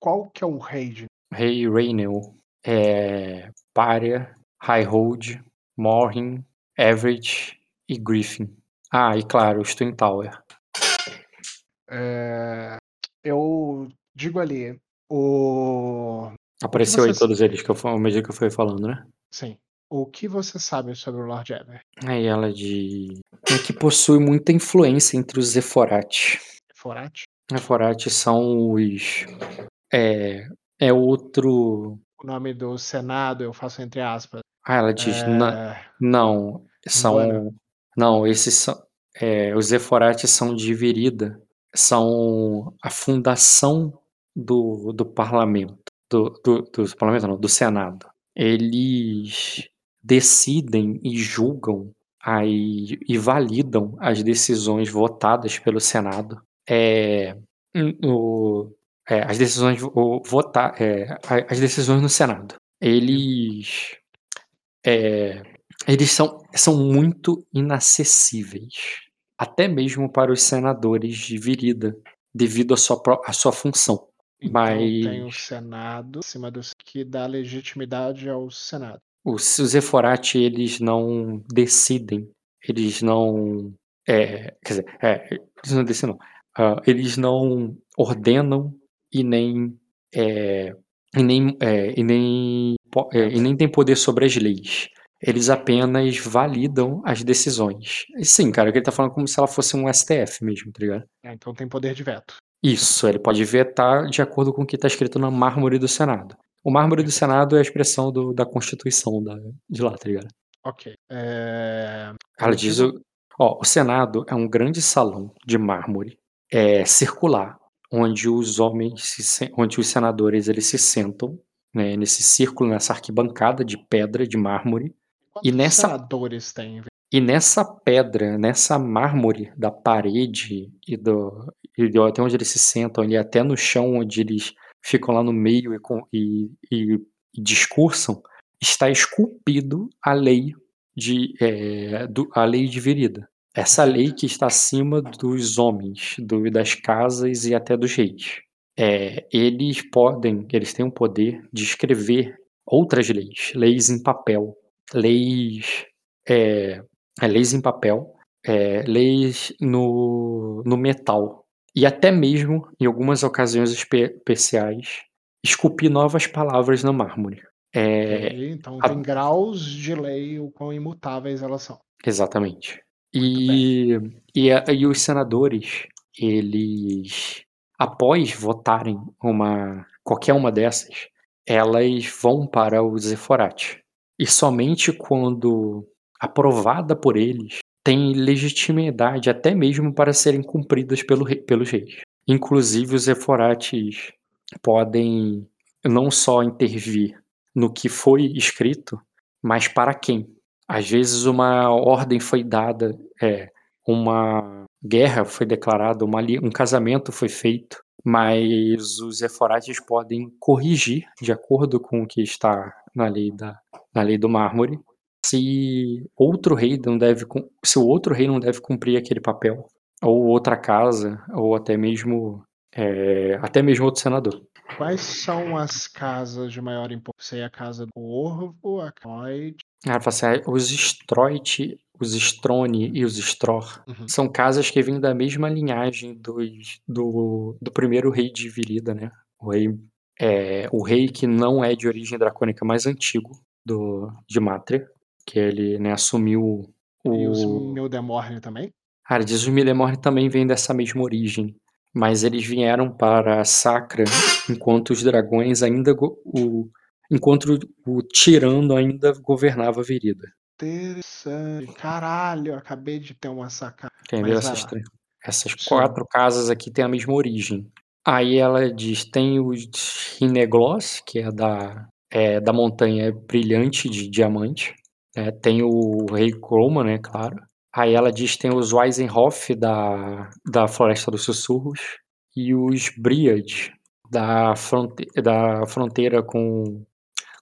Qual que é o rei de. Rei Rainel, é, Pária, Highhold, Morhin, Everett e Griffin. Ah, e claro, Twin Tower. É, eu digo ali. O. Apareceu aí vocês- todos eles que eu, à medida que eu fui falando, né? Sim. O que você sabe sobre o Lord Ever? Aí ela de. É que possui muita influência entre os Zephorati. Forate? Zephorati são os. É. É outro. O nome do Senado eu faço entre aspas. Ah, ela diz. "Na- É, Não, são. Bueno. Não, esses são. é, os Zephorati são de Virida. São a fundação do, do parlamento. Do, do, do parlamento, não, do Senado. Eles decidem e julgam aí, e validam as decisões votadas pelo Senado. É, o, é, as decisões o, votar, é, as decisões no Senado. Eles é, eles são, são muito inacessíveis, até mesmo para os senadores de Virida, devido à sua, à sua função. então tem o Mas Senado acima dos que dá legitimidade ao Senado. os, os Zephorati, eles não decidem, eles não. É, quer dizer, é, eles não decidem, não. Ah, eles não ordenam e nem. é, e nem, é, e, nem, é, e nem têm poder sobre as leis. Eles apenas validam as decisões. E sim, cara, que ele tá falando como se ela fosse um STF mesmo, tá ligado? É, então tem poder de veto. Isso, ele pode vetar de acordo com o que está escrito na mármore do Senado. O mármore do Senado é a expressão do- da Constituição da, de lá, tá ligado? Ok. É, Ela diz: ó, o Senado é um grande salão de mármore é, circular, onde os homens, se onde os senadores eles se sentam né, nesse círculo, nessa arquibancada de pedra, de mármore, Quantos nessa- senadores tem? e nessa pedra, nessa mármore da parede e do, e até onde eles se sentam, ali até no chão onde eles ficam lá no meio e, e- e- e discursam, está esculpido a lei de é, do- a lei de Virida. Essa lei que está acima dos homens, do- das casas e até dos reis. É, eles podem, eles têm o poder de escrever outras leis, leis em papel, leis é, é, leis em papel, é, leis no, no metal e até mesmo, em algumas ocasiões espe- especiais, esculpir novas palavras no mármore. É, Então a- tem graus de lei o quão imutáveis elas são. Exatamente. E, e, a- e os senadores, eles, após votarem uma, qualquer uma dessas, elas vão para o Zephorate. E somente quando aprovada por eles, tem legitimidade até mesmo para serem cumpridas pelo, pelos reis. Inclusive, os Zephorates podem não só intervir no que foi escrito, mas para quem. Às vezes uma ordem foi dada, é, uma guerra foi declarada, uma um casamento foi feito, mas os Eforates podem corrigir de acordo com o que está na lei da na lei do mármore, se outro rei não deve se o outro rei não deve cumprir aquele papel, ou outra casa, ou até mesmo, eh, até mesmo outro senador. Quais são as casas de maior importância? a casa do Corvo, a Cloyd? Ah, assim, ah, os Stroit, os Strone e os Stror Uhum. são casas que vêm da mesma linhagem dos do do primeiro rei de Virida, né, o rei, eh, o rei que não é de origem dracônica mais antigo do de Matria, que ele, né, assumiu E os o Mildemorne também? Cara, diz os Mildemorne também vêm dessa mesma origem, mas eles vieram para Sacra enquanto os dragões ainda o enquanto o tirano ainda governava Virida. Interessante. Caralho, acabei de ter uma sacada. Mas vai Essas essas. 4 casas aqui têm a mesma origem. Aí ela diz: "Tem os Rinegloss, que é da eh, da montanha brilhante de diamante, né, tem o rei Croma, né, claro. Aí ela diz: "Tem os Weisenhof da da Floresta dos Sussurros e os Briad da fronte da fronteira com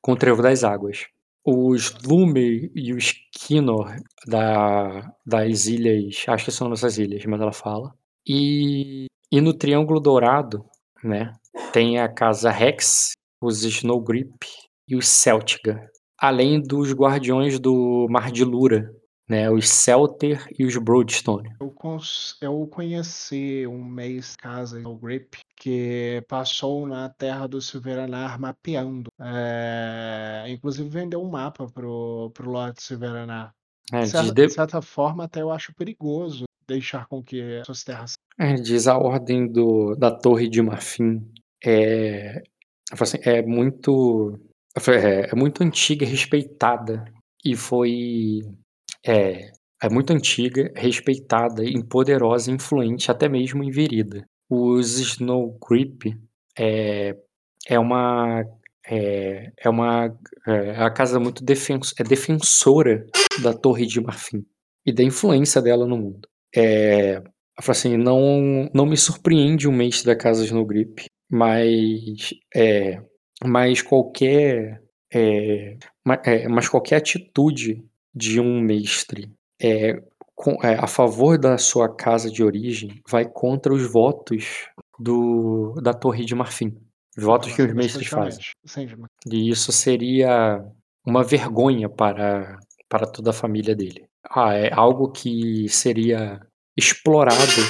com o Trevo das Águas. Os Lume e os Kinnor da das ilhas acho que são nessas ilhas, mas ela fala. E e no Triângulo Dourado, né, tem a casa Rex, os Snowgrip e os Celtiga, além dos Guardiões do Mar de Lura, né, os Celter e os Broadstone. Eu eu conheci um mês casa no Grip, que passou na terra do Silveranar mapeando. Eh, inclusive vendeu um mapa para o para o Lord Silveranar. É, De diz cer de de certa forma, até eu acho perigoso deixar com que suas terras É, diz a ordem do da Torre de Marfim é assim, é muito é é muito antiga e respeitada, e foi é, é muito antiga, respeitada e poderosa e influente até mesmo em Virida. Os Snowgrip, eh, é uma é é uma é a casa muito defens é defensora da Torre de Marfim e da influência dela no mundo. Fala assim: "Não não me surpreende um mestre da casa Snowgrip, mas, eh, mas qualquer, eh, ma eh, mas qualquer atitude de um mestre, eh, com eh, a favor da sua casa de origem, vai contra os votos do da Torre de Marfim, os votos que os mestres fazem. E isso seria uma vergonha para para toda a família dele. Ah, é algo que seria explorado,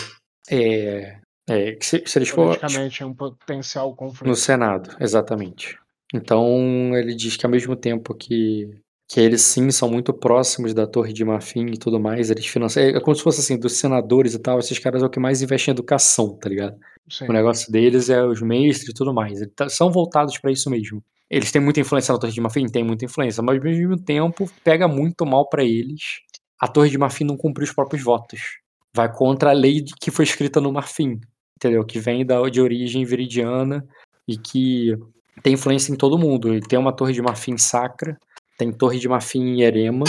eh eh, que se expo ex politicamente é um potencial no conflito. Senado, exatamente. Então ele diz que ao mesmo tempo que que eles sim são muito próximos da Torre de Marfim e tudo mais, eles financiam é como se fosse assim, dos senadores e tal, esses caras é o que mais investe em educação, tá ligado? O Sim. negócio deles é os mestres e tudo mais, eles ta são voltados pra isso mesmo. Eles têm muita influência na Torre de Marfim? Tem muita influência, mas ao mesmo tempo pega muito mal pra eles a Torre de Marfim não cumprir os próprios votos. Vai contra a lei que foi escrita no Marfim, entendeu? Que vem da de origem viridiana e que tem influência em todo mundo. E tem uma Torre de Marfim sacra, tem Torre de Marfim em Erema,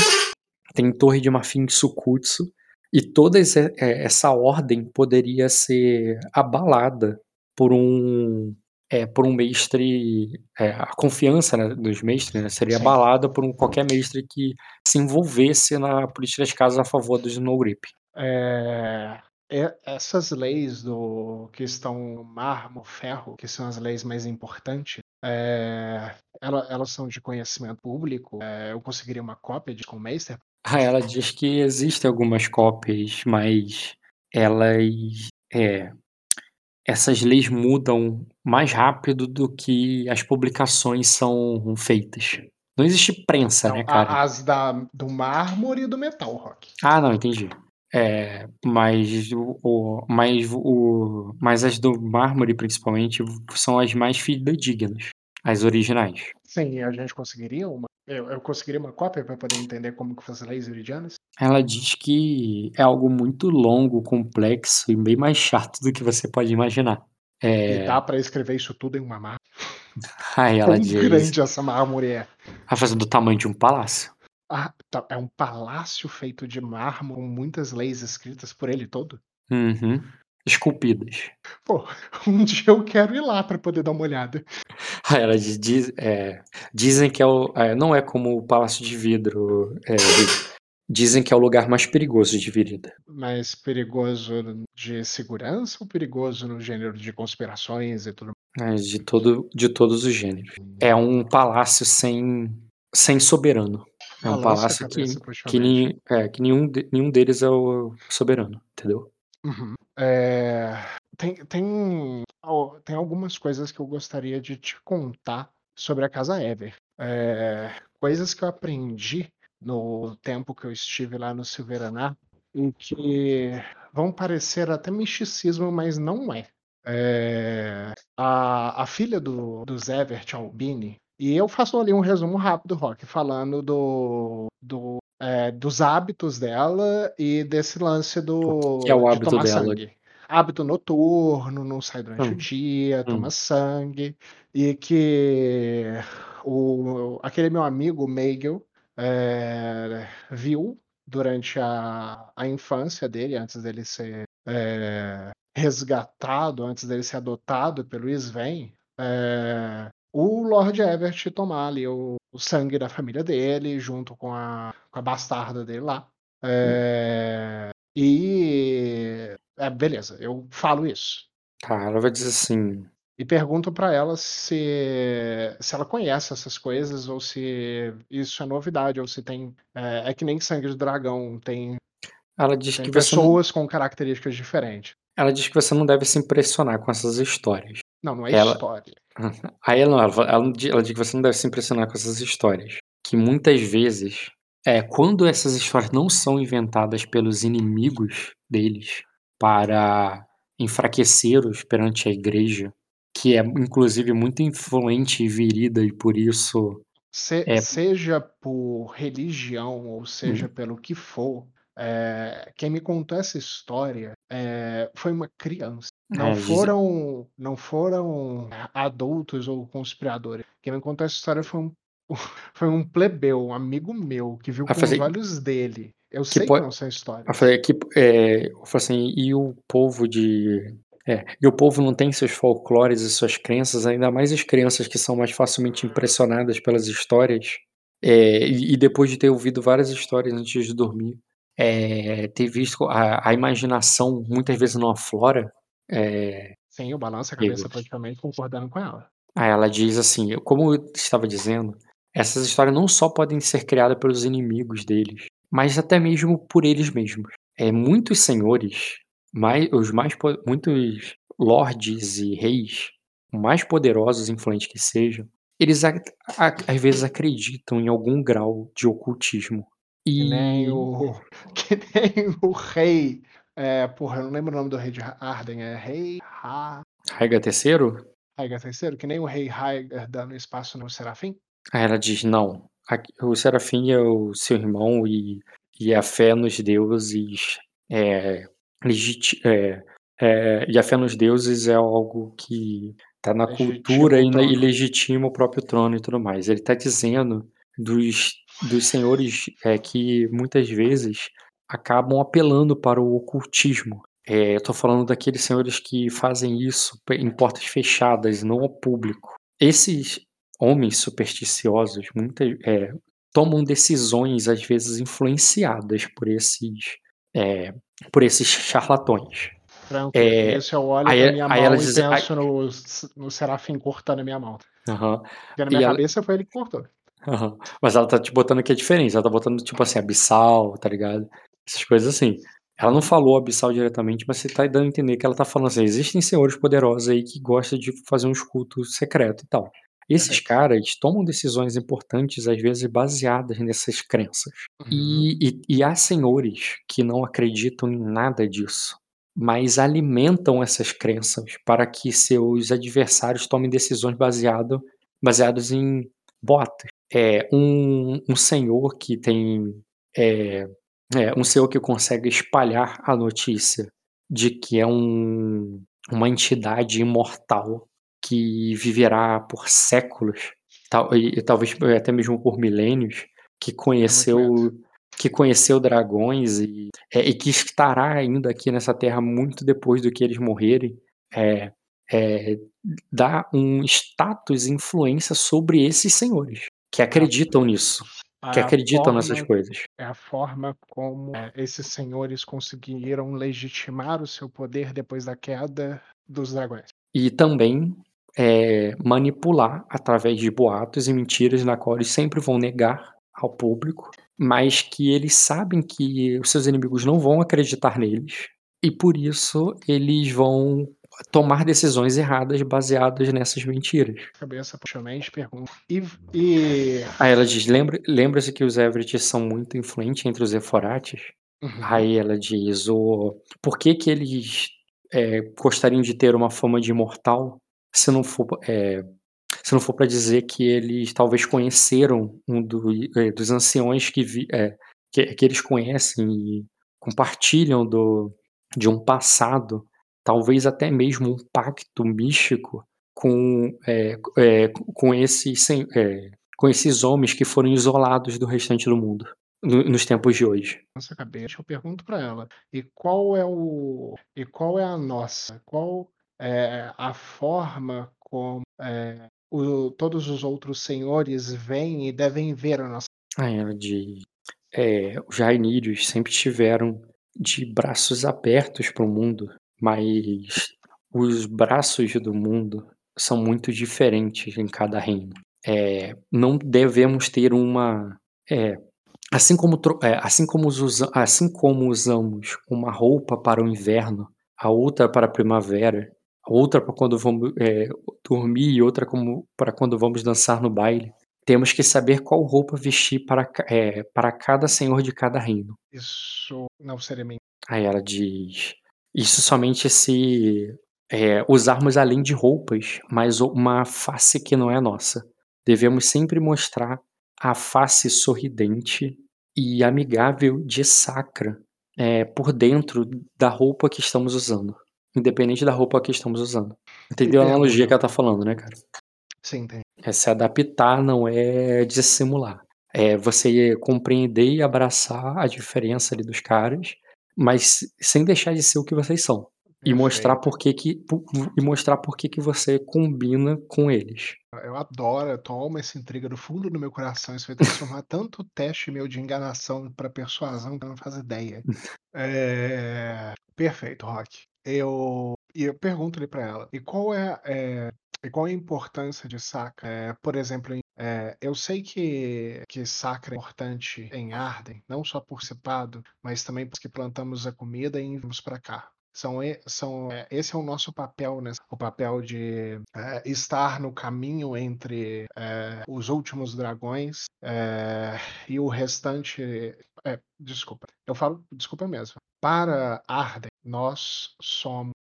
tem Torre de Marfim em Sukkotsu, e toda eh, essa ordem poderia ser abalada por um, eh, por um mestre, eh, a confiança, né, dos mestres, né, seria Sim. abalada por um qualquer mestre que se envolvesse na política das casas a favor dos Snowgrip. Eh, e essas leis do que estão mármore, ferro, que são as leis mais importantes, eh, ela elas são de conhecimento público? Eh, eu conseguiria uma cópia de com o Meister? Ah, ela diz que existem algumas cópias, mas elas, eh, essas leis mudam mais rápido do que as publicações são feitas. Não existe prensa, Não, né, cara. as da do mármore e do metal, Rock. Ah, não, entendi. Eh, mas o o mas o mas as do mármore, principalmente, são as mais fidedignas, as originais. Sim, e a gente conseguiria uma eu eu conseguiria uma cópia pra poder entender como que são as leis viridianas? Ela diz que é algo muito longo, complexo e bem mais chato do que você pode imaginar. E Eh dá pra escrever isso tudo em uma mármore? Aí ela Quão diz grande essa mármore é? Fala assim: "Do tamanho de um palácio". Ah, tá, é um palácio feito de mármore muitas leis escritas por ele todo? Uhum. Esculpidas. Pô, um dia eu quero ir lá pra poder dar uma olhada. Aí ela diz, é, dizem que é o, é, não é como o Palácio de Vidro. é, dizem que é o lugar mais perigoso de Virida. Mas perigoso de segurança ou perigoso no gênero de conspirações e tudo É, de, todo, de todos os gêneros. É um palácio sem, sem soberano. É um palácio que, que, ni- é, que nenhum, de- nenhum deles é o soberano, entendeu? Uhum. É, tem, tem, tem algumas coisas que eu gostaria de te contar sobre a Casa Ever. É, coisas que eu aprendi no tempo que eu estive lá no Silveraná e que vão parecer até misticismo, mas não é. É, a, a filha do, do Zevert Albini, e eu faço ali um resumo rápido, Rock, falando do, do, é, dos hábitos dela e desse lance do que é o de hábito tomar dela? sangue. Hábito noturno, não sai durante Hum. o dia, Hum. toma sangue, e que o, aquele meu amigo, Meigel, é, viu durante a, a infância dele, antes dele ser é, resgatado, antes dele ser adotado pelo Sven, é, o Lord Everett tomar ali o, o sangue da família dele, junto com a, com a bastarda dele lá. É, e. É, beleza, eu falo isso. Tá, ela vai dizer assim. E pergunto pra ela se, se ela conhece essas coisas ou se isso é novidade, ou se tem. É, é que nem sangue de dragão, tem, Ela diz tem que você não, pessoas com características diferentes. ela diz que você não deve se impressionar com essas histórias. Não, não é Ela- história. Aí ela, ela, ela, ela diz que você não deve se impressionar com essas histórias. Que muitas vezes, é, quando essas histórias não são inventadas pelos inimigos deles para enfraquecê-los perante a igreja, que é inclusive muito influente e virida e por isso Se- É. Seja por religião ou seja pelo que for, é, quem me contou essa história é, foi uma criança. Não É, foram, não foram adultos ou conspiradores. Quem me contou essa história foi um, foi um plebeu, um amigo meu, que viu Ah, com os olhos dele. Eu sei pode- que não são histórias. Eu falei que é, eu falei assim, e o povo de é, e o povo não tem seus folclores e suas crenças, ainda mais as crianças que são mais facilmente impressionadas pelas histórias. é, e, e depois de ter ouvido várias histórias antes de dormir, é, ter visto a, a imaginação muitas vezes não aflora. É, Sim, eu balanço a cabeça praticamente concordando com ela. Aí ela diz assim, como eu estava dizendo, essas histórias não só podem ser criadas pelos inimigos deles, mas até mesmo por eles mesmos. É, muitos senhores, mais, os mais muitos lords e reis, mais poderosos e influentes que sejam, eles a- a- às vezes acreditam em algum grau de ocultismo. Que E nem o, que nem o rei. É, porra, eu não lembro o nome do rei de Arden. É rei Ha. Raiga terceiro, Raigar terceiro, que nem o rei Raigar dando espaço no Serafim. aí ela diz não. O Serafim é o seu irmão e, e a fé nos deuses é, legiti- é, é, e a fé nos deuses é algo que está na cultura e, e legitima o próprio trono e tudo mais. Ele está dizendo dos, dos senhores é, que muitas vezes acabam apelando para o ocultismo. É, eu tô falando daqueles senhores que fazem isso em portas fechadas, não ao público. Esses homens supersticiosos muitas, é, tomam decisões às vezes influenciadas por esses é, por esses charlatões. Tranquilo. É, Esse eu olho aí- pra minha aí mão ela e diz- aí- penso no, no Serafim cortando a minha mão. Porque na E minha ela- cabeça foi ele que cortou. Aham. Mas ela tá te botando aqui a diferença. Ela tá botando tipo assim, abissal, tá ligado? Essas coisas assim. Ela não falou abissal diretamente, mas você tá dando a entender que ela tá falando assim: existem senhores poderosos aí que gostam de fazer uns cultos secretos e tal. Esses caras tomam decisões importantes, às vezes baseadas nessas crenças. Uhum. E, e, e há senhores que não acreditam em nada disso, mas alimentam essas crenças para que seus adversários tomem decisões baseado, baseadas em boatos. É, um, um senhor que tem. É, é, um senhor que consegue espalhar a notícia de que é um, uma entidade imortal que viverá por séculos, tal, e, e talvez até mesmo por milênios, que conheceu que conheceu dragões e, é, e que estará ainda aqui nessa terra muito depois do que eles morrerem, é, é, dá um status e influência sobre esses senhores que acreditam nisso, que É acreditam nessas forma coisas. é a forma como, eh, esses senhores conseguiram legitimar o seu poder depois da queda dos dragões. E também é, manipular através de boatos e mentiras na qual eles sempre vão negar ao público, mas que eles sabem que os seus inimigos não vão acreditar neles e por isso eles vão tomar decisões erradas baseadas nessas mentiras. Cabeça puxamente pergunta. E, e... Aí ela diz: Lembra, lembra-se que os Everett são muito influentes entre os Eforates? Uhum. Aí ela diz: o, por que, que eles é, gostariam de ter uma fama de imortal se não for, é, se não for para dizer que eles talvez conheceram um do, é, dos anciões que, vi, é, que, que eles conhecem e compartilham do, de um passado, talvez até mesmo um pacto místico com, é, é, com, esses, é, com esses homens que foram isolados do restante do mundo no, nos tempos de hoje. Nossa cabeça, eu pergunto para ela. E qual é o e qual é a nossa? Qual é a forma como é, o, todos os outros senhores veem e devem ver a nossa? Aí ela diz: os Rainírios sempre tiveram de braços abertos para o mundo, mas os braços do mundo são muito diferentes em cada reino. É, não devemos ter uma. É, assim, como, é, assim, como usa, assim como usamos uma roupa para o inverno, a outra para a primavera, a outra para quando vamos é, dormir e outra como para quando vamos dançar no baile, temos que saber qual roupa vestir para, é, para cada senhor de cada reino. Isso não seria mentira. Aí ela diz: Isso somente se é, usarmos além de roupas, mas uma face que não é nossa. Devemos sempre mostrar a face sorridente e amigável de Sacra é, por dentro da roupa que estamos usando. Independente da roupa que estamos usando. Entendeu a analogia que ela tá falando, né, cara? Sim, entendi. É se adaptar, não é dissimular. É você compreender e abraçar a diferença ali dos caras, mas sem deixar de ser o que vocês são. E mostrar por que que, e mostrar por que que você combina com eles. Eu adoro, eu tomo essa intriga do fundo do meu coração. Isso vai transformar tanto o teste meu de enganação para persuasão que eu não faço ideia. É... Perfeito, Rock. Eu e eu pergunto ali para ela. E qual é, é, e qual é a importância de Sacra? É, por exemplo, é, eu sei que, que Sacra é importante em Arden, não só por Cipado, mas também porque plantamos a comida e enviamos para cá. São, são, é, esse é o nosso papel, né? o papel de é, estar no caminho entre é, os últimos dragões é, e o restante. É, desculpa, eu falo desculpa mesmo. Para Arden, nós somos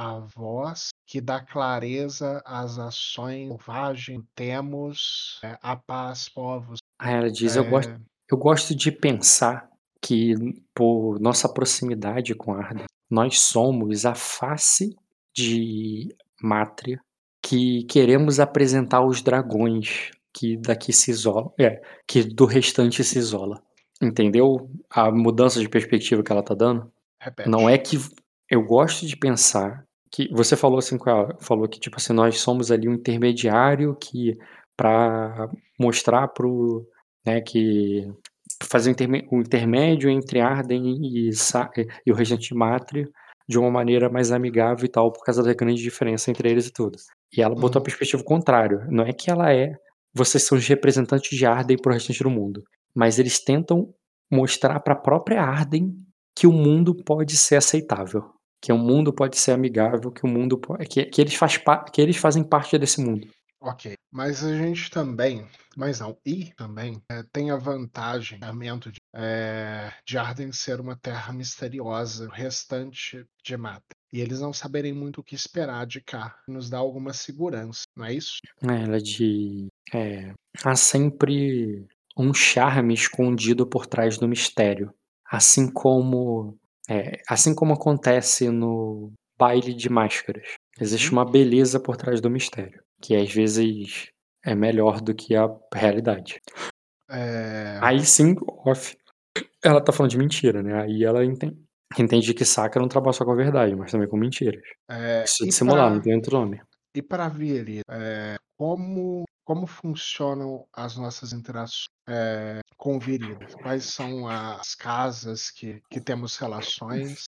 a voz que dá clareza às ações selvagens. Temos é, a paz, povos. Aí ela diz: eu, gosto, eu gosto de pensar que, por nossa proximidade com Arden, nós somos a face de Mátria que queremos apresentar aos dragões que daqui se isola, é, que do restante se isola. Entendeu a mudança de perspectiva que ela tá dando? Repete. Não é que eu gosto de pensar que você falou assim com ela, falou que tipo assim nós somos ali um intermediário que para mostrar pro né que fazer um intermédio entre Arden e, e o Regente de Mátria de uma maneira mais amigável e tal, por causa da grande diferença entre eles e tudo. E ela botou uhum. a perspectiva contrária. Não é que ela é, vocês são os representantes de Arden pro restante do mundo, mas eles tentam mostrar para a própria Arden que o mundo pode ser aceitável, que o mundo pode ser amigável, que o mundo pode, que, que eles faz, que eles fazem parte desse mundo. Ok, mas a gente também, mas não, e também é, tem a vantagem de, é, de Arden ser uma terra misteriosa, o restante de mata. E eles não saberem muito o que esperar de cá, nos dá alguma segurança, não é isso? Ela de. É, há sempre um charme escondido por trás do mistério. Assim como. É, assim como acontece no baile de máscaras. Existe uma beleza por trás do mistério que às vezes é melhor do que a realidade. É... Aí sim, off. Ela tá falando de mentira, né? Aí ela entende, entende que Sakura não trabalha só com a verdade, mas também com mentiras. É, Isso é dissimular, pra- não tem outro nome. E para Vieri, é, como, como funcionam as nossas interações é, com Viridas? Quais são as casas que, que temos relações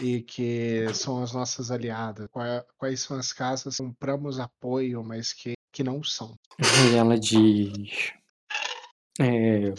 e que são as nossas aliadas? Qua- Quais são as casas que compramos apoio, mas que, que não são? Aí ela diz. é,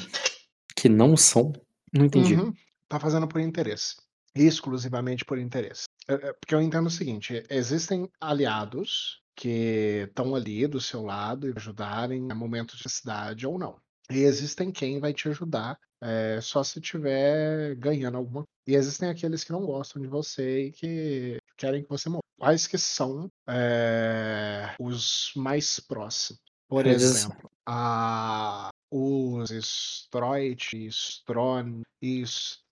que não são. Não entendi. Uhum. Tá fazendo por interesse. Exclusivamente por interesse. É, é, Porque eu entendo o seguinte: existem aliados que estão ali do seu lado e ajudarem em momentos de necessidade ou não. E existem quem vai te ajudar é, só se tiver ganhando alguma coisa. E existem aqueles que não gostam de você e que querem que você morra. Quais que são é, os mais próximos? Por assim- exemplo, a, os Stroit, Stron e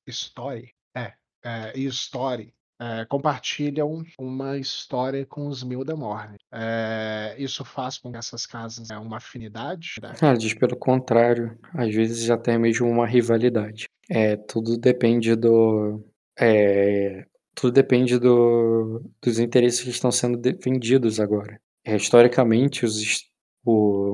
Story, é, é, e Story é, compartilham uma história com os Mildemorne. É, isso faz com que essas casas tenham uma afinidade? né? Ela diz pelo contrário, às vezes até mesmo uma rivalidade. É, tudo depende do. é, tudo depende do, dos interesses que estão sendo defendidos agora. É, historicamente, os, o,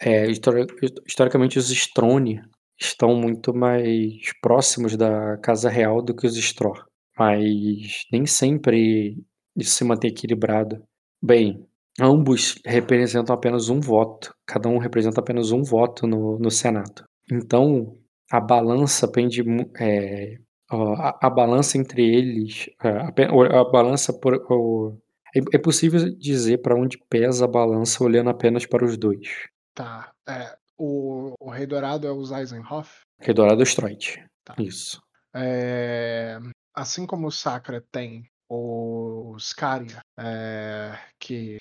é, histori- historicamente, os Strone estão muito mais próximos da Casa Real do que os Stror. Mas nem sempre isso se mantém equilibrado. Bem, ambos representam apenas um voto. Cada um representa apenas um voto no, no Senado. Então, a balança pende. é, a, a balança entre eles. é, A, a balança por. o- é, é possível dizer para onde pesa a balança olhando apenas para os dois. Tá. É, o, o Rei Dourado é os Eisenhoff. Que é Dourado Stroit. Tá. Isso. É, assim como o Sacra tem os Caria, é, que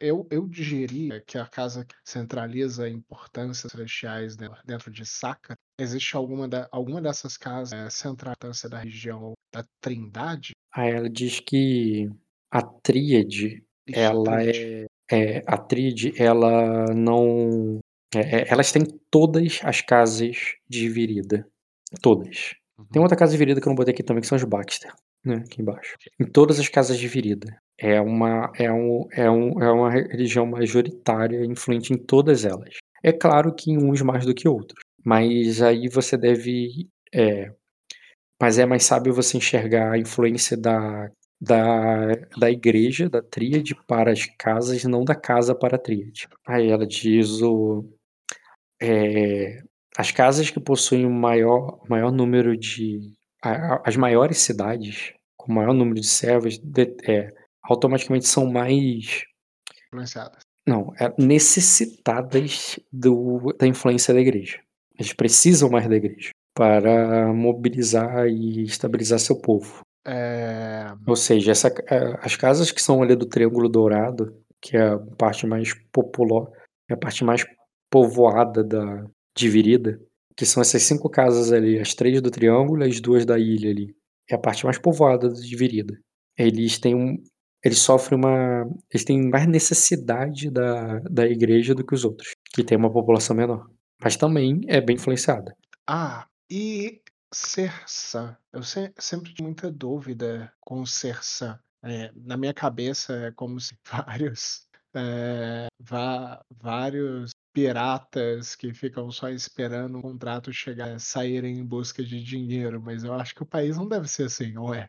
eu, eu digeria que a casa centraliza importâncias celestiais dentro, de Sacra, existe alguma, da, alguma dessas casas é, importância da região da Trindade? Aí ela diz que a tríade, Isso, ela Tríade. é, é. A tríade, ela não. é- é- elas têm todas as casas de virida. Todas. Tem outra casa de virida que eu não botei aqui também, que são os Baxter, né? Aqui embaixo. Em todas as casas de virida. É uma, é um, é um, é uma religião majoritária, influente em todas elas. É claro que em uns mais do que outros. Mas aí você deve. É, mas é mais sábio você enxergar a influência da, da, da igreja, da tríade, para as casas, não da casa para a tríade. Aí ela diz o. é, as casas que possuem o maior, maior número de. a- as maiores cidades, com maior número de servos, de- é, automaticamente são mais. Influenciadas. Não, é, necessitadas do, da influência da igreja. Eles precisam mais da igreja para mobilizar e estabilizar seu povo. É, Ou seja, essa, eh, as casas que são ali do Triângulo Dourado, que é a parte mais popular, é a parte mais povoada da de Virida, que são essas cinco casas ali, as três do Triângulo e as duas da ilha ali. É a parte mais povoada de Virida. Eles têm um, eles sofrem uma, eles têm mais necessidade da, da igreja do que os outros, que tem uma população menor. Mas também é bem influenciada. Ah, e Sersa. Eu se- sempre tive muita dúvida com Sersa. É, na minha cabeça é como se vários, é, vários piratas que ficam só esperando o contrato chegar, saírem em busca de dinheiro, mas eu acho que o país não deve ser assim, ou é?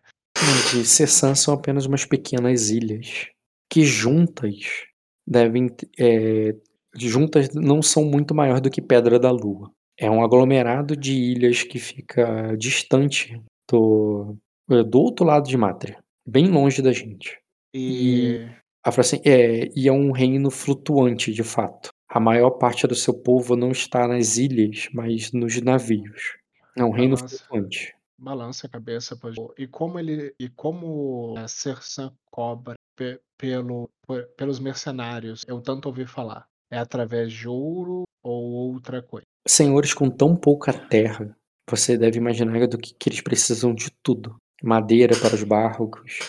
de Cessan são apenas umas pequenas ilhas que juntas devem é, juntas não são muito maior do que Pedra da Lua. É um aglomerado de ilhas que fica distante do do outro lado de Mátria, bem longe da gente. E, Ela fala assim, é, e é um reino flutuante de fato. A maior parte do seu povo não está nas ilhas, mas nos navios. É um reino flutuante. balança a cabeça, pois. E como ele e como a Sersan cobra pe- pelo pe- pelos mercenários, eu tanto ouvi falar. É através de ouro ou outra coisa? Senhores com tão pouca terra, você deve imaginar do que, que eles precisam de tudo: madeira para os barcos,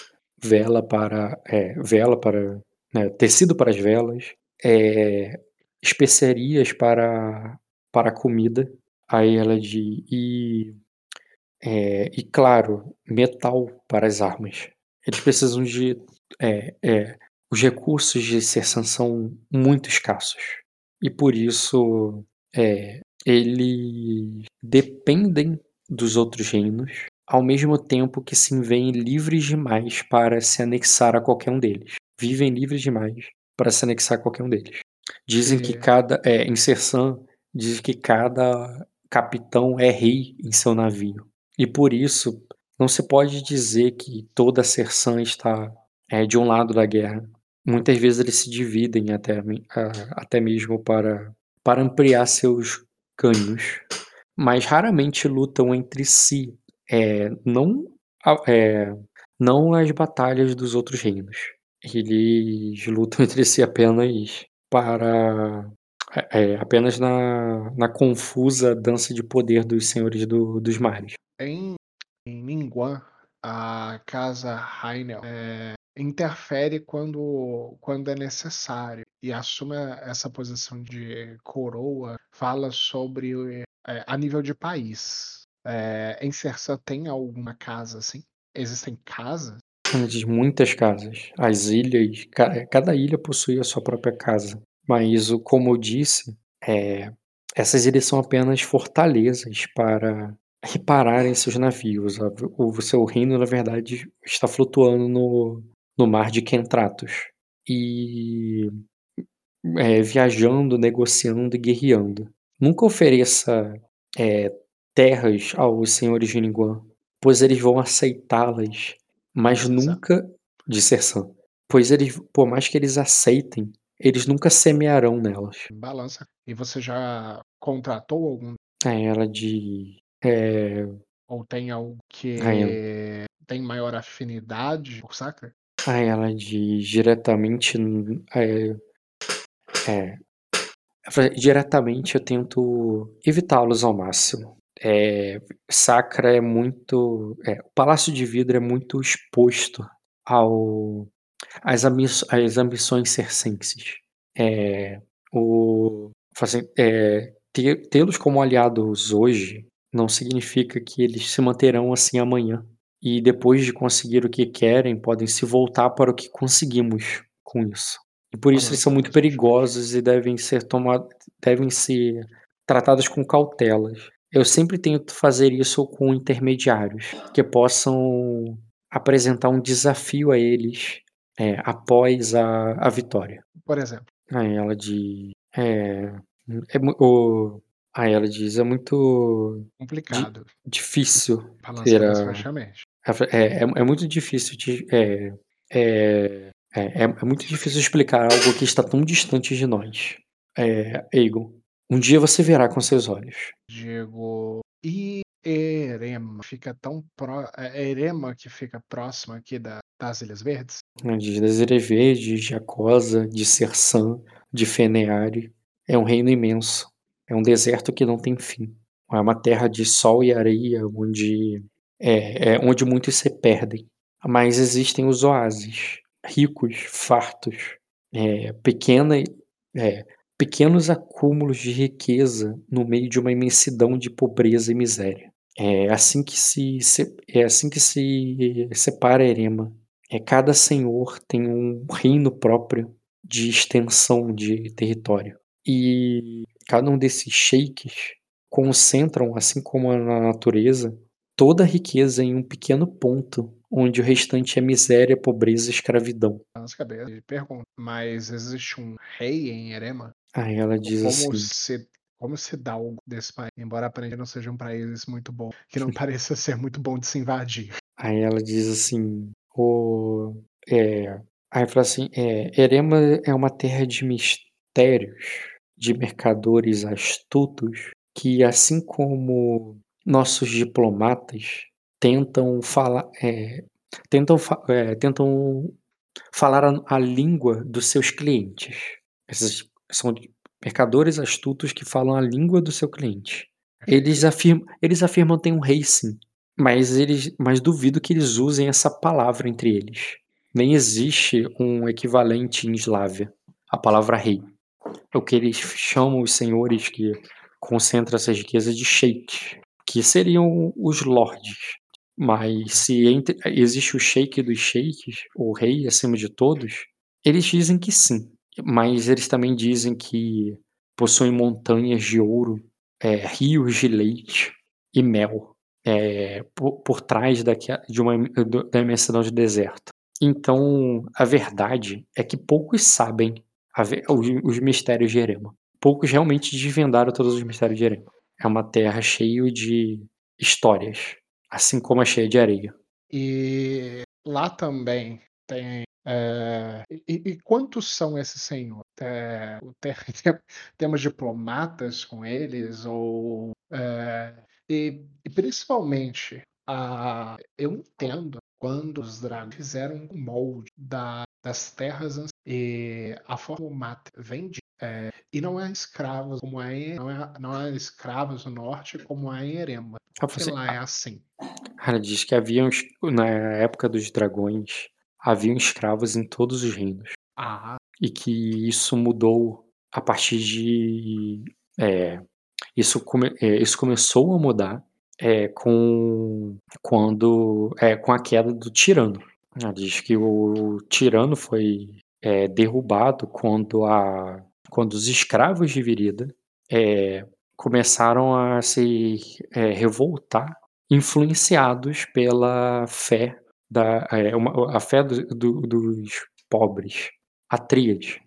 vela para é, vela para né, tecido para as velas, é, especiarias para para comida. Aí ela diz: e, é, e claro, metal para as armas. Eles precisam de. É, é, os recursos de Sersan são muito escassos. E por isso é, eles dependem dos outros reinos, ao mesmo tempo que se veem livres demais para se anexar a qualquer um deles. Vivem livres demais para se anexar a qualquer um deles. Dizem que cada. É, em Sersan, diz que cada capitão é rei em seu navio. E por isso, não se pode dizer que toda Sersan está é, de um lado da guerra. Muitas vezes eles se dividem até, a- até mesmo para, para ampliar seus ganhos. Mas raramente lutam entre si. É, não, a- é, não as batalhas dos outros reinos. Eles lutam entre si apenas para. é, é, apenas na, na confusa dança de poder dos senhores do- dos mares. Em, em Ningguang, a casa Rainel é, interfere quando, quando é necessário e assume essa posição de coroa, fala sobre é, a nível de país. É, em Sersan tem alguma casa assim? Existem casas? Diz muitas casas. As ilhas, ca- cada ilha possui a sua própria casa. Mas, como eu disse, é, essas ilhas são apenas fortalezas para repararem seus navios. O seu reino, na verdade, está flutuando no, no mar de Kentratos. E é, viajando, negociando e guerreando. Nunca ofereça é, terras aos senhores de Ningguang, pois eles vão aceitá-las, mas nunca de Sersan. Pois eles, por mais que eles aceitem, eles nunca semearão nelas. Balança. E você já contratou algum? Aí ela de é, Ou tem algo que Aí tem maior afinidade por Sacra? aí ela diz diretamente é, é, diretamente eu tento evitá-los ao máximo. É, Sacra é muito. é, o Palácio de Vidro é muito exposto ao, às, ambi às ambições circenses. É, o, assim, é, Tê-los como aliados hoje não significa que eles se manterão assim amanhã. E depois de conseguir o que querem, podem se voltar para o que conseguimos com isso. E por isso eles são muito perigosos e devem ser tomados, devem ser tratados com cautelas. Eu sempre tento fazer isso com intermediários que possam apresentar um desafio a eles é, após a, a vitória. Por exemplo, Aí ela diz. É, é, o, aí ela diz: é muito complicado. difícil Balança ter a, é, é, é muito difícil de, é, é, é, é muito difícil explicar algo que está tão distante de nós. É, Egon, um dia você verá com seus olhos. Diego. E Erema fica tão pró. É Erema que fica próximo aqui da, das Ilhas Verdes? né, De Desirevê, de Jacosa, de Sersan, de Feneari. É um reino imenso. É um deserto que não tem fim. É uma terra de sol e areia onde, é, é onde muitos se perdem. Mas existem os oásis, ricos, fartos, é, pequena, é, pequenos acúmulos de riqueza no meio de uma imensidão de pobreza e miséria. É assim que se, é assim que se separa Erema. É cada senhor tem um reino próprio de extensão de território. E cada um desses sheiks concentram, assim como na natureza, toda a riqueza em um pequeno ponto, onde o restante é miséria, pobreza e escravidão. Nas cabeças. Pergunta. Mas existe um rei em Erema? Aí ela diz Como assim: se. Como se dá algo desse país? Embora aparentemente não seja um país muito bom, que não pareça ser muito bom de se invadir. Aí ela diz assim: o, é, aí fala assim: é, Erema é uma terra de mistérios, de mercadores astutos, que assim como nossos diplomatas tentam falar, é, tentam, fa- é, tentam falar a, a língua dos seus clientes. Esses são mercadores astutos que falam a língua do seu cliente. Eles afirmam, eles afirmam ter um rei sim, mas eles, mas duvido que eles usem essa palavra entre eles. Nem existe um equivalente em Eslávia, a palavra rei. É o que eles chamam os senhores que concentra essas riquezas de sheiks, que seriam os lords. Mas se entre, existe o sheik dos sheiks, o rei acima de todos, eles dizem que sim. Mas eles também dizem que possuem montanhas de ouro, é, rios de leite e mel é, por, por, trás daqui, de uma, da imensidão de deserto. Então, a verdade é que poucos sabem a, os, os, mistérios de Erema. Poucos realmente desvendaram todos os mistérios de Erema. É uma terra cheia de histórias, assim como é cheia de areia. E lá também tem é, e, e, quantos são esses senhores? É, tem, temos diplomatas com eles? Ou, é, e, e, principalmente, a, eu entendo quando os dragões fizeram um molde da, das terras e a forma mata vem de é, e não é escravos como é não é, não é escravos no norte como é em Erema. Ah, você, lá é assim. Ela diz que havia na época dos dragões haviam escravos em todos os reinos. Ah. E que isso mudou a partir de. É, isso, come, é, isso começou a mudar é, com, quando, é, com a queda do tirano. Ela diz que o tirano foi é, derrubado quando, a, quando os escravos de Virida é, começaram a se é, revoltar, influenciados pela fé da é, uma, a fé do, do, dos pobres, a tríade.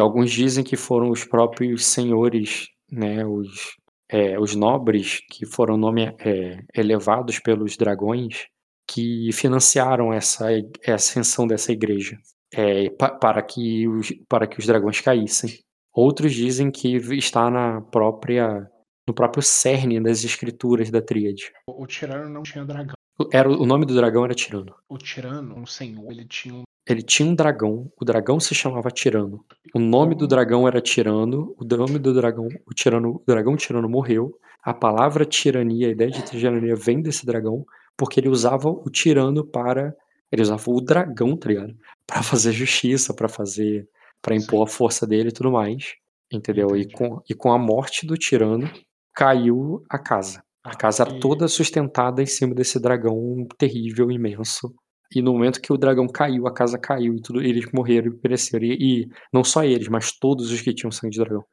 Alguns dizem que foram os próprios senhores, né, os, é, os nobres que foram nome, é, elevados pelos dragões, que financiaram essa, essa ascensão dessa igreja é, pa, para, que os, para que os dragões caíssem. Outros dizem que está na própria no próprio cerne das escrituras da tríade. O tirano não tinha dragão. Era, o nome do dragão era Tirano. O Tirano, um senhor, ele tinha um. Ele tinha um dragão, o dragão se chamava Tirano. O nome do dragão era Tirano, o nome do dragão, o tirano, o dragão Tirano morreu. A palavra tirania, a ideia de tirania vem desse dragão, porque ele usava o tirano para. Ele usava o dragão, tá ligado? Pra fazer justiça, para fazer. para impor a força dele e tudo mais. Entendeu? E com, e com a morte do tirano, caiu a casa. A casa era toda sustentada em cima desse dragão terrível, imenso. E no momento que o dragão caiu, a casa caiu e tudo, eles morreram e pereceram. E, e não só eles, mas todos os que tinham sangue de dragão.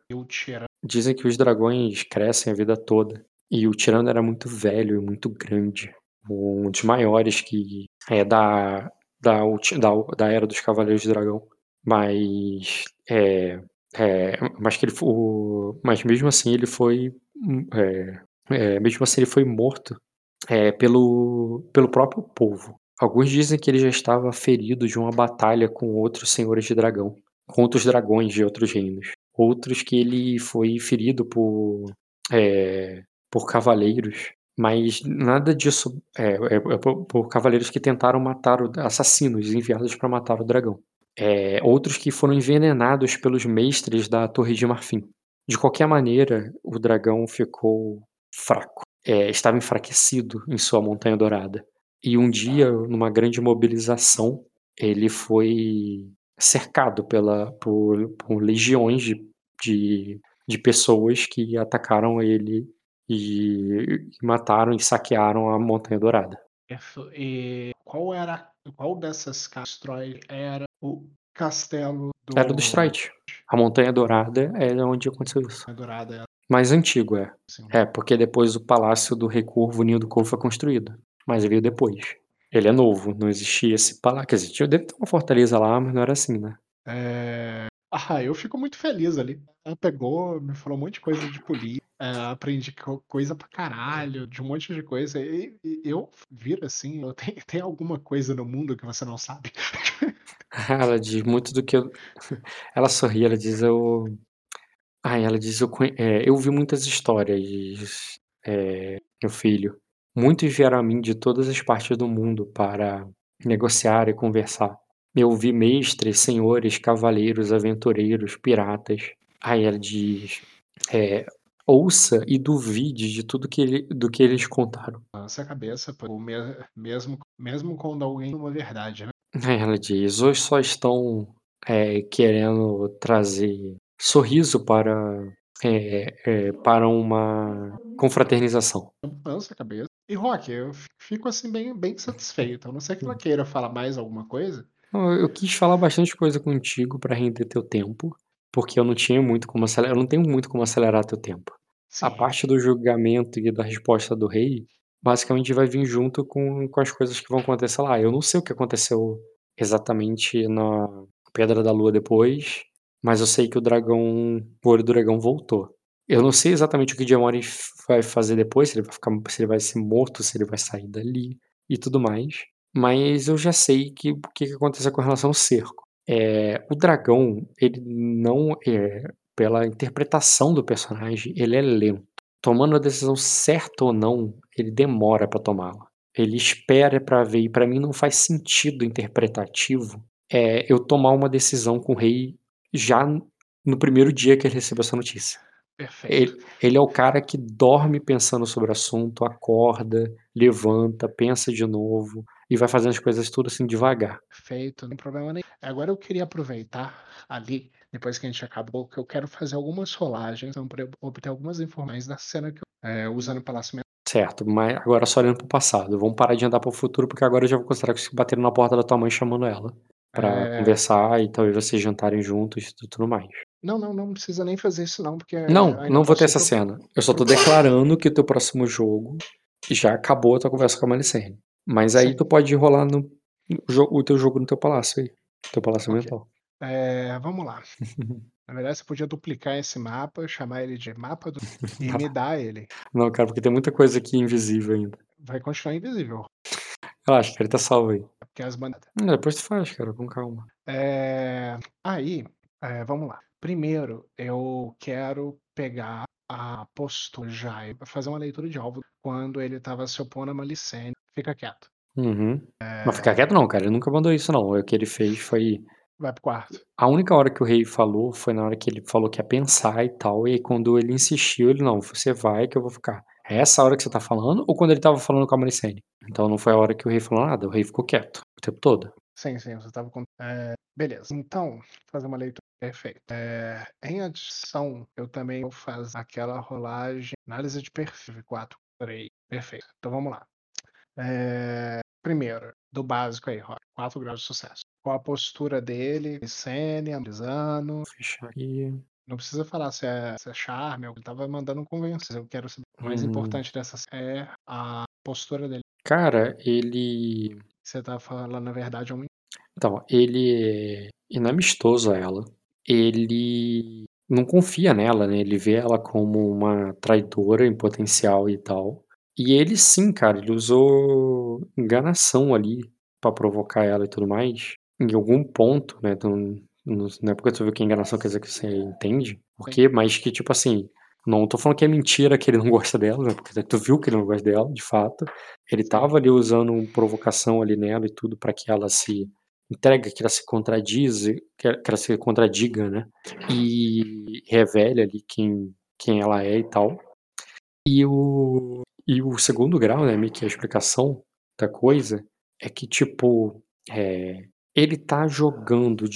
Dizem que os dragões crescem a vida toda. E o tirano era muito velho e muito grande. Um dos maiores que é da, da, da, da era dos Cavaleiros de Dragão. Mas é, é, mas que ele o, mas mesmo assim ele foi hum, é, é, mesmo assim, ele foi morto é, pelo, pelo próprio povo. Alguns dizem que ele já estava ferido de uma batalha com outros senhores de dragão, com outros dragões de outros reinos. Outros que ele foi ferido por, é, por cavaleiros, mas nada disso é, é, é por, por, cavaleiros que tentaram matar o, assassinos enviados para matar o dragão. É, outros que foram envenenados pelos mestres da Torre de Marfim. De qualquer maneira, o dragão ficou fraco, é, estava enfraquecido em sua montanha dourada. E um dia, numa grande mobilização, ele foi cercado pela, por, por legiões de, de, de, pessoas que atacaram ele e, e, mataram e saquearam a montanha dourada. E qual era qual dessas castróis era o castelo do... Era do Stride. A montanha dourada é onde aconteceu isso. A dourada é mais antigo, é. Sim. É, porque depois o Palácio do Recurvo, o Ninho do Corvo, foi construído. Mas veio depois. Ele é novo, não existia esse palácio. Quer dizer, deve ter uma fortaleza lá, mas não era assim, né? É... Ah, eu fico muito feliz ali. Ela pegou, me falou um monte de coisa de polícia, é, aprendi coisa pra caralho, de um monte de coisa. E, e eu viro assim, eu tem, tem alguma coisa no mundo que você não sabe? ela diz muito do que eu. Ela sorri, ela diz, eu ah, ela diz: "Eu conhe eh, eu vi muitas histórias, eh, meu filho. Muitos vieram a mim de todas as partes do mundo para negociar e conversar. Eu vi mestres, senhores, cavaleiros, aventureiros, piratas". Aí ela diz, eh, "Ouça e duvide de tudo que ele do que eles contaram". Nossa cabeça, pô, mesmo mesmo quando alguém uma verdade, né. Aí ela diz: "Hoje só estão, eh, querendo trazer sorriso para é, é, para uma confraternização. Lança a cabeça. E Rock, eu fico assim bem, bem satisfeito. A não ser que ela queira falar mais alguma coisa. Não, Eu quis falar bastante coisa contigo para render teu tempo, porque eu não tinha muito como acelerar, eu não tenho muito como acelerar teu tempo. A Sim. parte do julgamento e da resposta do rei, basicamente vai vir junto com, com as coisas que vão acontecer lá. Eu não sei o que aconteceu exatamente na Pedra da Lua depois, mas eu sei que o dragão, o olho do dragão voltou. Eu não sei exatamente o que Diamori vai fazer depois, se ele vai ficar, se ele vai ser morto, se ele vai sair dali e tudo mais. Mas eu já sei que o que, que aconteceu com relação ao cerco. É, o dragão, ele não é, pela interpretação do personagem, ele é lento. Tomando a decisão certa ou não, ele demora pra tomá-la. Ele espera pra ver, e pra mim não faz sentido interpretativo é, eu tomar uma decisão com o rei já no primeiro dia que ele recebeu essa notícia. Perfeito. Ele, ele é o cara que dorme pensando sobre o assunto, acorda, levanta, pensa de novo e vai fazendo as coisas tudo assim devagar. Perfeito, não tem problema nenhum. Agora eu queria aproveitar ali, depois que a gente acabou, que eu quero fazer algumas rolagens então, para obter algumas informações da cena que eu, é, usando o Palácio Mental. Certo, mas agora só olhando pro passado. Vamos parar de andar pro futuro, porque agora eu já vou considerar que bateram na porta da tua mãe chamando ela. Pra É. conversar e talvez vocês jantarem juntos e tudo mais. Não, não, não precisa nem fazer isso não, porque Não, ainda não vou ter posso essa pro- cena. Eu só tô declarando que o teu próximo jogo já acabou a tua conversa com a Malicene. Mas aí Sim. tu pode rolar no, o teu jogo no teu palácio aí. Teu palácio Ok. mental. É, vamos lá. Na verdade, você podia duplicar esse mapa, chamar ele de mapa do... e me dar ele. Não, cara, porque tem muita coisa aqui invisível ainda. Vai continuar invisível, Relaxa, cara, ele tá salvo aí. porque as bandadas. Hum, Depois tu faz, cara, com calma. É, Aí, é, vamos lá. Primeiro, eu quero pegar a postura e fazer uma leitura de alvo quando ele estava se opondo a Malicene. Fica quieto. Uhum. Não ficar quieto não, cara. Ele nunca mandou isso, não. O que ele fez foi. Vai pro quarto. A única hora que o rei falou foi na hora que ele falou que ia pensar e tal. E aí quando ele insistiu, ele, não, você vai que eu vou ficar. É essa hora que você tá falando? Ou quando ele tava falando com a Malicene? Então não foi a hora que o rei falou nada. O rei ficou quieto o tempo todo. Sim, sim, você estava com. É, beleza. Então, fazer uma leitura. Perfeito. É, em adição, eu também vou fazer aquela rolagem, análise de perfil 4, 3. Perfeito. Então vamos lá. É, primeiro, do básico aí, Rock. 4 graus de sucesso. Qual a postura dele? Sênia, analisando. Fechar aqui. Não precisa falar se é, se é charme, ele tava mandando convencer. Eu quero saber. O mais Hum. importante dessa é a postura dele. Cara, ele. Você tá falando, na verdade, é um. Então, ele é inamistoso a ela. Ele não confia nela, né? Ele vê ela como uma traidora em potencial e tal. E ele sim, cara, ele usou enganação ali pra provocar ela e tudo mais. Em algum ponto, né? Então, no- na época tu viu que enganação quer dizer que você entende. Por quê? Mas que, tipo assim, não tô falando que é mentira que ele não gosta dela, né? Porque tu viu que ele não gosta dela, de fato. Ele tava ali usando provocação ali nela e tudo pra que ela se entregue, que ela se contradize, que ela se contradiga, né? E revele ali quem, quem ela é e tal. E o, e o segundo grau, né, meio que a explicação da coisa, é que, tipo, é, ele tá jogando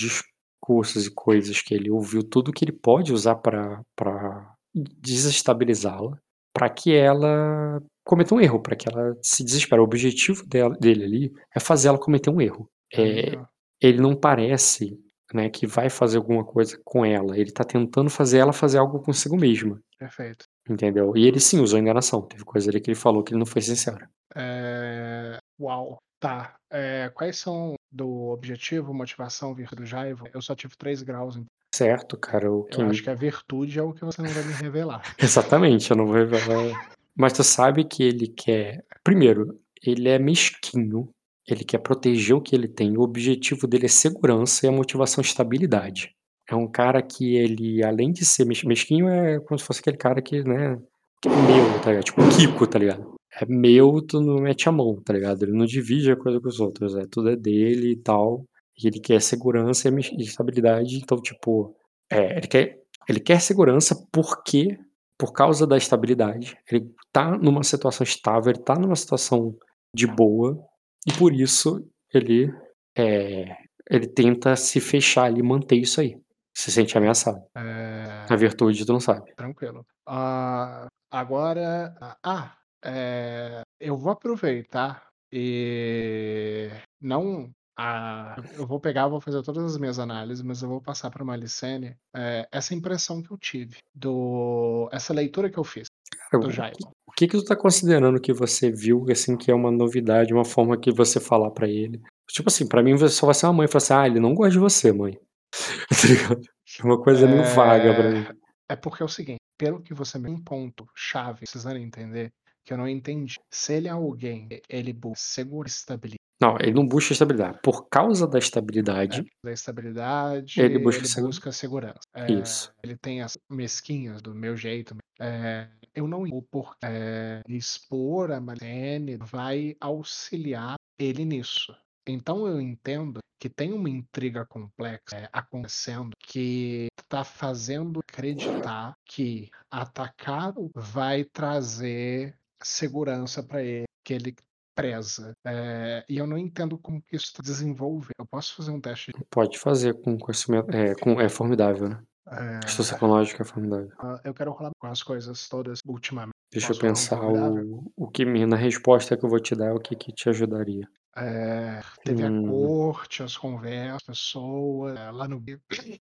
discursos e coisas que ele ouviu, tudo que ele pode usar pra pra desestabilizá-la, pra que ela cometa um erro, pra que ela se desespere. O objetivo dela, dele ali é fazer ela cometer um erro. É, ele não parece né, que vai fazer alguma coisa com ela. Ele tá tentando fazer ela fazer algo consigo mesma. Perfeito. Entendeu? E ele sim usou enganação. Teve coisa ali que ele falou que ele não foi sincero. É, Uau. Tá. É, quais são do objetivo, motivação, virtude, raiva? Eu só tive 3 graus. então Certo, cara. Eu que... acho que a virtude é o que você não vai me revelar. Exatamente, eu não vou revelar. Mas tu sabe que ele quer. Primeiro, ele é mesquinho. Ele quer proteger o que ele tem. O objetivo dele é segurança e a motivação é estabilidade. É um cara que ele, além de ser mes- mesquinho, é como se fosse aquele cara que, né, que é meu, tá ligado? Tipo o Kiko, tá ligado? É meu, tu não mete a mão, tá ligado? Ele não divide a coisa com os outros, é tudo é dele e tal. E ele quer segurança e estabilidade, então, tipo, é, ele quer, ele quer segurança porque, por causa da estabilidade, ele tá numa situação estável, ele tá numa situação de boa, e por isso ele, é, ele tenta se fechar ali manter isso aí. Se sente ameaçado. É... A virtude, tu não sabe. Tranquilo. Ah, agora. Ah, é... eu vou aproveitar e não. Ah, eu vou pegar, vou fazer todas as minhas análises, mas eu vou passar para uma Licene é, essa impressão que eu tive, do essa leitura que eu fiz Cara, do o, Jairo. que, o que que tu tá considerando que você viu, assim, que é uma novidade, uma forma que você falar pra ele? Tipo assim, pra mim você só vai ser uma mãe e falar assim, ah, ele não gosta de você, mãe. Tá? É uma coisa meio vaga mim. É, é porque é o seguinte, pelo que você me um ponto chave, precisando entender, que eu não entendi. Se ele é alguém, ele busca segura estabilidade. Não, ele não busca estabilidade. Por causa da estabilidade, É, da estabilidade, Ele ele busca busca, segu- segurança. É, Isso. Ele tem as mesquinhas do meu jeito. É, eu não vou por é, expor a Marlene vai auxiliar ele nisso. Então eu entendo que tem uma intriga complexa é, acontecendo que está fazendo acreditar que atacar o- vai trazer segurança para ele, que ele preza. É, e eu não entendo como que isso está desenvolvendo. Eu posso fazer um teste de Pode fazer com conhecimento. É, com, é formidável, né? é, Astúcia psicológica é formidável. ah, eu quero rolar com as coisas todas ultimamente. Deixa Posso eu pensar o, o que na resposta que eu vou te dar, o que, que te ajudaria. É, teve Hum. a corte, as conversas, pessoas, é, lá no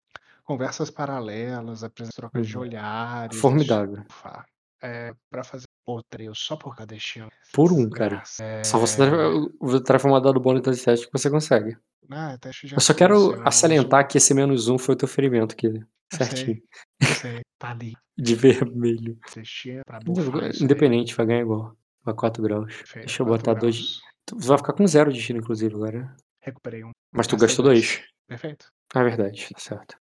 conversas paralelas, trocas de Uhum. olhares. Formidável. É, pra fazer outro eu só por cada destino. Por um, cara. É, Só você transformar dado bônus de teste que você consegue. Ah, teste de Eu só quero menos salientar que esse menos um foi o teu ferimento aqui. Eu Certinho. sei, tá ali. De vermelho. Pra bufar. Independente, vai ganhar igual. Vai 4 graus. Deixa eu botar dois. graus. Tu vai ficar com zero de destino, inclusive, agora. Recuperei um. Mas tu gastou dois. Perfeito. Ah, é verdade, tá certo.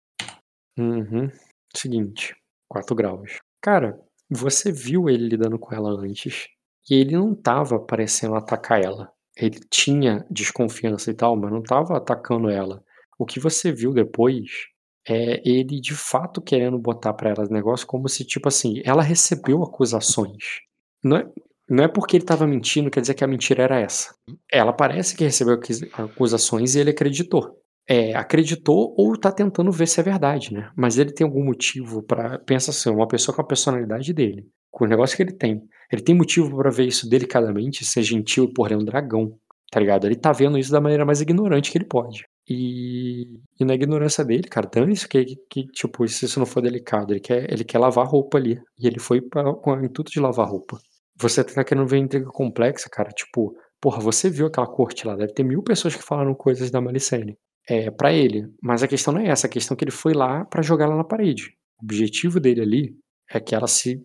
Uhum. Seguinte, 4 graus. Cara, você viu ele lidando com ela antes e ele não tava parecendo atacar ela. Ele tinha desconfiança e tal, mas não tava atacando ela. O que você viu depois é ele de fato querendo botar pra ela o negócio como se, tipo assim, ela recebeu acusações. Não é, não é porque ele tava mentindo, quer dizer que a mentira era essa. Ela parece que recebeu acusações e ele acreditou é, acreditou ou tá tentando ver se é verdade, né? Mas ele tem algum motivo pra. Pensa assim, uma pessoa com a personalidade dele, com o negócio que ele tem. Ele tem motivo pra ver isso delicadamente, ser gentil porra, ele é um dragão, tá ligado? Ele tá vendo isso da maneira mais ignorante que ele pode. E, e na ignorância dele, cara, dane isso que, que, tipo, se isso não for delicado, ele quer, ele quer lavar roupa ali. E ele foi pra, com o intuito de lavar roupa. Você tá querendo ver intriga complexa, cara, tipo, porra, você viu aquela corte lá, deve ter mil pessoas que falaram coisas da Malicene é, para ele. Mas a questão não é essa, a questão é que ele foi lá pra jogar ela na parede. O objetivo dele ali é que ela se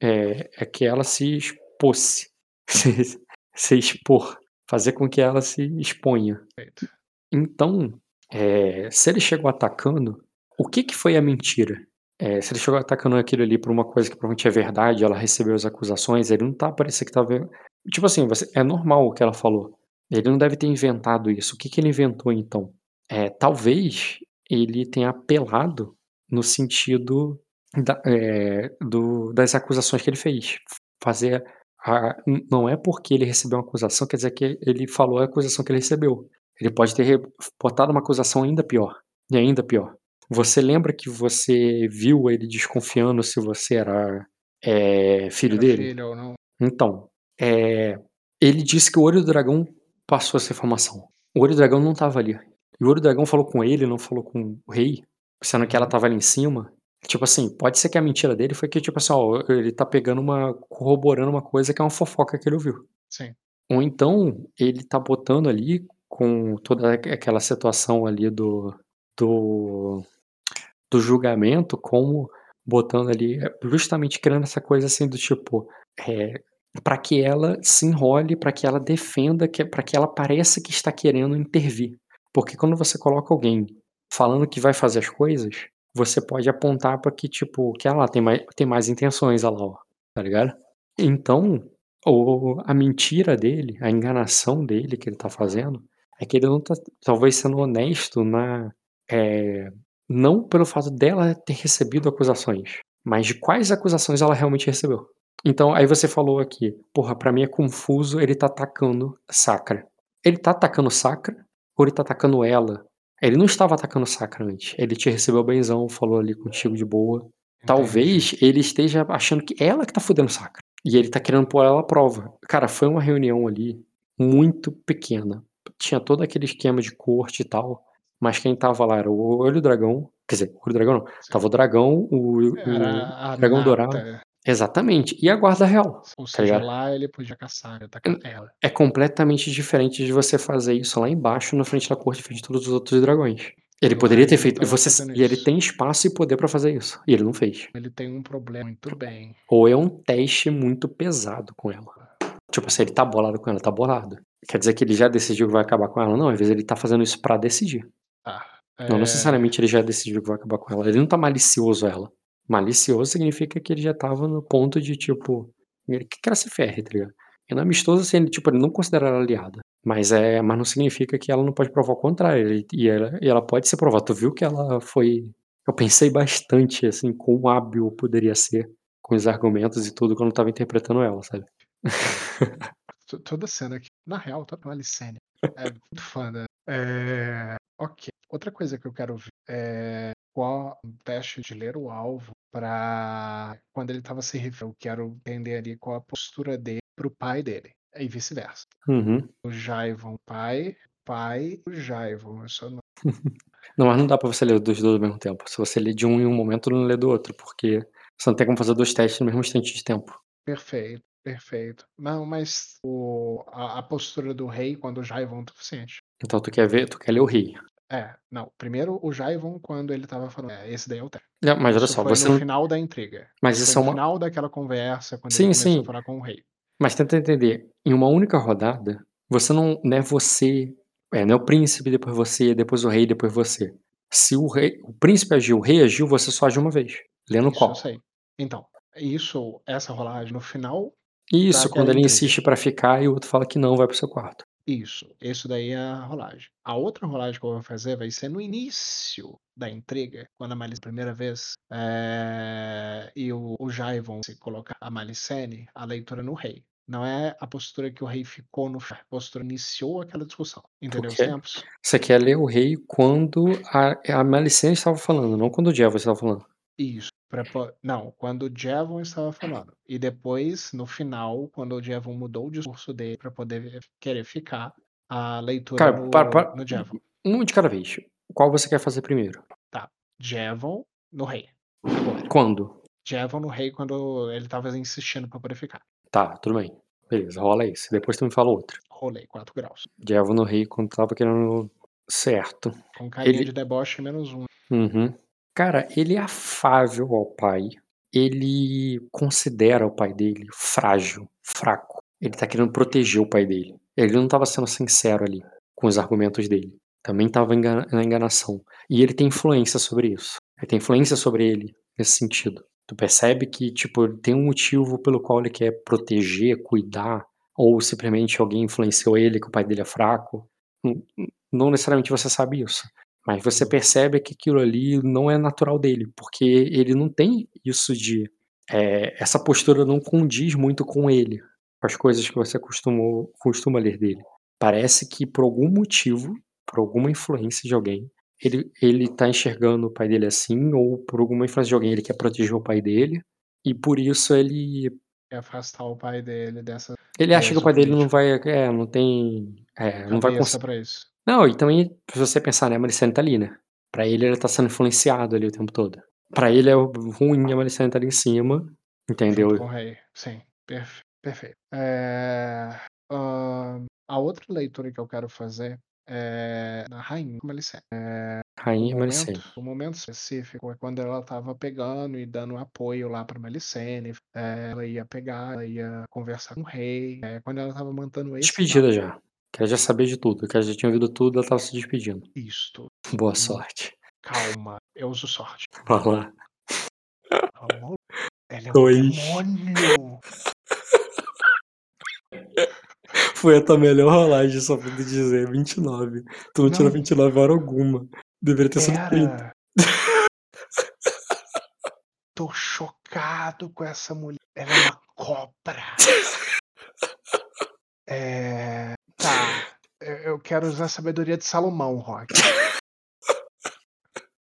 é, é que ela se expôsse, se, se expor, fazer com que ela se exponha. Então, é, se ele chegou atacando, o que que foi a mentira? É, se ele chegou atacando aquilo ali por uma coisa que provavelmente é verdade, ela recebeu as acusações, ele não tá parecendo que tava. Tipo assim, você- é normal o que ela falou. Ele não deve ter inventado isso. O que, que ele inventou então? É, talvez ele tenha apelado no sentido da- é, do- das acusações que ele fez. Fazer. a- não é porque ele recebeu uma acusação, quer dizer que ele falou a acusação que ele recebeu. Ele pode ter re- botado uma acusação ainda pior. E ainda pior. Você lembra que você viu ele desconfiando se você era é, filho Era dele? filho ou não. Então, é, ele disse que o olho do dragão passou essa informação. O olho do dragão não estava ali. E o olho do dragão falou com ele, não falou com o rei, sendo que ela estava ali em cima. Tipo assim, pode ser que a mentira dele foi que, tipo assim, ó, ele tá pegando uma. corroborando uma coisa que é uma fofoca que ele ouviu. Sim. Ou então, ele tá botando ali, com toda aqu- aquela situação ali do. do. do julgamento, como botando ali, é, justamente criando essa coisa assim do tipo. É, para que ela se enrole, para que ela defenda, para que ela pareça que está querendo intervir. Porque quando você coloca alguém falando que vai fazer as coisas, você pode apontar para que, tipo, que ela tem mais, tem mais intenções, lá, ó, tá ligado? Então, o, a mentira dele, a enganação dele que ele tá fazendo, é que ele não tá, talvez, sendo honesto na. é, não pelo fato dela ter recebido acusações, mas de quais acusações ela realmente recebeu. Então, aí você falou aqui, porra, pra mim é confuso ele tá atacando Sakra. Ele tá atacando Sakra ou ele tá atacando ela? Ele não estava atacando o Sakra antes. Ele te recebeu benzão, falou ali contigo de boa. Talvez ele esteja achando que ela que tá fudendo o Sakra. E ele tá querendo pôr ela à prova. Cara, foi uma reunião ali muito pequena. Tinha todo aquele esquema de corte e tal. Mas quem tava lá era o Olho Dragão. Quer dizer, o Olho Dragão não. Tava o Dragão, o, o Dragão nata. Dourado. Exatamente. E a Guarda Real. Ou Tá seja, ligado? lá ele podia caçar, atacar ela. É completamente diferente de você fazer isso lá embaixo, na frente da corte, frente de todos os outros dragões. Ele Eu poderia ter feito. ele tava Você, e ele tem espaço e poder pra fazer isso. E ele não fez. Ele tem um problema muito bem. Ou é um teste muito pesado com ela. Tipo assim, ele tá bolado com ela, tá bolado. Quer dizer que ele já decidiu que vai acabar com ela? Não, às vezes ele tá fazendo isso pra decidir. Tá. Não É, necessariamente ele já decidiu que vai acabar com ela. Ele não tá malicioso a ela. Malicioso significa que ele já tava no ponto de, tipo, ele que ela se ferre, tá ligado? E no amistoso, assim, ele, tipo, ele não considera ela aliada. Mas é, mas não significa que ela não pode provar o contrário. Ele- e, ela, e ela pode ser provada. Tu viu que ela foi. Eu pensei bastante, assim, quão hábil poderia ser com os argumentos e tudo quando eu tava interpretando ela, sabe? to- toda cena aqui. Na real, toda uma Licênia. É muito foda. É, ok. Outra coisa que eu quero ver é qual um teste de ler o alvo para quando ele tava se referindo. Eu quero entender ali qual a postura dele pro pai dele. E vice-versa. Uhum. O Jaivon pai, pai, o Jaivon. Eu só não... Não, mas não dá pra você ler dos dois ao mesmo tempo. Se você lê de um em um momento, não lê do outro, porque você não tem como fazer dois testes no mesmo instante de tempo. Perfeito, perfeito. Não, mas o, a, a postura do rei quando o Jaivon é suficiente. Então tu quer ver, tu quer ler o rei. É, não. Primeiro o Jaivon quando ele tava falando. É, esse daí é o teste. Não, Mas olha Isso só, foi você no não. final da intriga. Mas isso é no uma. final daquela conversa, quando Sim, ele começou sim. a falar com o rei. Mas tenta entender, em uma única rodada, você não, não é você, é, não é o príncipe, depois você, depois o rei, depois você. Se o rei, o príncipe agiu, o rei agiu, você só age uma vez. Lendo Isso qual? eu sei. Então, isso, essa rolagem no final, Isso, quando ele intriga. insiste pra ficar e o outro fala que não, vai pro seu quarto. Isso. Isso daí é a rolagem. A outra rolagem que eu vou fazer vai ser no início da intriga, quando a Malicene, primeira vez, é, e o, o Jaivon se colocar a Malicene, a leitura no rei. Não é a postura que o rei ficou no a postura iniciou aquela discussão. Entendeu os quê? tempos? Você quer ler o rei quando a, a Malicene estava falando, não quando o Diabo estava falando. Isso. pra po- Não, quando o Jevon estava falando. E depois, no final, quando o Jevon mudou o discurso dele para poder querer ficar, a leitura Cara, no, para, para, no Jevon. um de cada vez. Qual você quer fazer primeiro? Jevon no rei. Agora. Quando? Jevon no rei quando ele tava insistindo pra poder ficar. Tá, tudo bem. Beleza, rola isso. Depois tu me fala outro. Rolei 4 graus. Diabo no rei quando tava querendo. Certo. Com carinha Ele- de deboche menos um. Uhum. Cara, ele é afável ao pai. Ele considera o pai dele frágil, fraco. Ele tá querendo proteger o pai dele. Ele não tava sendo sincero ali com os argumentos dele. Também tava engana- na enganação. E ele tem influência sobre isso. Ele tem influência sobre ele nesse sentido. Tu percebe que, tipo, tem um motivo pelo qual ele quer proteger, cuidar, ou simplesmente alguém influenciou ele que o pai dele é fraco. Não- Não necessariamente você sabe isso. Mas você percebe que aquilo ali não é natural dele, porque ele não tem isso de. é, essa postura não condiz muito com ele, com as coisas que você costumou, costuma ler dele. Parece que por algum motivo, por alguma influência de alguém, ele, ele tá enxergando o pai dele assim, ou por alguma influência de alguém, ele quer proteger o pai dele, e por isso ele. E afastar o pai dele dessa Ele acha que o pai dele não vai. É, não tem. É, não vai conseguir. Não, e também, se você pensar, né, a Malicene tá ali, né? Pra ele, ele tá sendo influenciado ali o tempo todo. Pra ele é ruim a Malicene tá ali em cima, entendeu? O rei. Sim, perfe- perfeito. É, ahn, a outra leitura que eu quero fazer é na rainha, ele sempre. O Rainha Malicene. momento, o momento específico é quando ela tava pegando e dando apoio lá pra Malicene. é, ela ia pegar, ela ia conversar com o rei. é, quando ela tava mantendo esse Despedida já. Que ela já sabia de tudo, que ela já tinha ouvido tudo, ela tava se despedindo. Isto. Boa sorte. Calma, eu uso sorte. Vai lá. Calma. Ela é um Dois. demônio. Foi a tua melhor rolagem, só pra te dizer. 29. Tu não, tirou Não. 29 hora alguma. Deveria ter sido 30. Pera. Tô chocado com essa mulher. Ela é uma cobra. É. Tá. Eu quero usar a sabedoria de Salomão, Rock.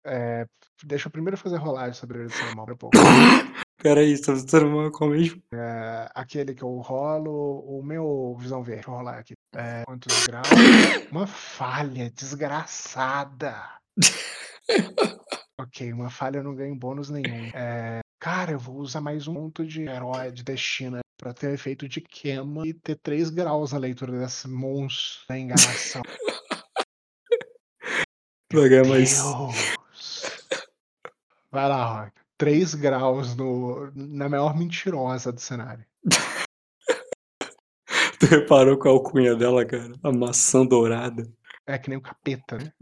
É, deixa eu primeiro fazer rolagem sobre o Salomão pra pouco. Peraí, você tá falando qual mesmo? É, aquele que eu rolo, o meu visão verde. Deixa eu rolar aqui. É, quantos graus? Uma falha desgraçada. ok, uma falha eu não ganho bônus nenhum. É, cara, eu vou usar mais um ponto de herói de destino pra ter o efeito de queima e ter 3 graus na leitura desse monstro da enganação. Deus! Vai lá, Rock. 3 graus no, na maior mentirosa do cenário. Tu reparou qual a alcunha dela, cara? A maçã dourada. É que nem o capeta, né?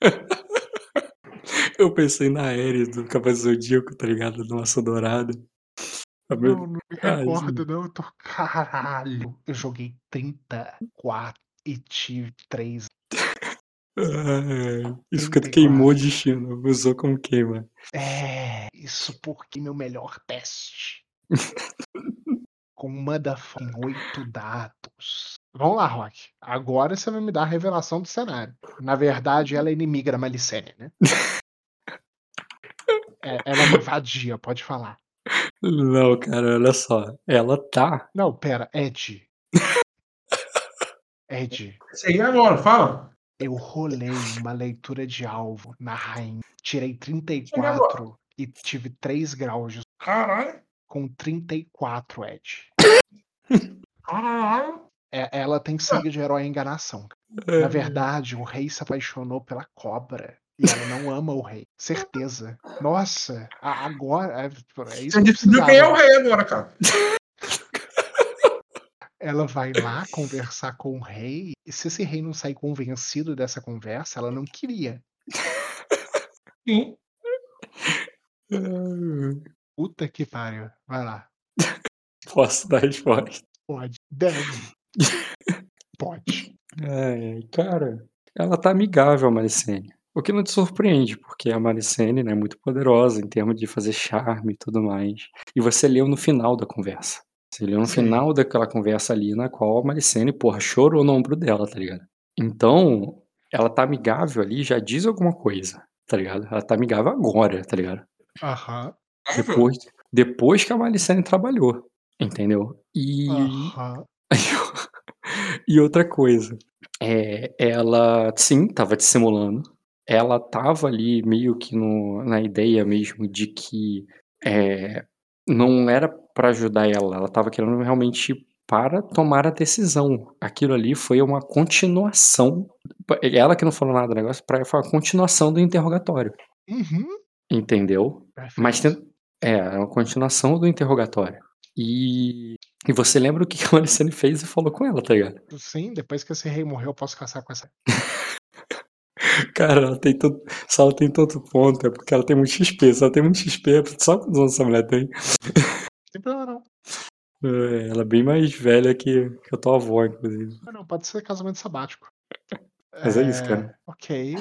Eu pensei na Ares do Cavaleiro Zodíaco, tá ligado? Da maçã dourada. Meu- Não, não me Ah, recordo, não. Eu tô. Caralho. Eu joguei 34 e tive 3. Ai, isso porque tu 34. queimou o destino. Usou como queima. É, isso porque meu melhor teste. Com motherfucking 8 dados. Vamos lá, Rock. Agora você vai me dar a revelação do cenário. Na verdade, ela é inimiga da Malicene, né? É, ela é uma vadia, pode falar. Não, cara, olha só. Ela tá. Não, pera, Ed. Ed, aí agora, fala. eu rolei uma leitura de alvo na rainha. Tirei Chega 34 e tive 3 graus de- Caralho. com 34, Ed. Caralho. É, ela tem sangue de herói e enganação. Na verdade, o rei se apaixonou pela cobra. E ela não ama o rei. Certeza. Nossa, agora. É, é isso que descobriu quem é o rei agora, cara. Ela vai lá conversar com o rei. E se esse rei não sair convencido dessa conversa, ela não queria. Sim. Puta que pariu. Vai lá. Posso dar resposta. Pode. Deve. Pode. Ai, cara, ela tá amigável, Maricene. O que não te surpreende, porque a Maricene né, é muito poderosa em termos de fazer charme e tudo mais. E você leu no final da conversa. Você leu no Sim. final daquela conversa ali, na qual a Maricene, porra, chorou no ombro dela, tá ligado? Então, ela tá amigável ali, já diz alguma coisa, tá ligado? Ela tá amigável agora, tá ligado? Aham. Depois, depois que a Maricene trabalhou, entendeu? E. Aham. e outra coisa, é, ela sim tava dissimulando. Ela tava ali meio que no, na ideia mesmo de que é, não era pra ajudar ela, ela tava querendo realmente para tomar a decisão. Aquilo ali foi uma continuação. Ela que não falou nada do negócio, pra foi uma continuação do interrogatório. Uhum. Entendeu? Mas Perfeito. tem, é, é uma continuação do interrogatório. E, e você lembra o que que a Maricene fez e falou com ela, tá ligado? Sim, depois que esse rei morreu, eu posso caçar com essa. Cara, ela tem tanto, se ela tem tanto ponto, é porque ela tem muito XP. Se ela tem muito XP, só quantos anos essa mulher tem? Não tem problema, não. É, ela é bem mais velha que, que a tua avó, inclusive. Ah, não, pode ser casamento sabático. Mas é isso, cara. Ok.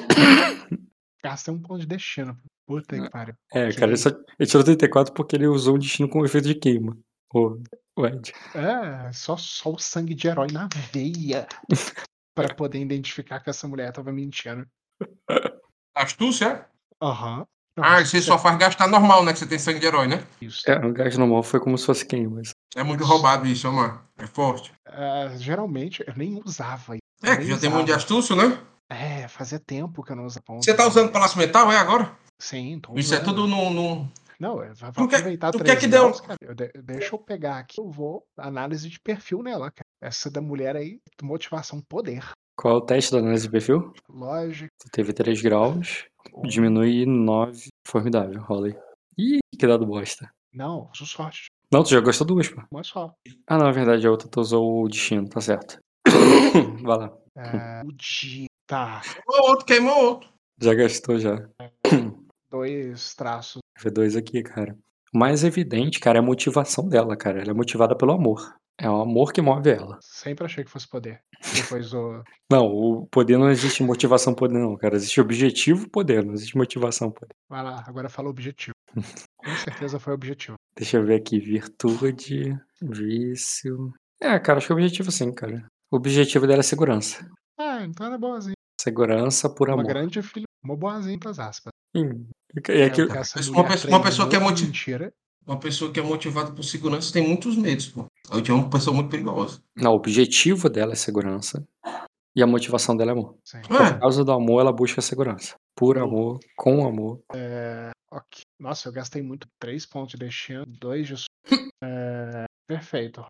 Gastei um ponto de destino. Puta que pariu. É, Ok. cara, ele, só, ele tirou 34 porque ele usou o destino com efeito de queima. O, o Ed. É, só, só o sangue de herói na veia. pra poder identificar que essa mulher tava mentindo. Astúcia? é? Aham. Não, Ah, você isso só faz gastar normal, né? Que você tem sangue de herói, né? é isso. É, o gás normal foi como se fosse queima. mas- É muito roubado isso, mano. É forte. É, geralmente eu nem usava. isso. É, que nem já tem muito de usava. astúcio, né? É, fazia tempo que eu não usava. Você tá usando palácio mental, é agora? Sim, tô Isso é usando. tudo no. no... Não, eu vou Tu quer- aproveitar três que dê um- graus, cara. Eu de- deixa eu pegar aqui, eu vou análise de perfil nela, cara. Essa da mulher aí, motivação poder. Qual é o teste da análise de perfil? Lógico. Tu teve 3 graus, diminui 9. Formidável, rola aí. Ih, que dado bosta. Não, uso sorte. Não, tu já gastou duas, pô. Uma só. Ah, não, é verdade, a outra tu usou o destino, tá certo. Vai lá. É, o dia. Tá. Queimou outro, queimou outro. Já gastou já. Dois traços. Vê dois aqui, cara. O mais evidente, cara, é a motivação dela, cara. Ela é motivada pelo amor. É o amor que move ela. Sempre achei que fosse poder. Depois o. Não, o poder não existe motivação poder, não, cara. Existe objetivo poder, não existe motivação poder. Vai lá, agora fala objetivo. Com certeza foi objetivo. Deixa eu ver aqui. Virtude, vício. É, cara, acho que é objetivo sim, cara. O objetivo dela é segurança. Ah, então ela é boazinha. Segurança por Uma amor. grande filha. Uma boazinha pras aspas. Hum, É Eu que, Uma pessoa- uma pessoa que é treinou motiv- Mentira. Uma pessoa que é motivada por segurança tem muitos medos, pô. Eu tinha uma pessoa muito perigosa. não, o objetivo dela é segurança e a motivação dela é amor. Sim. Por É, causa do amor, ela busca segurança. Por amor, com amor. Ok. Nossa, eu gastei muito. Três pontos de destino, dois de. É, perfeito.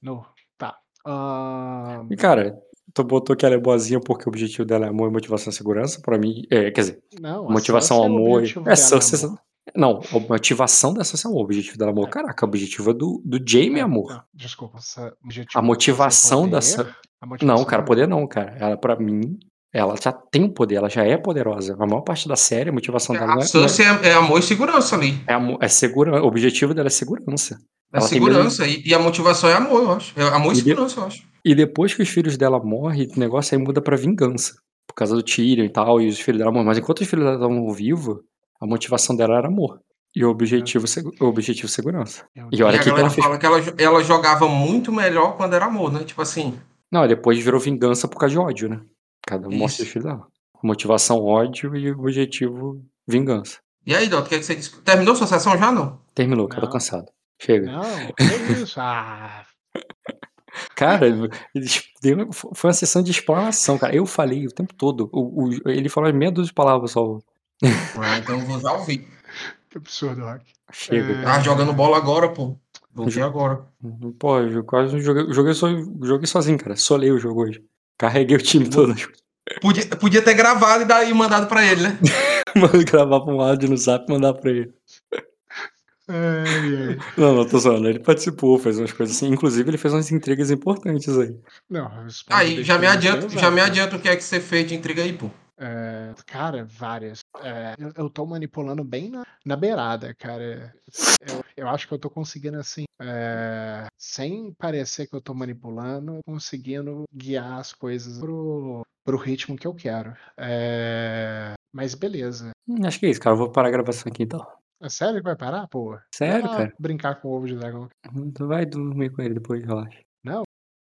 No. Tá. Ahn, E cara, tu botou que ela é boazinha porque o objetivo dela é amor e motivação e segurança. Pra mim, é, quer dizer, não, a motivação, amor. É, Sansa- amor. Não, a motivação dessa é. O objetivo dela é amor. É. Caraca, o objetivo é do, do Jamie é É, amor. não, desculpa. essa- o objetivo A é motivação poder, dessa. a motivação Não, cara, é poder não, cara. Ela, pra mim, ela já tem o poder, ela já é poderosa. A maior parte da série, a motivação dela não a é, não é, é, é amor e segurança ali. é, amor, é segurança. O objetivo dela é segurança. É Ela segurança. E, e a motivação é amor, eu acho. É amor e E de- segurança, eu acho. E depois que os filhos dela morrem, o negócio aí muda pra vingança. Por causa do Tyrion e tal, e os filhos dela morrem. Mas enquanto os filhos dela estavam vivos, a motivação dela era amor. E o objetivo, o objetivo segurança. Eu- E olha e a que ela fez. fala que ela, ela jogava muito melhor quando era amor, né? Tipo assim. Não, depois virou vingança por causa de ódio, né? Cada um Isso. dos filhos dela. Motivação, ódio e objetivo, vingança. E aí, Doutor, o que, é que você disse? Terminou sua sessão já, não? Terminou, cara, tô cansado. Chega. Não, que isso? Ah, Cara, foi uma sessão de explanação, cara. Eu falei o tempo todo. O, o- ele falou meia dúzia de palavras só. Ah, então eu vou já ouvir. que absurdo, Rock. Chega, É. jogando bola agora, pô. Voltei agora. Pô, eu quase não joguei, joguei, só, joguei sozinho, cara. Solei o jogo hoje. Carreguei o time todo. Podia, podia ter gravado e daí mandado pra ele, né? Mano, gravar pra um áudio no zap e mandar pra ele. Ai, ai. Não, não, tô zoando. Ele participou, fez umas coisas assim. Inclusive, ele fez umas intrigas importantes aí. Não, Aí, já me tem já me adianta o que é que você fez de intriga aí, pô. É, cara, várias. É, eu, eu tô manipulando bem na, na beirada, cara. Eu, eu acho que eu tô conseguindo, assim, é, sem parecer que eu tô manipulando, conseguindo guiar as coisas pro, pro ritmo que eu quero. Mas beleza. Acho que é isso, cara. Eu vou parar a gravação aqui então. É sério que vai parar, pô? Sério, cara? Brincar com o ovo de dragão. Tu vai dormir com ele depois, relaxa.